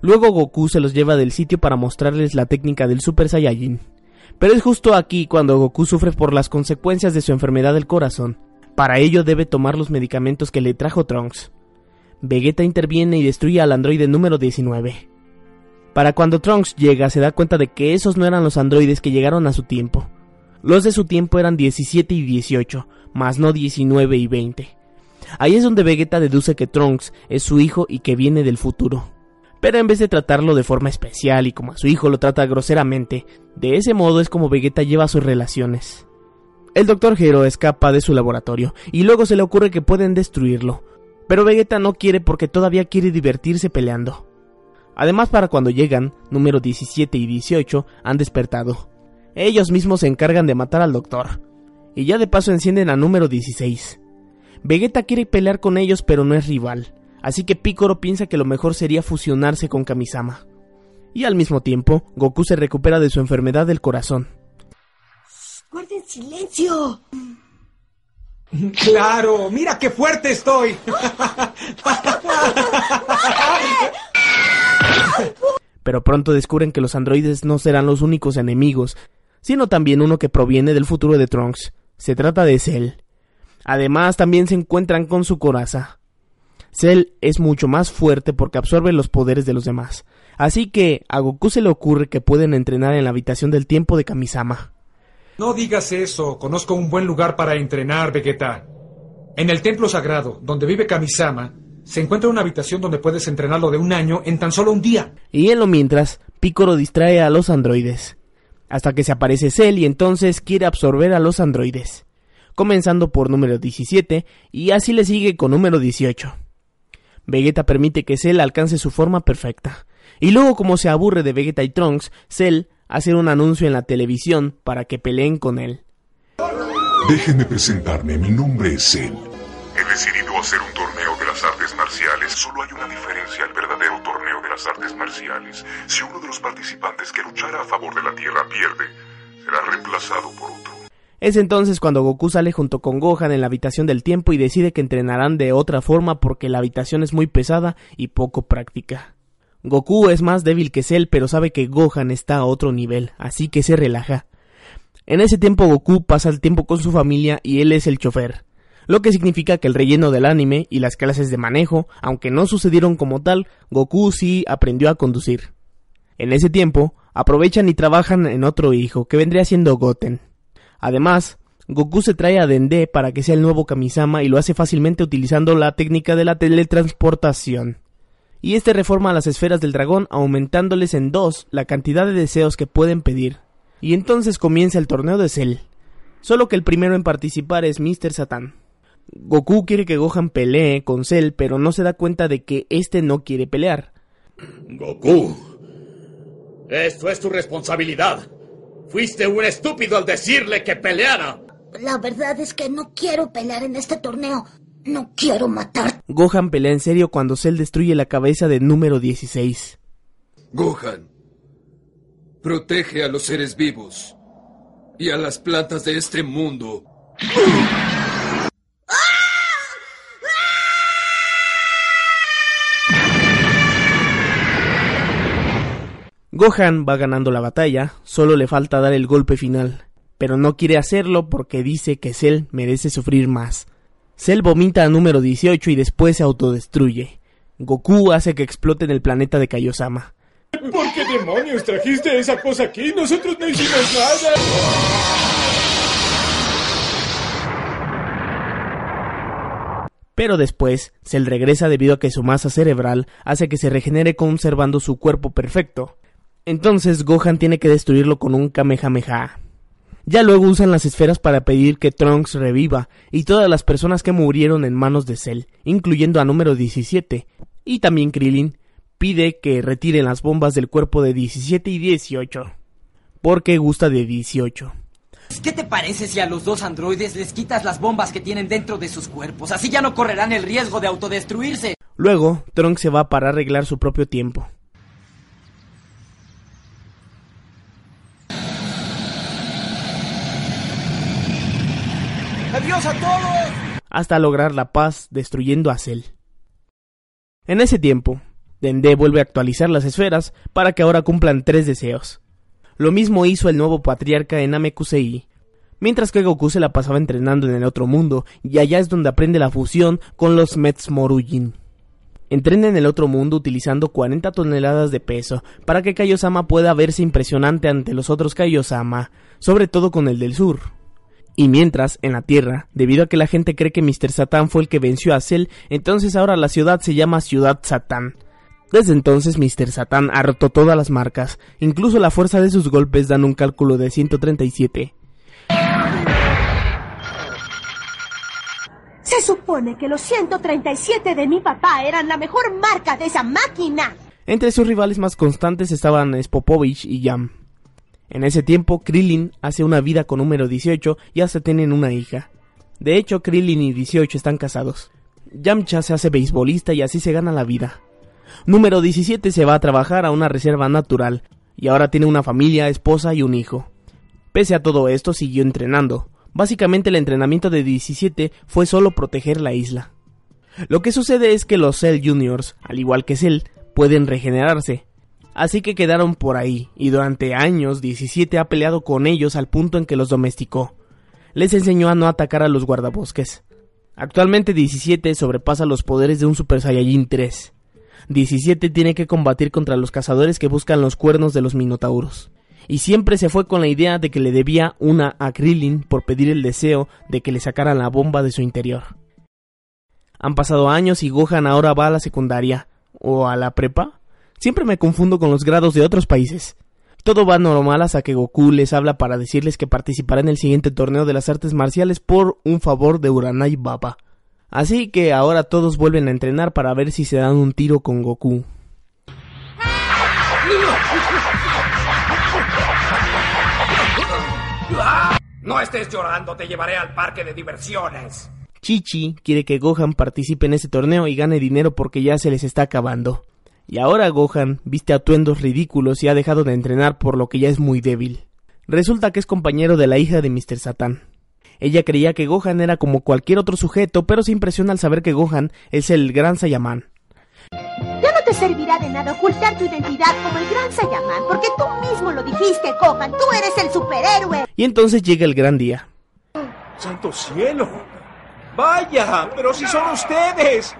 Luego Goku se los lleva del sitio para mostrarles la técnica del Super Saiyajin. Pero es justo aquí cuando Goku sufre por las consecuencias de su enfermedad del corazón. Para ello debe tomar los medicamentos que le trajo Trunks. Vegeta interviene y destruye al androide número 19. Para cuando Trunks llega se da cuenta de que esos no eran los androides que llegaron a su tiempo. Los de su tiempo eran 17 y 18, más no 19 y 20. Ahí es donde Vegeta deduce que Trunks es su hijo y que viene del futuro pero en vez de tratarlo de forma especial y como a su hijo lo trata groseramente, de ese modo es como Vegeta lleva sus relaciones. El Dr. Hero escapa de su laboratorio y luego se le ocurre que pueden destruirlo, pero Vegeta no quiere porque todavía quiere divertirse peleando. Además, para cuando llegan, número 17 y 18 han despertado. Ellos mismos se encargan de matar al doctor, y ya de paso encienden a número 16. Vegeta quiere pelear con ellos pero no es rival, así que Piccolo piensa que lo mejor sería fusionarse con Kamisama. Y al mismo tiempo, Goku se recupera de su enfermedad del corazón. ¡Guarden silencio! Claro, mira qué fuerte estoy. Pero pronto descubren que los androides no serán los únicos enemigos, sino también uno que proviene del futuro de Trunks. Se trata de Cell. Además, también se encuentran con su coraza. Cell es mucho más fuerte porque absorbe los poderes de los demás. Así que a Goku se le ocurre que pueden entrenar en la habitación del tiempo de Kamisama. No digas eso, conozco un buen lugar para entrenar, Vegeta. En el templo sagrado, donde vive Kamisama, se encuentra una habitación donde puedes entrenarlo de un año en tan solo un día. Y en lo mientras, Piccolo distrae a los androides. Hasta que se aparece Cell y entonces quiere absorber a los androides. Comenzando por número 17 y así le sigue con número 18. Vegeta permite que Cell alcance su forma perfecta. Y luego, como se aburre de Vegeta y Trunks, Cell hace un anuncio en la televisión para que peleen con él. Déjenme presentarme, mi nombre es Cell. He decidido hacer un torneo de las artes marciales. Solo hay una diferencia al verdadero torneo de las artes marciales. Si uno de los participantes que luchara a favor de la Tierra pierde, será reemplazado por otro. Es entonces cuando Goku sale junto con Gohan en la habitación del tiempo y decide que entrenarán de otra forma porque la habitación es muy pesada y poco práctica. Goku es más débil que Cell pero sabe que Gohan está a otro nivel, así que se relaja. En ese tiempo Goku pasa el tiempo con su familia y él es el chofer, lo que significa que el relleno del anime y las clases de manejo, aunque no sucedieron como tal, Goku sí aprendió a conducir. En ese tiempo, aprovechan y trabajan en otro hijo, que vendría siendo Goten. Además, Goku se trae a Dende para que sea el nuevo Kamisama y lo hace fácilmente utilizando la técnica de la teletransportación. Y este reforma las esferas del dragón aumentándoles en dos la cantidad de deseos que pueden pedir. Y entonces comienza el torneo de Cell. Solo que el primero en participar es Mr. Satan. Goku quiere que Gohan pelee con Cell, pero no se da cuenta de que este no quiere pelear. Goku, esto es tu responsabilidad. Fuiste un estúpido al decirle que peleara. La verdad es que no quiero pelear en este torneo. No quiero matar. Gohan pelea en serio cuando Cell destruye la cabeza de número 16. Gohan, protege a los seres vivos y a las plantas de este mundo. Gohan va ganando la batalla, solo le falta dar el golpe final, pero no quiere hacerlo porque dice que Cell merece sufrir más. Cell vomita a número 18 y después se autodestruye. Goku hace que explote en el planeta de Kaiosama. ¿Por qué demonios trajiste esa cosa aquí? Nosotros no hicimos nada. Pero después, Cell regresa debido a que su masa cerebral hace que se regenere conservando su cuerpo perfecto. Entonces Gohan tiene que destruirlo con un Kamehameha. Ya luego usan las esferas para pedir que Trunks reviva y todas las personas que murieron en manos de Cell, incluyendo a número 17. Y también Krillin pide que retiren las bombas del cuerpo de 17 y 18. Porque gusta de 18. ¿Qué te parece si a los dos androides les quitas las bombas que tienen dentro de sus cuerpos? Así ya no correrán el riesgo de autodestruirse. Luego, Trunks se va para arreglar su propio tiempo. ¡Adiós a todos! Hasta lograr la paz destruyendo a Cell. En ese tiempo, Dende vuelve a actualizar las esferas para que ahora cumplan tres deseos. Lo mismo hizo el nuevo patriarca en Namekusei, mientras que Goku se la pasaba entrenando en el otro mundo, y allá es donde aprende la fusión con los Metsmorujin. Entrena en el otro mundo utilizando 40 toneladas de peso para que Kaiosama pueda verse impresionante ante los otros Kaiosama, sobre todo con el del sur. Y mientras, en la Tierra, debido a que la gente cree que Mr. Satan fue el que venció a Cell, entonces ahora la ciudad se llama Ciudad Satán. Desde entonces Mr. Satan ha roto todas las marcas, incluso la fuerza de sus golpes dan un cálculo de 137. Se supone que los 137 de mi papá eran la mejor marca de esa máquina. Entre sus rivales más constantes estaban Spopovich y Yam. En ese tiempo, Krillin hace una vida con número 18 y hasta tienen una hija. De hecho, Krillin y 18 están casados. Yamcha se hace beisbolista y así se gana la vida. Número 17 se va a trabajar a una reserva natural y ahora tiene una familia, esposa y un hijo. Pese a todo esto, siguió entrenando. Básicamente el entrenamiento de 17 fue solo proteger la isla. Lo que sucede es que los Cell Juniors, al igual que Cell, pueden regenerarse. Así que quedaron por ahí, y durante años 17 ha peleado con ellos al punto en que los domesticó. Les enseñó a no atacar a los guardabosques. Actualmente 17 sobrepasa los poderes de un Super Saiyajin 3. 17 tiene que combatir contra los cazadores que buscan los cuernos de los minotauros y siempre se fue con la idea de que le debía una a Krillin por pedir el deseo de que le sacaran la bomba de su interior. Han pasado años y Gohan ahora va a la secundaria o a la prepa. Siempre me confundo con los grados de otros países. Todo va normal hasta que Goku les habla para decirles que participará en el siguiente torneo de las artes marciales por un favor de Uranai Baba. Así que ahora todos vuelven a entrenar para ver si se dan un tiro con Goku. No estés llorando, te llevaré al parque de diversiones. Chichi quiere que Gohan participe en ese torneo y gane dinero porque ya se les está acabando. Y ahora Gohan viste atuendos ridículos y ha dejado de entrenar por lo que ya es muy débil. Resulta que es compañero de la hija de Mr. Satan. Ella creía que Gohan era como cualquier otro sujeto, pero se impresiona al saber que Gohan es el gran Saiyaman. Ya no te servirá de nada ocultar tu identidad como el gran Saiyaman, porque tú mismo lo dijiste, Gohan, tú eres el superhéroe. Y entonces llega el gran día. ¡Santo cielo! ¡Vaya! ¡Pero si son ustedes!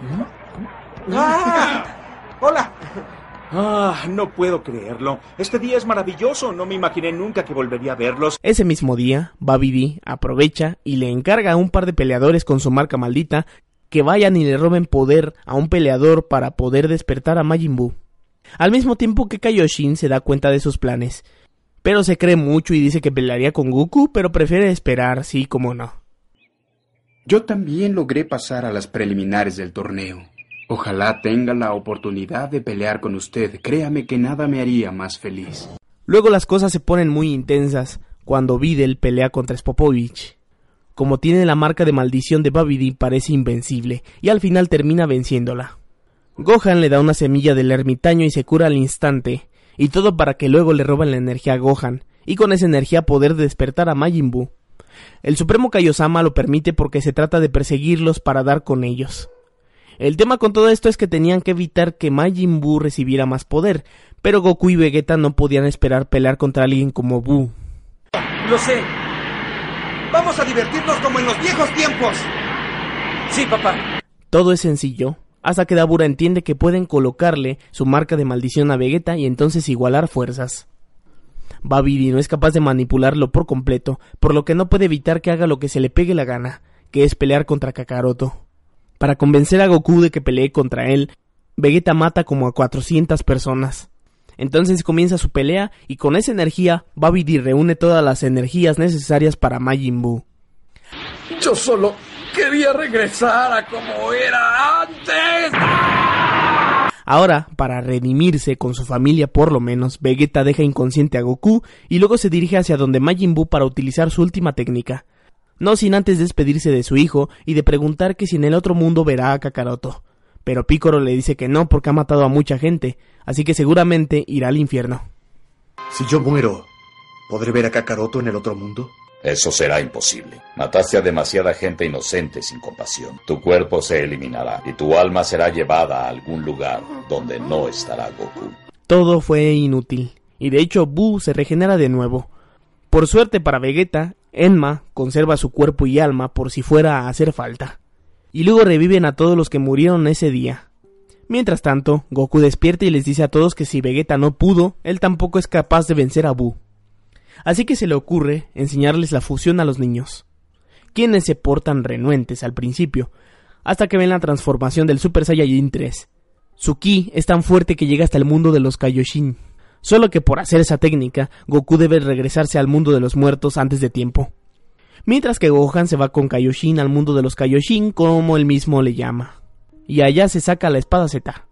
¡Ah! ¡Hola! Ah, no puedo creerlo. Este día es maravilloso. No me imaginé nunca que volvería a verlos. Ese mismo día, Babidi aprovecha y le encarga a un par de peleadores con su marca maldita que vayan y le roben poder a un peleador para poder despertar a Majin Buu. Al mismo tiempo que Kaioshin se da cuenta de sus planes, pero se cree mucho y dice que pelearía con Goku, pero prefiere esperar, sí como no. Yo también logré pasar a las preliminares del torneo. Ojalá tenga la oportunidad de pelear con usted. Créame que nada me haría más feliz. Luego las cosas se ponen muy intensas cuando Videl pelea contra Spopovich. Como tiene la marca de maldición de Babidi, parece invencible y al final termina venciéndola. Gohan le da una semilla del ermitaño y se cura al instante, y todo para que luego le roben la energía a Gohan, y con esa energía poder despertar a Majin Buu. El Supremo Kaiosama lo permite porque se trata de perseguirlos para dar con ellos. El tema con todo esto es que tenían que evitar que Majin Buu recibiera más poder, pero Goku y Vegeta no podían esperar pelear contra alguien como Buu. Lo sé. Vamos a divertirnos como en los viejos tiempos. Sí, papá. Todo es sencillo, hasta que Dabura entiende que pueden colocarle su marca de maldición a Vegeta y entonces igualar fuerzas. Babidi no es capaz de manipularlo por completo, por lo que no puede evitar que haga lo que se le pegue la gana, que es pelear contra Kakaroto. Para convencer a Goku de que pelee contra él, Vegeta mata como a 400 personas. Entonces comienza su pelea y con esa energía, Babidi reúne todas las energías necesarias para Majin Buu. Yo solo quería regresar a como era antes. Ahora, para redimirse con su familia por lo menos, Vegeta deja inconsciente a Goku y luego se dirige hacia donde Majin Buu para utilizar su última técnica. No sin antes despedirse de su hijo y de preguntar que si en el otro mundo verá a Kakaroto. Pero Picoro le dice que no porque ha matado a mucha gente, así que seguramente irá al infierno. Si yo muero, ¿podré ver a Kakaroto en el otro mundo? Eso será imposible. Mataste a demasiada gente inocente sin compasión. Tu cuerpo se eliminará y tu alma será llevada a algún lugar donde no estará Goku. Todo fue inútil, y de hecho Buu se regenera de nuevo. Por suerte para Vegeta, Enma conserva su cuerpo y alma por si fuera a hacer falta. Y luego reviven a todos los que murieron ese día. Mientras tanto, Goku despierta y les dice a todos que si Vegeta no pudo, él tampoco es capaz de vencer a Buu. Así que se le ocurre enseñarles la fusión a los niños, quienes se portan renuentes al principio, hasta que ven la transformación del Super Saiyajin 3. Su ki es tan fuerte que llega hasta el mundo de los Kaioshin, solo que por hacer esa técnica, Goku debe regresarse al mundo de los muertos antes de tiempo. Mientras que Gohan se va con Kaioshin al mundo de los Kaioshin como él mismo le llama. Y allá se saca la espada Z.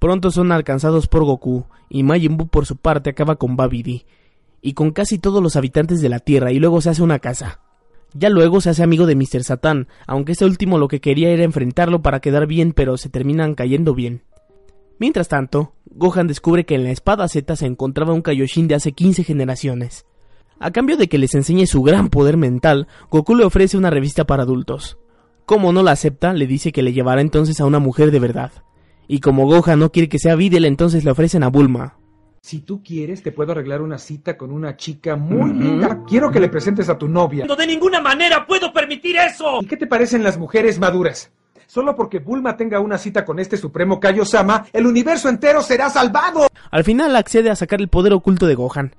Pronto son alcanzados por Goku, y Majin Buu por su parte acaba con Babidi, y con casi todos los habitantes de la Tierra y luego se hace una casa. Ya luego se hace amigo de Mr. Satan, aunque este último lo que quería era enfrentarlo para quedar bien, pero se terminan cayendo bien. Mientras tanto, Gohan descubre que en la espada Z se encontraba un Kaioshin de hace 15 generaciones. A cambio de que les enseñe su gran poder mental, Goku le ofrece una revista para adultos. Como no la acepta, le dice que le llevará entonces a una mujer de verdad. Y como Gohan no quiere que sea Videl, entonces le ofrecen a Bulma, si tú quieres, te puedo arreglar una cita con una chica muy linda. Quiero que le presentes a tu novia. No, de ninguna manera puedo permitir eso. ¿Y qué te parecen las mujeres maduras? Solo porque Bulma tenga una cita con este supremo Kaiosama, el universo entero será salvado. Al final accede a sacar el poder oculto de Gohan.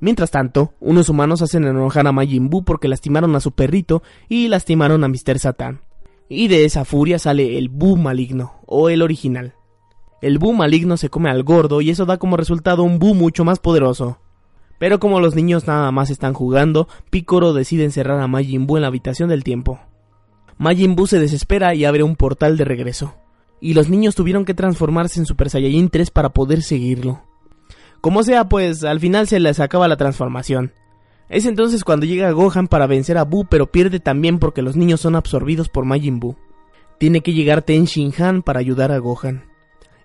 Mientras tanto, unos humanos hacen enojar a Majin Buu porque lastimaron a su perrito y lastimaron a Mr. Satan. Y de esa furia sale el Buu maligno, o el original. El Buu maligno se come al gordo y eso da como resultado un Buu mucho más poderoso. Pero como los niños nada más están jugando, Picoro decide encerrar a Majin Buu en la habitación del tiempo. Majin Buu se desespera y abre un portal de regreso. Y los niños tuvieron que transformarse en Super Saiyajin 3 para poder seguirlo. Como sea, pues al final se les acaba la transformación. Es entonces cuando llega Gohan para vencer a Buu, pero pierde también porque los niños son absorbidos por Majin Buu. Tiene que llegar Ten Shin Han para ayudar a Gohan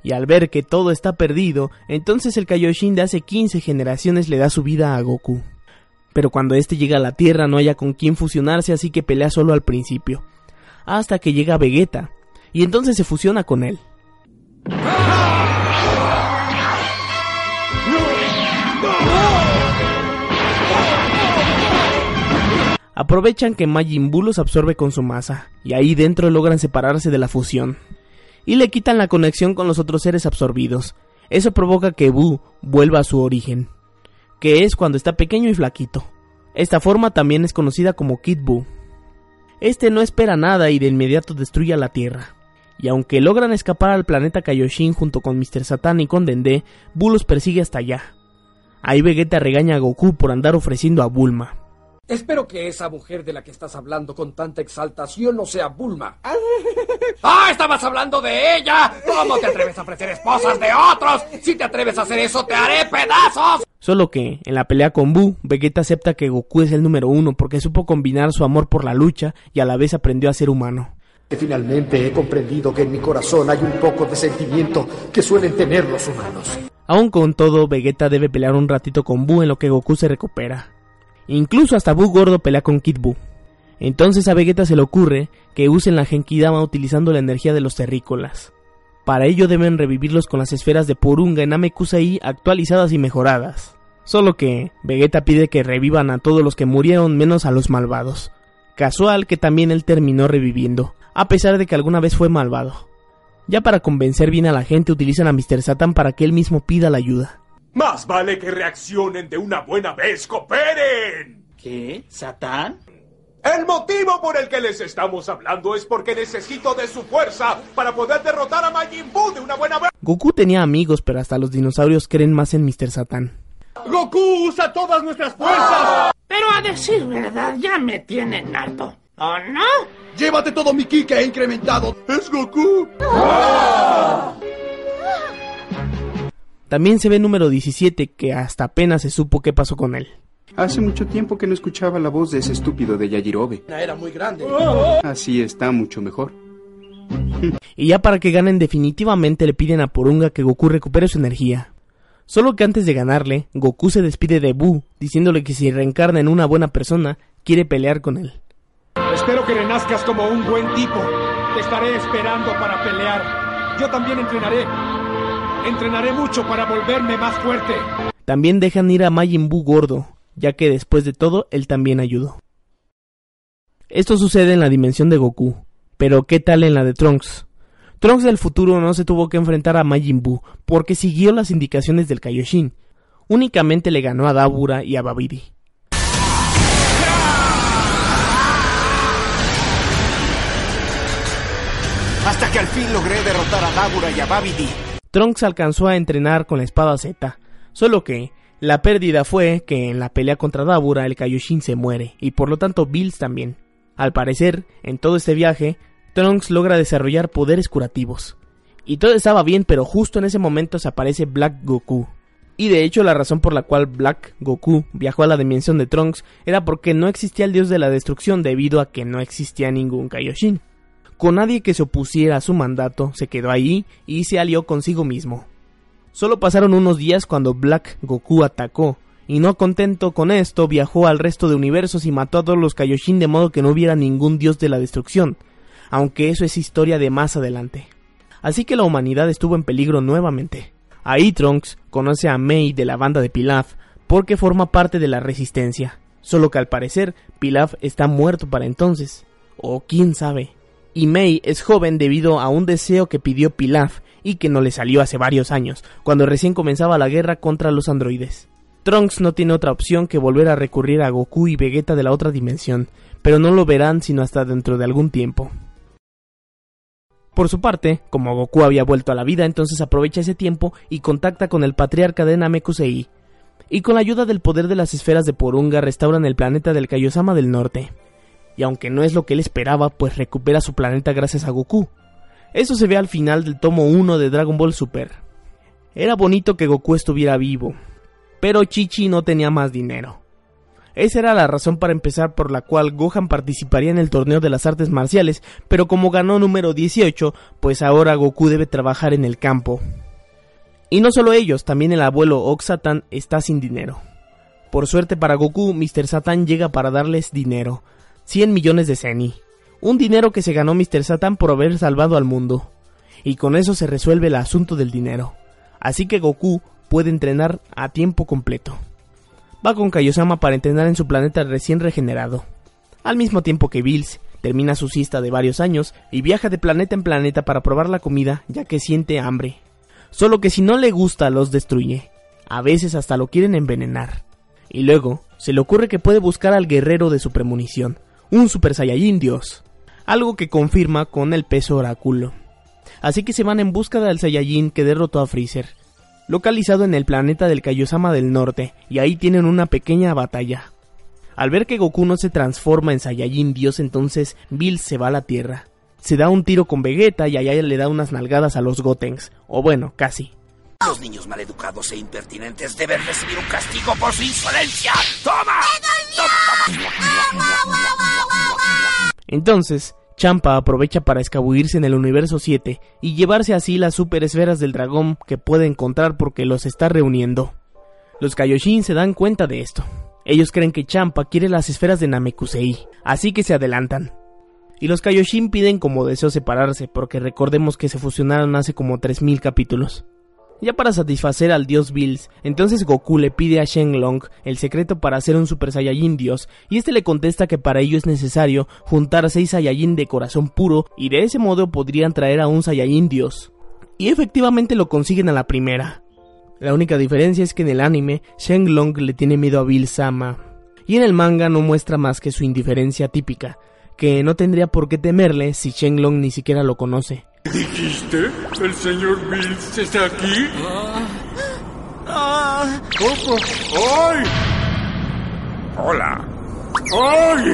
y al ver que todo está perdido, entonces el Kaioshin de hace 15 generaciones le da su vida a Goku. Pero cuando este llega a la Tierra no haya con quién fusionarse, así que pelea solo al principio, hasta que llega Vegeta, y entonces se fusiona con él. Aprovechan que Majin Buu los absorbe con su masa, y ahí dentro logran separarse de la fusión y le quitan la conexión con los otros seres absorbidos. Eso provoca que Buu vuelva a su origen, que es cuando está pequeño y flaquito. Esta forma también es conocida como Kid Buu. Este no espera nada y de inmediato destruye a la Tierra. Y aunque logran escapar al planeta Kaioshin junto con Mr. Satan y con Dende, Buu los persigue hasta allá. Ahí Vegeta regaña a Goku por andar ofreciendo a Bulma. Espero que esa mujer de la que estás hablando con tanta exaltación no sea Bulma. [laughs] ¡Ah, estabas hablando de ella! ¿Cómo te atreves a ofrecer esposas de otros? Si te atreves a hacer eso, te haré pedazos. Solo que, en la pelea con Buu, Vegeta acepta que Goku es el número uno porque supo combinar su amor por la lucha y a la vez aprendió a ser humano. Finalmente he comprendido que en mi corazón hay un poco de sentimiento que suelen tener los humanos. Aún con todo, Vegeta debe pelear un ratito con Buu en lo que Goku se recupera. Incluso hasta Buu gordo pelea con Kid Buu. Entonces a Vegeta se le ocurre que usen la Genkidama utilizando la energía de los terrícolas. Para ello deben revivirlos con las esferas de Porunga en Namekusei actualizadas y mejoradas. Solo que Vegeta pide que revivan a todos los que murieron menos a los malvados. Casual que también él terminó reviviendo, a pesar de que alguna vez fue malvado. Ya para convencer bien a la gente utilizan a Mr. Satan para que él mismo pida la ayuda. Más vale que reaccionen de una buena vez, cooperen. ¿Qué? ¿Satán? El motivo por el que les estamos hablando es porque necesito de su fuerza para poder derrotar a Majin Buu de una buena vez. Goku tenía amigos, pero hasta los dinosaurios creen más en Mr. Satan. ¡Goku usa todas nuestras fuerzas! Pero a decir verdad, ya me tienen harto. ¿O no? Llévate todo mi ki que he incrementado. ¡Es Goku! También se ve número 17, que hasta apenas se supo qué pasó con él. Hace mucho tiempo que no escuchaba la voz de ese estúpido de Yajirobe. Era muy grande. Así está mucho mejor. [laughs] y ya para que ganen definitivamente le piden a Porunga que Goku recupere su energía. Solo que antes de ganarle, Goku se despide de Buu, diciéndole que si reencarna en una buena persona, quiere pelear con él. Espero que renazcas como un buen tipo. Te estaré esperando para pelear. Yo también entrenaré. Entrenaré mucho para volverme más fuerte. También dejan ir a Majin Buu gordo, ya que después de todo él también ayudó. Esto sucede en la dimensión de Goku, pero ¿qué tal en la de Trunks? Trunks del futuro no se tuvo que enfrentar a Majin Buu porque siguió las indicaciones del Kaioshin. Únicamente le ganó a Dabura y a Babidi. Hasta que al fin logré derrotar a Dabura y a Babidi. Trunks alcanzó a entrenar con la espada Z, solo que la pérdida fue que en la pelea contra Dabura el Kaioshin se muere y por lo tanto Bills también. Al parecer, en todo este viaje, Trunks logra desarrollar poderes curativos. Y todo estaba bien, pero justo en ese momento se aparece Black Goku. Y de hecho la razón por la cual Black Goku viajó a la dimensión de Trunks era porque no existía el dios de la destrucción debido a que no existía ningún Kaioshin. Con nadie que se opusiera a su mandato, se quedó ahí y se alió consigo mismo. Solo pasaron unos días cuando Black Goku atacó, y no contento con esto, viajó al resto de universos y mató a todos los Kaioshin de modo que no hubiera ningún dios de la destrucción, aunque eso es historia de más adelante. Así que la humanidad estuvo en peligro nuevamente. Ahí Trunks conoce a Mei de la banda de Pilaf, porque forma parte de la resistencia, solo que al parecer Pilaf está muerto para entonces, o quién sabe. Y Mei es joven debido a un deseo que pidió Pilaf y que no le salió hace varios años, cuando recién comenzaba la guerra contra los androides. Trunks no tiene otra opción que volver a recurrir a Goku y Vegeta de la otra dimensión, pero no lo verán sino hasta dentro de algún tiempo. Por su parte, como Goku había vuelto a la vida, entonces aprovecha ese tiempo y contacta con el patriarca de Namekusei. Y con la ayuda del poder de las esferas de Porunga restauran el planeta del Kaiosama del Norte. Y aunque no es lo que él esperaba, pues recupera su planeta gracias a Goku. Eso se ve al final del tomo 1 de Dragon Ball Super. Era bonito que Goku estuviera vivo, pero Chichi no tenía más dinero. Esa era la razón para empezar por la cual Gohan participaría en el torneo de las artes marciales, pero como ganó número 18, pues ahora Goku debe trabajar en el campo. Y no solo ellos, también el abuelo Oxatan está sin dinero. Por suerte para Goku, Mr. Satan llega para darles dinero, 100 millones de Zeni, un dinero que se ganó Mr. Satan por haber salvado al mundo. Y con eso se resuelve el asunto del dinero. Así que Goku puede entrenar a tiempo completo va con Kaiosama para entrenar en su planeta recién regenerado. Al mismo tiempo que Bills termina su siesta de varios años y viaja de planeta en planeta para probar la comida ya que siente hambre. Solo que si no le gusta los destruye. A veces hasta lo quieren envenenar. Y luego se le ocurre que puede buscar al guerrero de su premonición, un Super Saiyajin Dios. Algo que confirma con el peso oráculo. Así que se van en busca del Saiyajin que derrotó a Freezer localizado en el planeta del Kaiosama del Norte, y ahí tienen una pequeña batalla. Al ver que Goku no se transforma en Saiyajin Dios, entonces Bill se va a la Tierra. Se da un tiro con Vegeta y allá le da unas nalgadas a los Gotenks, o bueno, casi. Los niños maleducados e impertinentes deben recibir un castigo por su insolencia. ¡Toma! Entonces, Champa aprovecha para escabullirse en el universo 7 y llevarse así las super esferas del dragón que puede encontrar porque los está reuniendo. Los Kaioshin se dan cuenta de esto. Ellos creen que Champa quiere las esferas de Namekusei, así que se adelantan. Y los Kaioshin piden como deseo separarse porque recordemos que se fusionaron hace como 3000 capítulos. Ya para satisfacer al dios Bills, entonces Goku le pide a Shenlong el secreto para hacer un Super Saiyajin dios, y este le contesta que para ello es necesario juntar 6 Saiyajin de corazón puro, y de ese modo podrían traer a un Saiyajin dios. Y efectivamente lo consiguen a la primera. La única diferencia es que en el anime, Shenlong le tiene miedo a Bill Sama, y en el manga no muestra más que su indiferencia típica, que no tendría por qué temerle si Shenlong ni siquiera lo conoce. ¿Dijiste? ¿El señor Bills está aquí? Ah. ¡Ay! Hola. ¡Ay!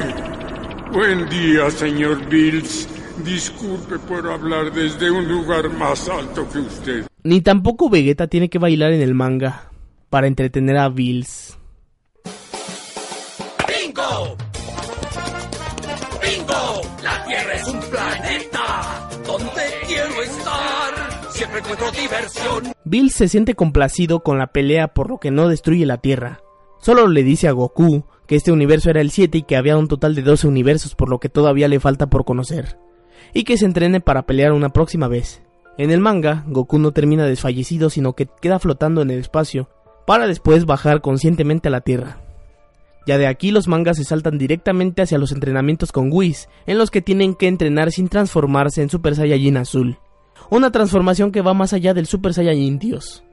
Buen día, señor Bills. Disculpe por hablar desde un lugar más alto que usted. Ni tampoco Vegeta tiene que bailar en el manga para entretener a Bills. Bill se siente complacido con la pelea por lo que no destruye la Tierra. Solo le dice a Goku que este universo era el 7 y que había un total de 12 universos por lo que todavía le falta por conocer. Y que se entrene para pelear una próxima vez. En el manga, Goku no termina desfallecido sino que queda flotando en el espacio, para después bajar conscientemente a la Tierra. Ya de aquí los mangas se saltan directamente hacia los entrenamientos con Whis, en los que tienen que entrenar sin transformarse en Super Saiyajin azul. Una transformación que va más allá del Super Saiyajin Dios.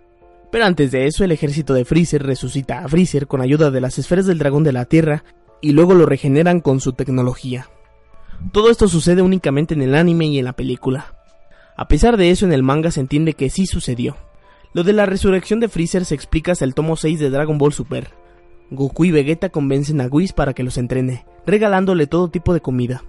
Pero antes de eso, el ejército de Freezer resucita a Freezer con ayuda de las esferas del dragón de la Tierra y luego lo regeneran con su tecnología. Todo esto sucede únicamente en el anime y en la película. A pesar de eso, en el manga se entiende que sí sucedió. Lo de la resurrección de Freezer se explica hasta el tomo 6 de Dragon Ball Super. Goku y Vegeta convencen a Whis para que los entrene, regalándole todo tipo de comida.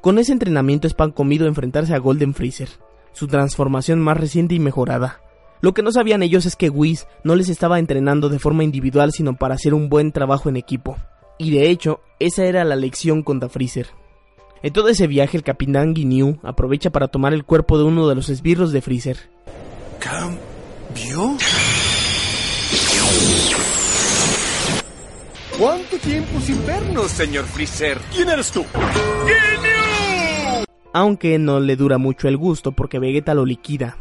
Con ese entrenamiento es pan comido enfrentarse a Golden Freezer, su transformación más reciente y mejorada. Lo que no sabían ellos es que Whis no les estaba entrenando de forma individual sino para hacer un buen trabajo en equipo. Y de hecho, esa era la lección contra Freezer. En todo ese viaje, el capitán Ginyu aprovecha para tomar el cuerpo de uno de los esbirros de Freezer. ¿Cambió? ¿Cuánto tiempo sin vernos, señor Freezer? ¿Quién eres tú? Aunque no le dura mucho el gusto porque Vegeta lo liquida.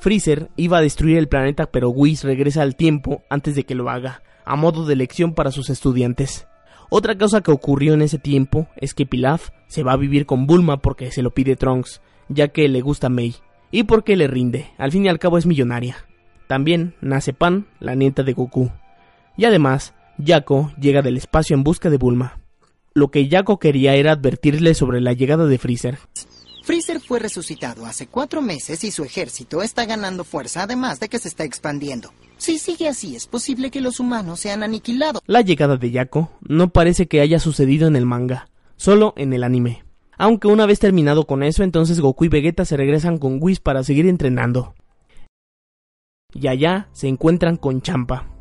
Freezer iba a destruir el planeta pero Whis regresa al tiempo antes de que lo haga, a modo de lección para sus estudiantes. Otra cosa que ocurrió en ese tiempo es que Pilaf se va a vivir con Bulma porque se lo pide Trunks, ya que le gusta Mei, y porque le rinde, al fin y al cabo es millonaria. También nace Pan, la nieta de Goku. Y además, Yako llega del espacio en busca de Bulma. Lo que Yako quería era advertirle sobre la llegada de Freezer. Freezer fue resucitado hace cuatro meses y su ejército está ganando fuerza, además de que se está expandiendo. Si sigue así, es posible que los humanos sean aniquilados. La llegada de Yako no parece que haya sucedido en el manga, solo en el anime. Aunque una vez terminado con eso, entonces Goku y Vegeta se regresan con Whis para seguir entrenando. Y allá se encuentran con Champa.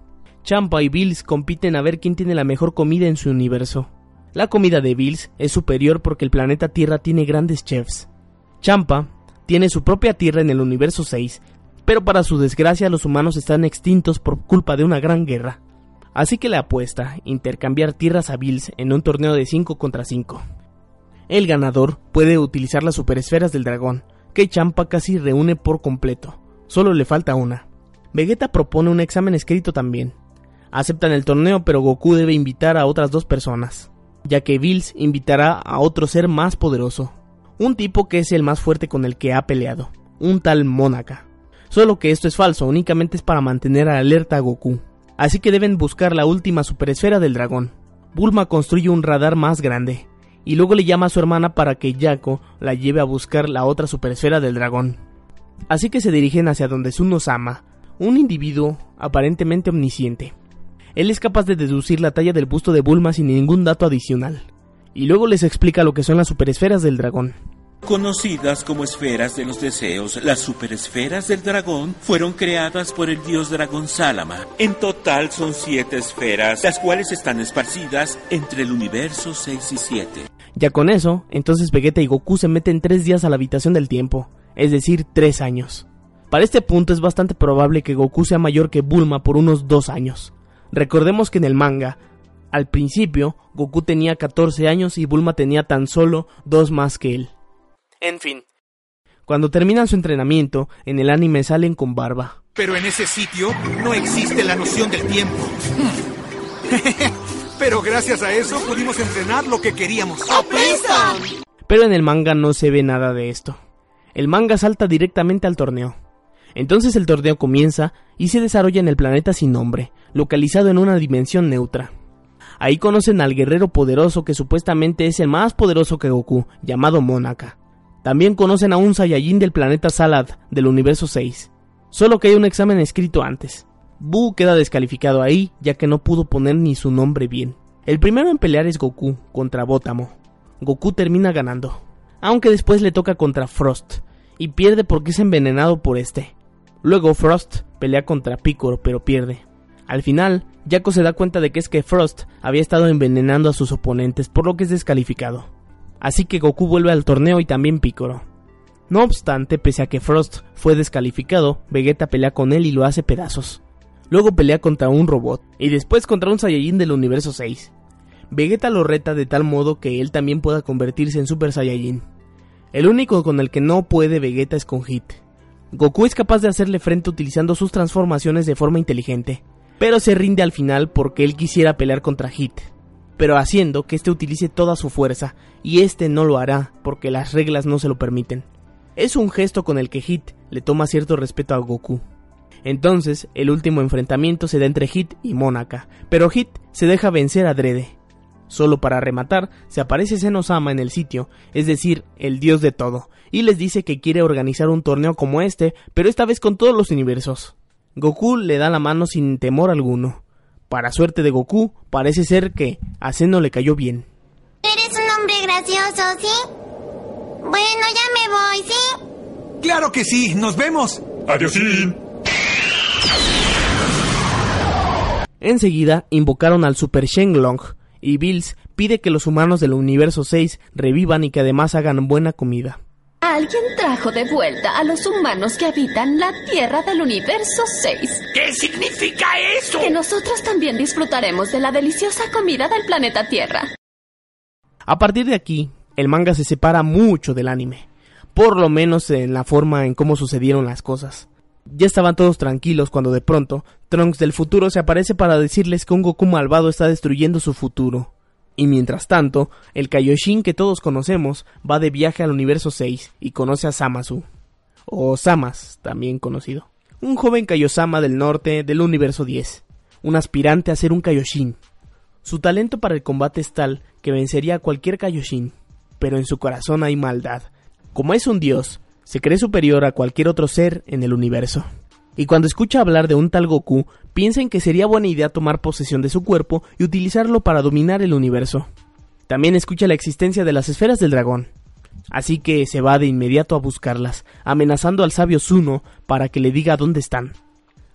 Champa y Bills compiten a ver quién tiene la mejor comida en su universo. La comida de Bills es superior porque el planeta Tierra tiene grandes chefs. Champa tiene su propia Tierra en el universo 6, pero para su desgracia los humanos están extintos por culpa de una gran guerra. Así que le apuesta intercambiar tierras a Bills en un torneo de 5 contra 5. El ganador puede utilizar las superesferas del dragón, que Champa casi reúne por completo. Solo le falta una. Vegeta propone un examen escrito también. Aceptan el torneo, pero Goku debe invitar a otras dos personas, ya que Bills invitará a otro ser más poderoso, un tipo que es el más fuerte con el que ha peleado, un tal Monaka. Solo que esto es falso, únicamente es para mantener alerta a Goku. Así que deben buscar la última superesfera del dragón. Bulma construye un radar más grande, y luego le llama a su hermana para que Yako la lleve a buscar la otra superesfera del dragón. Así que se dirigen hacia donde Sunosama, un individuo aparentemente omnisciente. Él es capaz de deducir la talla del busto de Bulma sin ningún dato adicional, y luego les explica lo que son las superesferas del dragón. Conocidas como esferas de los deseos, las superesferas del dragón fueron creadas por el dios dragón Salama. En total son siete esferas, las cuales están esparcidas entre el universo 6 y 7. Ya con eso, entonces Vegeta y Goku se meten tres días a la habitación del tiempo, es decir, tres años. Para este punto es bastante probable que Goku sea mayor que Bulma por unos dos años. Recordemos que en el manga, al principio, Goku tenía 14 años y Bulma tenía tan solo dos más que él. En fin. Cuando terminan su entrenamiento, en el anime salen con barba. Pero en ese sitio no existe la noción del tiempo. [laughs] Pero gracias a eso pudimos entrenar lo que queríamos. Pero en el manga no se ve nada de esto. El manga salta directamente al torneo. Entonces el torneo comienza y se desarrolla en el planeta sin nombre, localizado en una dimensión neutra. Ahí conocen al guerrero poderoso que supuestamente es el más poderoso que Goku, llamado Monaka. También conocen a un Saiyajin del planeta Salad, del universo 6. Solo que hay un examen escrito antes. Buu queda descalificado ahí, ya que no pudo poner ni su nombre bien. El primero en pelear es Goku, contra Botamo. Goku termina ganando, aunque después le toca contra Frost, y pierde porque es envenenado por este. Luego Frost pelea contra Piccolo, pero pierde. Al final, Jaco se da cuenta de que es que Frost había estado envenenando a sus oponentes, por lo que es descalificado. Así que Goku vuelve al torneo y también Piccolo. No obstante, pese a que Frost fue descalificado, Vegeta pelea con él y lo hace pedazos. Luego pelea contra un robot y después contra un Saiyajin del universo 6. Vegeta lo reta de tal modo que él también pueda convertirse en Super Saiyajin. El único con el que no puede Vegeta es con Hit. Goku es capaz de hacerle frente utilizando sus transformaciones de forma inteligente, pero se rinde al final porque él quisiera pelear contra Hit, pero haciendo que éste utilice toda su fuerza, y este no lo hará porque las reglas no se lo permiten. Es un gesto con el que Hit le toma cierto respeto a Goku. Entonces, el último enfrentamiento se da entre Hit y Monaka, pero Hit se deja vencer a Drede. Solo para rematar, se aparece Senosama en el sitio, es decir, el dios de todo, y les dice que quiere organizar un torneo como este, pero esta vez con todos los universos. Goku le da la mano sin temor alguno. Para suerte de Goku, parece ser que a Seno le cayó bien. Eres un hombre gracioso, ¿sí? Bueno, ya me voy, ¿sí? Claro que sí, nos vemos. Adiós. Enseguida invocaron al Super Shenlong, y Bills pide que los humanos del universo 6 revivan y que además hagan buena comida. Alguien trajo de vuelta a los humanos que habitan la Tierra del Universo 6. ¿Qué significa eso? Que nosotros también disfrutaremos de la deliciosa comida del planeta Tierra. A partir de aquí, el manga se separa mucho del anime, por lo menos en la forma en cómo sucedieron las cosas. Ya estaban todos tranquilos cuando de pronto Trunks del futuro se aparece para decirles que un Goku malvado está destruyendo su futuro. Y mientras tanto, el Kaioshin que todos conocemos va de viaje al universo 6 y conoce a Samasu, o Samas, también conocido. Un joven Kaiosama del norte del universo 10, un aspirante a ser un Kaioshin. Su talento para el combate es tal que vencería a cualquier Kaioshin, pero en su corazón hay maldad. Como es un dios, se cree superior a cualquier otro ser en el universo y cuando escucha hablar de un tal Goku, piensa en que sería buena idea tomar posesión de su cuerpo y utilizarlo para dominar el universo. También escucha la existencia de las esferas del dragón, así que se va de inmediato a buscarlas, amenazando al sabio Zuno para que le diga dónde están.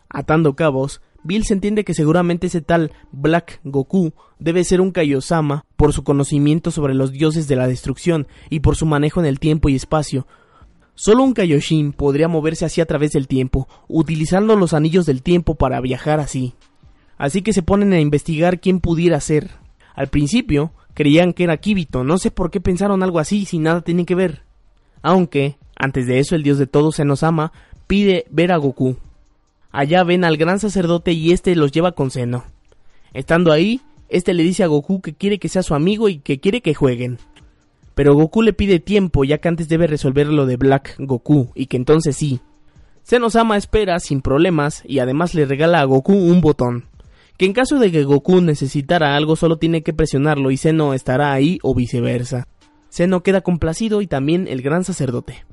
Atando cabos, Bill se entiende que seguramente ese tal Black Goku debe ser un Kaiosama por su conocimiento sobre los dioses de la destrucción y por su manejo en el tiempo y espacio, Solo un Kaioshin podría moverse así a través del tiempo, utilizando los anillos del tiempo para viajar así. Así que se ponen a investigar quién pudiera ser. Al principio creían que era Kibito, no sé por qué pensaron algo así si nada tiene que ver. Aunque, antes de eso el dios de todos se nos ama, pide ver a Goku. Allá ven al gran sacerdote y este los lleva con seno. Estando ahí, este le dice a Goku que quiere que sea su amigo y que quiere que jueguen. Pero Goku le pide tiempo ya que antes debe resolver lo de Black Goku y que entonces sí. Senosama espera sin problemas y además le regala a Goku un botón, que en caso de que Goku necesitara algo solo tiene que presionarlo y Seno estará ahí o viceversa. Seno queda complacido y también el gran sacerdote.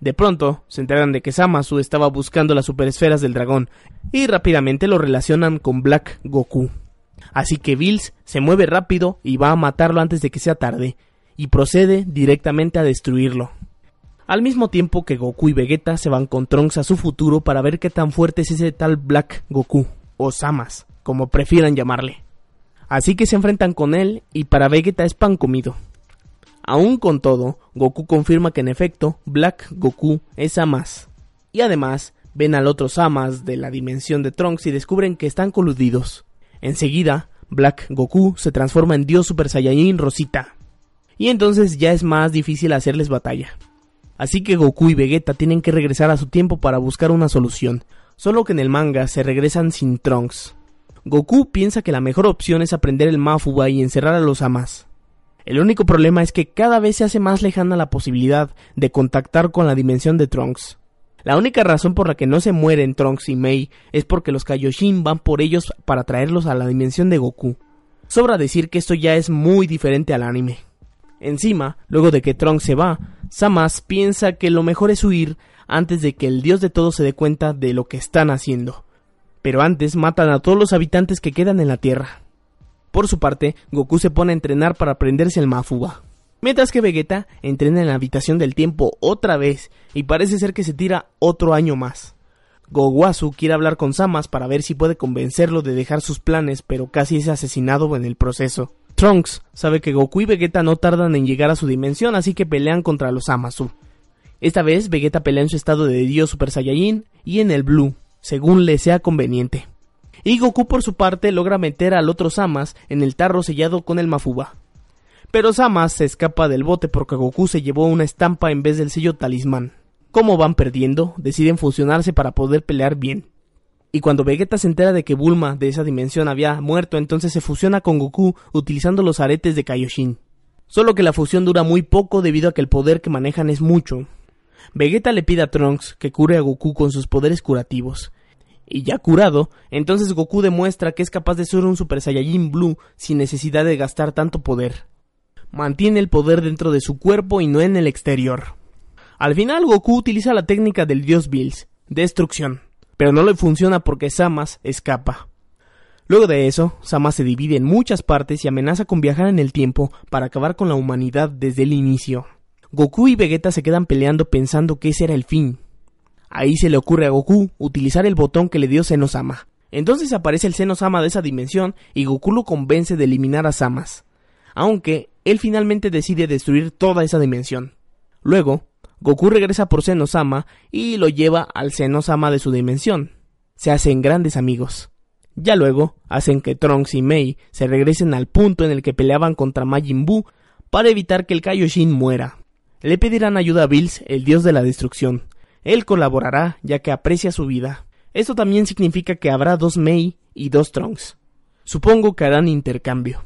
De pronto, se enteran de que Samasu estaba buscando las superesferas del dragón y rápidamente lo relacionan con Black Goku. Así que Bills se mueve rápido y va a matarlo antes de que sea tarde, y procede directamente a destruirlo. Al mismo tiempo que Goku y Vegeta se van con Trunks a su futuro para ver qué tan fuerte es ese tal Black Goku, o Samas, como prefieran llamarle. Así que se enfrentan con él y para Vegeta es pan comido. Aún con todo, Goku confirma que en efecto Black Goku es Samas. Y además ven al otro Samas de la dimensión de Trunks y descubren que están coludidos. Enseguida, Black Goku se transforma en Dios Super Saiyajin Rosita y entonces ya es más difícil hacerles batalla. Así que Goku y Vegeta tienen que regresar a su tiempo para buscar una solución, solo que en el manga se regresan sin Trunks. Goku piensa que la mejor opción es aprender el Mafuba y encerrar a los Amas. El único problema es que cada vez se hace más lejana la posibilidad de contactar con la dimensión de Trunks. La única razón por la que no se mueren Trunks y Mei es porque los Kaioshin van por ellos para traerlos a la dimensión de Goku. Sobra decir que esto ya es muy diferente al anime. Encima, luego de que Trunks se va, Samas piensa que lo mejor es huir antes de que el dios de todo se dé cuenta de lo que están haciendo. Pero antes matan a todos los habitantes que quedan en la Tierra. Por su parte, Goku se pone a entrenar para aprenderse el Mafuba. Mientras que Vegeta entrena en la habitación del tiempo otra vez y parece ser que se tira otro año más. Goguasu quiere hablar con Samas para ver si puede convencerlo de dejar sus planes, pero casi es asesinado en el proceso. Trunks sabe que Goku y Vegeta no tardan en llegar a su dimensión, así que pelean contra los Amazu. Esta vez Vegeta pelea en su estado de Dios Super Saiyajin y en el Blue, según le sea conveniente. Y Goku por su parte logra meter al otro Samas en el tarro sellado con el Mafuba. Pero Samas se escapa del bote porque Goku se llevó una estampa en vez del sello talismán. Como van perdiendo, deciden fusionarse para poder pelear bien. Y cuando Vegeta se entera de que Bulma de esa dimensión había muerto, entonces se fusiona con Goku utilizando los aretes de Kaioshin. Solo que la fusión dura muy poco debido a que el poder que manejan es mucho. Vegeta le pide a Trunks que cure a Goku con sus poderes curativos. Y ya curado, entonces Goku demuestra que es capaz de ser un Super Saiyajin Blue sin necesidad de gastar tanto poder. Mantiene el poder dentro de su cuerpo y no en el exterior. Al final Goku utiliza la técnica del dios Bills, destrucción, pero no le funciona porque Samas escapa. Luego de eso, Samas se divide en muchas partes y amenaza con viajar en el tiempo para acabar con la humanidad desde el inicio. Goku y Vegeta se quedan peleando pensando que ese era el fin. Ahí se le ocurre a Goku utilizar el botón que le dio Senosama. Entonces aparece el Senosama de esa dimensión y Goku lo convence de eliminar a Samas. Aunque él finalmente decide destruir toda esa dimensión. Luego, Goku regresa por Senosama y lo lleva al Senosama de su dimensión. Se hacen grandes amigos. Ya luego, hacen que Trunks y Mei se regresen al punto en el que peleaban contra Majin Buu para evitar que el Kaioshin muera. Le pedirán ayuda a Bills, el dios de la destrucción. Él colaborará ya que aprecia su vida. Esto también significa que habrá dos Mei y dos Trunks. Supongo que harán intercambio.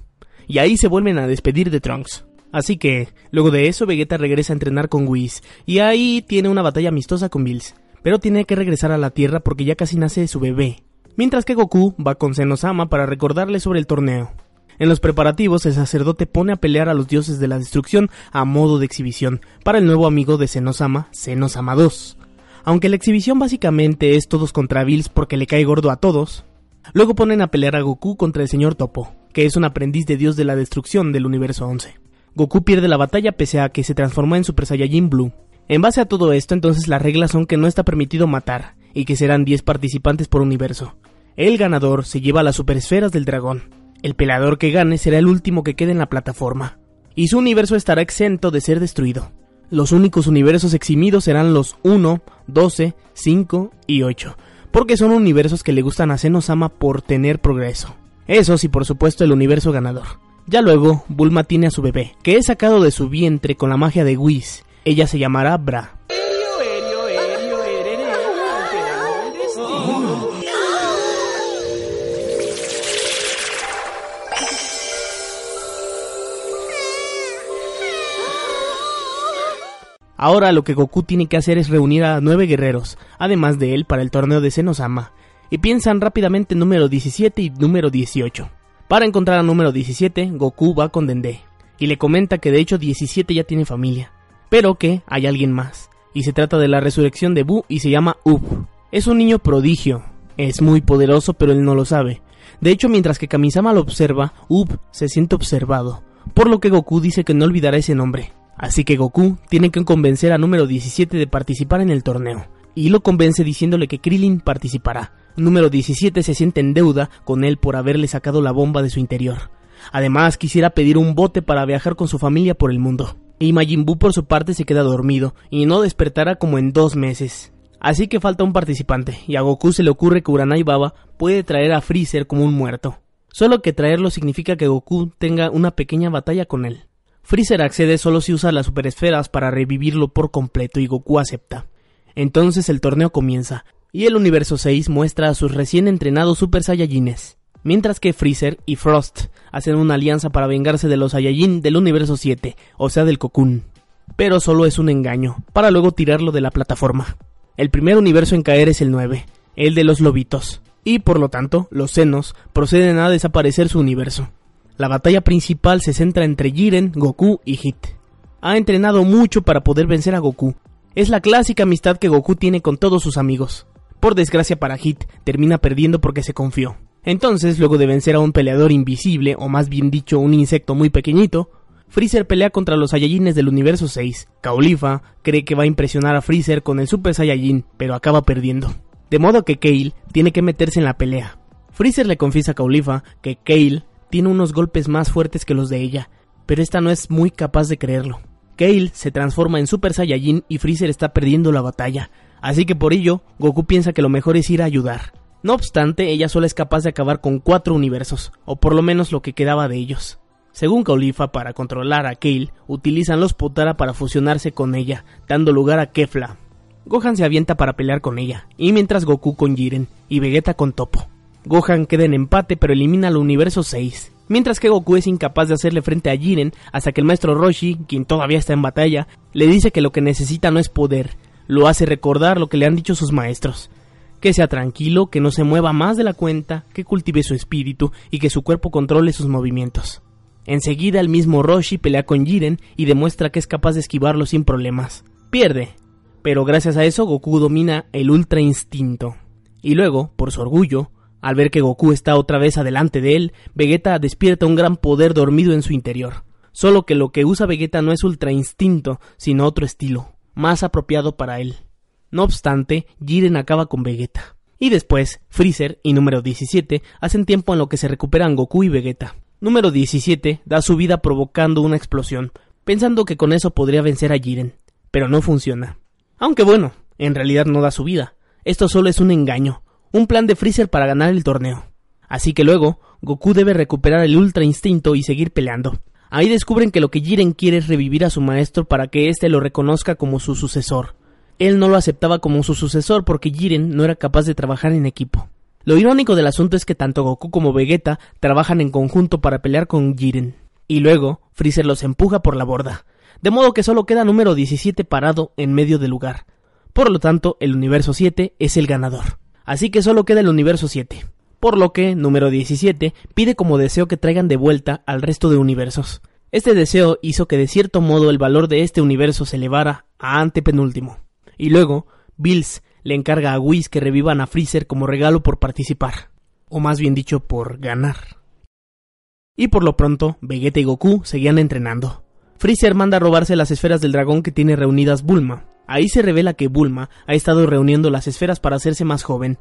Y ahí se vuelven a despedir de Trunks. Así que, luego de eso, Vegeta regresa a entrenar con Whis, y ahí tiene una batalla amistosa con Bills, pero tiene que regresar a la Tierra porque ya casi nace su bebé, mientras que Goku va con Senosama para recordarle sobre el torneo. En los preparativos, el sacerdote pone a pelear a los dioses de la destrucción a modo de exhibición para el nuevo amigo de Senosama, Senosama 2. Aunque la exhibición básicamente es todos contra Bills porque le cae gordo a todos, luego ponen a pelear a Goku contra el señor Topo, que es un aprendiz de dios de la destrucción del universo 11. Goku pierde la batalla pese a que se transformó en Super Saiyajin Blue. En base a todo esto, entonces las reglas son que no está permitido matar, y que serán 10 participantes por universo. El ganador se lleva las superesferas del dragón. El peleador que gane será el último que quede en la plataforma, y su universo estará exento de ser destruido. Los únicos universos eximidos serán los 1, 12, 5 y 8, porque son universos que le gustan a Senosama por tener progreso. Eso sí, por supuesto, el universo ganador. Ya luego, Bulma tiene a su bebé, que es sacado de su vientre con la magia de Whis. Ella se llamará Bra. Ahora lo que Goku tiene que hacer es reunir a nueve guerreros, además de él para el torneo de Senosama, y piensan rápidamente número 17 y número 18. Para encontrar a número 17, Goku va con Dende, y le comenta que de hecho 17 ya tiene familia, pero que hay alguien más, y se trata de la resurrección de Buu y se llama Up. Es un niño prodigio, es muy poderoso pero él no lo sabe. De hecho, mientras que Kamisama lo observa, Up se siente observado, por lo que Goku dice que no olvidará ese nombre. Así que Goku tiene que convencer a número 17 de participar en el torneo, y lo convence diciéndole que Krillin participará. Número 17 se siente en deuda con él por haberle sacado la bomba de su interior. Además, quisiera pedir un bote para viajar con su familia por el mundo. Y Majin Buu por su parte se queda dormido y no despertará como en dos meses. Así que falta un participante, y a Goku se le ocurre que Uranai Baba puede traer a Freezer como un muerto. Solo que traerlo significa que Goku tenga una pequeña batalla con él. Freezer accede solo si usa las superesferas para revivirlo por completo y Goku acepta. Entonces el torneo comienza, y el universo 6 muestra a sus recién entrenados Super Saiyajines, mientras que Freezer y Frost hacen una alianza para vengarse de los Saiyajin del universo 7, o sea del Cocoon. Pero solo es un engaño, para luego tirarlo de la plataforma. El primer universo en caer es el 9, el de los lobitos, y por lo tanto, los senos proceden a desaparecer su universo. La batalla principal se centra entre Jiren, Goku y Hit. Ha entrenado mucho para poder vencer a Goku. Es la clásica amistad que Goku tiene con todos sus amigos. Por desgracia para Hit, termina perdiendo porque se confió. Entonces, luego de vencer a un peleador invisible, o más bien dicho, un insecto muy pequeñito, Freezer pelea contra los Saiyajines del universo 6. Kaulifa cree que va a impresionar a Freezer con el Super Saiyajin, pero acaba perdiendo. De modo que Kale tiene que meterse en la pelea. Freezer le confiesa a Kaulifa que Kale tiene unos golpes más fuertes que los de ella, pero esta no es muy capaz de creerlo. Kale se transforma en Super Saiyajin y Freezer está perdiendo la batalla, así que por ello Goku piensa que lo mejor es ir a ayudar. No obstante, ella solo es capaz de acabar con cuatro universos, o por lo menos lo que quedaba de ellos. Según Caulifa, para controlar a Kale, utilizan los Potara para fusionarse con ella, dando lugar a Kefla. Gohan se avienta para pelear con ella, y mientras Goku con Jiren y Vegeta con Topo. Gohan queda en empate pero elimina al universo 6, mientras que Goku es incapaz de hacerle frente a Jiren hasta que el maestro Roshi, quien todavía está en batalla, le dice que lo que necesita no es poder, lo hace recordar lo que le han dicho sus maestros, que sea tranquilo, que no se mueva más de la cuenta, que cultive su espíritu y que su cuerpo controle sus movimientos. Enseguida el mismo Roshi pelea con Jiren y demuestra que es capaz de esquivarlo sin problemas. Pierde, pero gracias a eso Goku domina el Ultra Instinto. Y luego, por su orgullo, al ver que Goku está otra vez adelante de él, Vegeta despierta un gran poder dormido en su interior. Solo que lo que usa Vegeta no es Ultra Instinto, sino otro estilo, más apropiado para él. No obstante, Jiren acaba con Vegeta. Y después, Freezer y número 17 hacen tiempo en lo que se recuperan Goku y Vegeta. Número 17 da su vida provocando una explosión, pensando que con eso podría vencer a Jiren, pero no funciona. Aunque bueno, en realidad no da su vida. Esto solo es un engaño, un plan de Freezer para ganar el torneo. Así que luego, Goku debe recuperar el Ultra Instinto y seguir peleando. Ahí descubren que lo que Jiren quiere es revivir a su maestro para que éste lo reconozca como su sucesor. Él no lo aceptaba como su sucesor porque Jiren no era capaz de trabajar en equipo. Lo irónico del asunto es que tanto Goku como Vegeta trabajan en conjunto para pelear con Jiren. Y luego, Freezer los empuja por la borda. De modo que solo queda número 17 parado en medio del lugar. Por lo tanto, el universo 7 es el ganador. Así que solo queda el universo 7. Por lo que, número 17 pide como deseo que traigan de vuelta al resto de universos. Este deseo hizo que de cierto modo el valor de este universo se elevara a antepenúltimo. Y luego, Bills le encarga a Whis que revivan a Freezer como regalo por participar. O más bien dicho, por ganar. Y por lo pronto, Vegeta y Goku seguían entrenando. Freezer manda a robarse las esferas del dragón que tiene reunidas Bulma, Ahí se revela que Bulma ha estado reuniendo las esferas para hacerse más joven,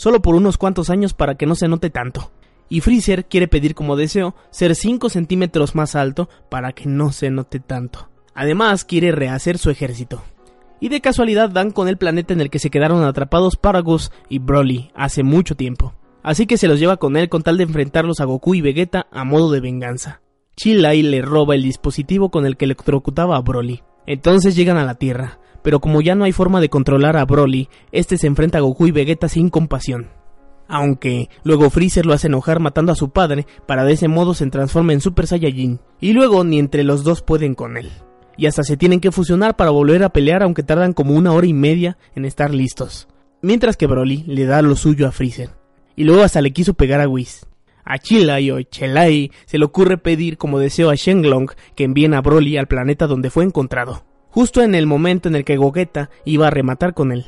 solo por unos cuantos años para que no se note tanto. Y Freezer quiere pedir como deseo ser 5 centímetros más alto para que no se note tanto. Además quiere rehacer su ejército. Y de casualidad dan con el planeta en el que se quedaron atrapados Paragus y Broly hace mucho tiempo. Así que se los lleva con él con tal de enfrentarlos a Goku y Vegeta a modo de venganza. Chilai le roba el dispositivo con el que electrocutaba a Broly. Entonces llegan a la Tierra, pero como ya no hay forma de controlar a Broly, este se enfrenta a Goku y Vegeta sin compasión. Aunque luego Freezer lo hace enojar matando a su padre, para de ese modo se transforma en Super Saiyajin, y luego ni entre los dos pueden con él. Y hasta se tienen que fusionar para volver a pelear aunque tardan como una hora y media en estar listos. Mientras que Broly le da lo suyo a Freezer. Y luego hasta le quiso pegar a Whis. A Chilai o Chelai se le ocurre pedir como deseo a Shenlong que envíen a Broly al planeta donde fue encontrado justo en el momento en el que Gogeta iba a rematar con él.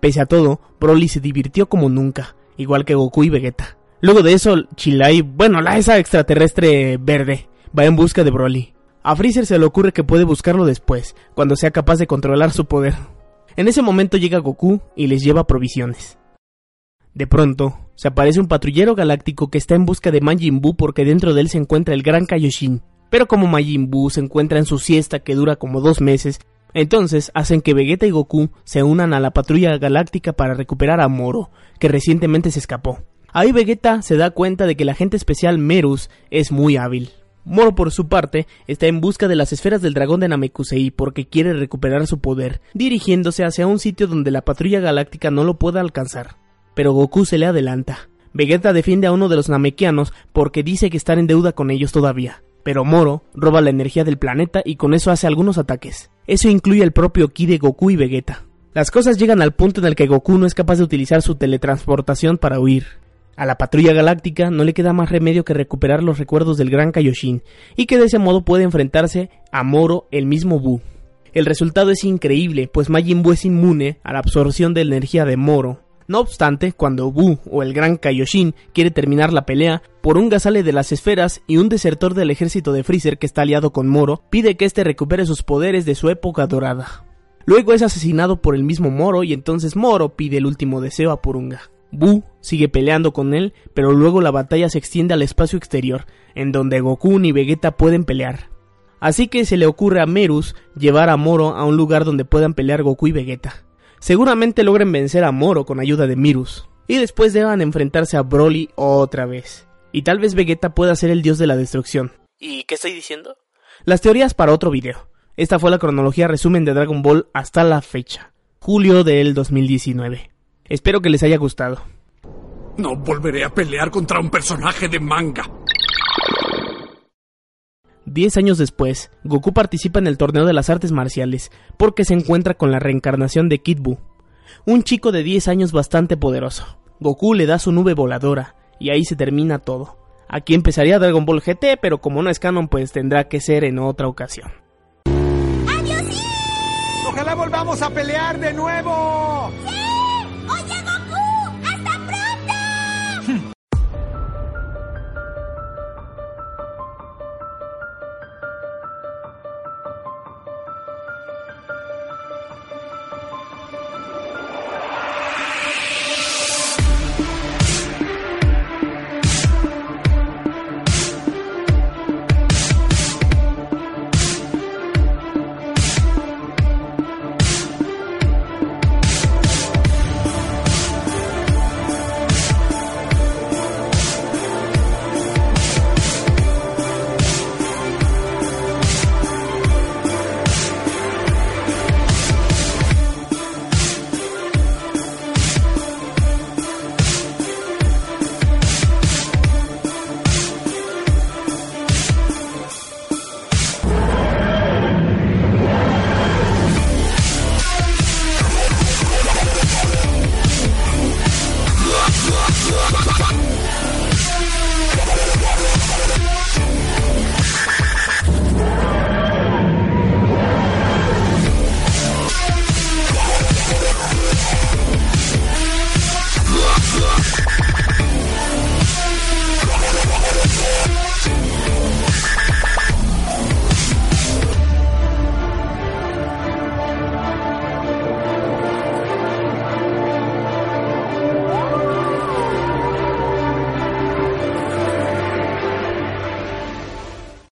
Pese a todo, Broly se divirtió como nunca, igual que Goku y Vegeta. Luego de eso, Chilai, bueno, la esa extraterrestre verde, va en busca de Broly. A Freezer se le ocurre que puede buscarlo después, cuando sea capaz de controlar su poder. En ese momento llega Goku y les lleva provisiones. De pronto, se aparece un patrullero galáctico que está en busca de Majin Buu porque dentro de él se encuentra el Gran Kaioshin, pero como Majin Buu se encuentra en su siesta que dura como dos meses, entonces hacen que Vegeta y Goku se unan a la patrulla galáctica para recuperar a Moro, que recientemente se escapó. Ahí Vegeta se da cuenta de que el agente especial Merus es muy hábil. Moro por su parte está en busca de las esferas del dragón de Namekusei porque quiere recuperar su poder, dirigiéndose hacia un sitio donde la patrulla galáctica no lo pueda alcanzar. Pero Goku se le adelanta. Vegeta defiende a uno de los Namekianos porque dice que están en deuda con ellos todavía. Pero Moro roba la energía del planeta y con eso hace algunos ataques. Eso incluye el propio ki de Goku y Vegeta. Las cosas llegan al punto en el que Goku no es capaz de utilizar su teletransportación para huir. A la patrulla galáctica no le queda más remedio que recuperar los recuerdos del gran Kaioshin, y que de ese modo puede enfrentarse a Moro, el mismo Buu. El resultado es increíble, pues Majin Buu es inmune a la absorción de energía de Moro, no obstante, cuando Buu o el gran Kaioshin quiere terminar la pelea, Porunga sale de las esferas y un desertor del ejército de Freezer que está aliado con Moro pide que éste recupere sus poderes de su época dorada. Luego es asesinado por el mismo Moro y entonces Moro pide el último deseo a Porunga. Buu sigue peleando con él, pero luego la batalla se extiende al espacio exterior, en donde Goku y Vegeta pueden pelear. Así que se le ocurre a Merus llevar a Moro a un lugar donde puedan pelear Goku y Vegeta. Seguramente logren vencer a Moro con ayuda de Mirus. Y después deban enfrentarse a Broly otra vez. Y tal vez Vegeta pueda ser el dios de la destrucción. ¿Y qué estoy diciendo? Las teorías para otro video. Esta fue la cronología resumen de Dragon Ball hasta la fecha. Julio del 2019. Espero que les haya gustado. No volveré a pelear contra un personaje de manga. Diez años después, Goku participa en el torneo de las artes marciales porque se encuentra con la reencarnación de Kid Buu, un chico de 10 años bastante poderoso. Goku le da su nube voladora y ahí se termina todo. Aquí empezaría Dragon Ball GT, pero como no es canon, pues tendrá que ser en otra ocasión. ¡Ojalá volvamos a pelear de nuevo! ¡Sí!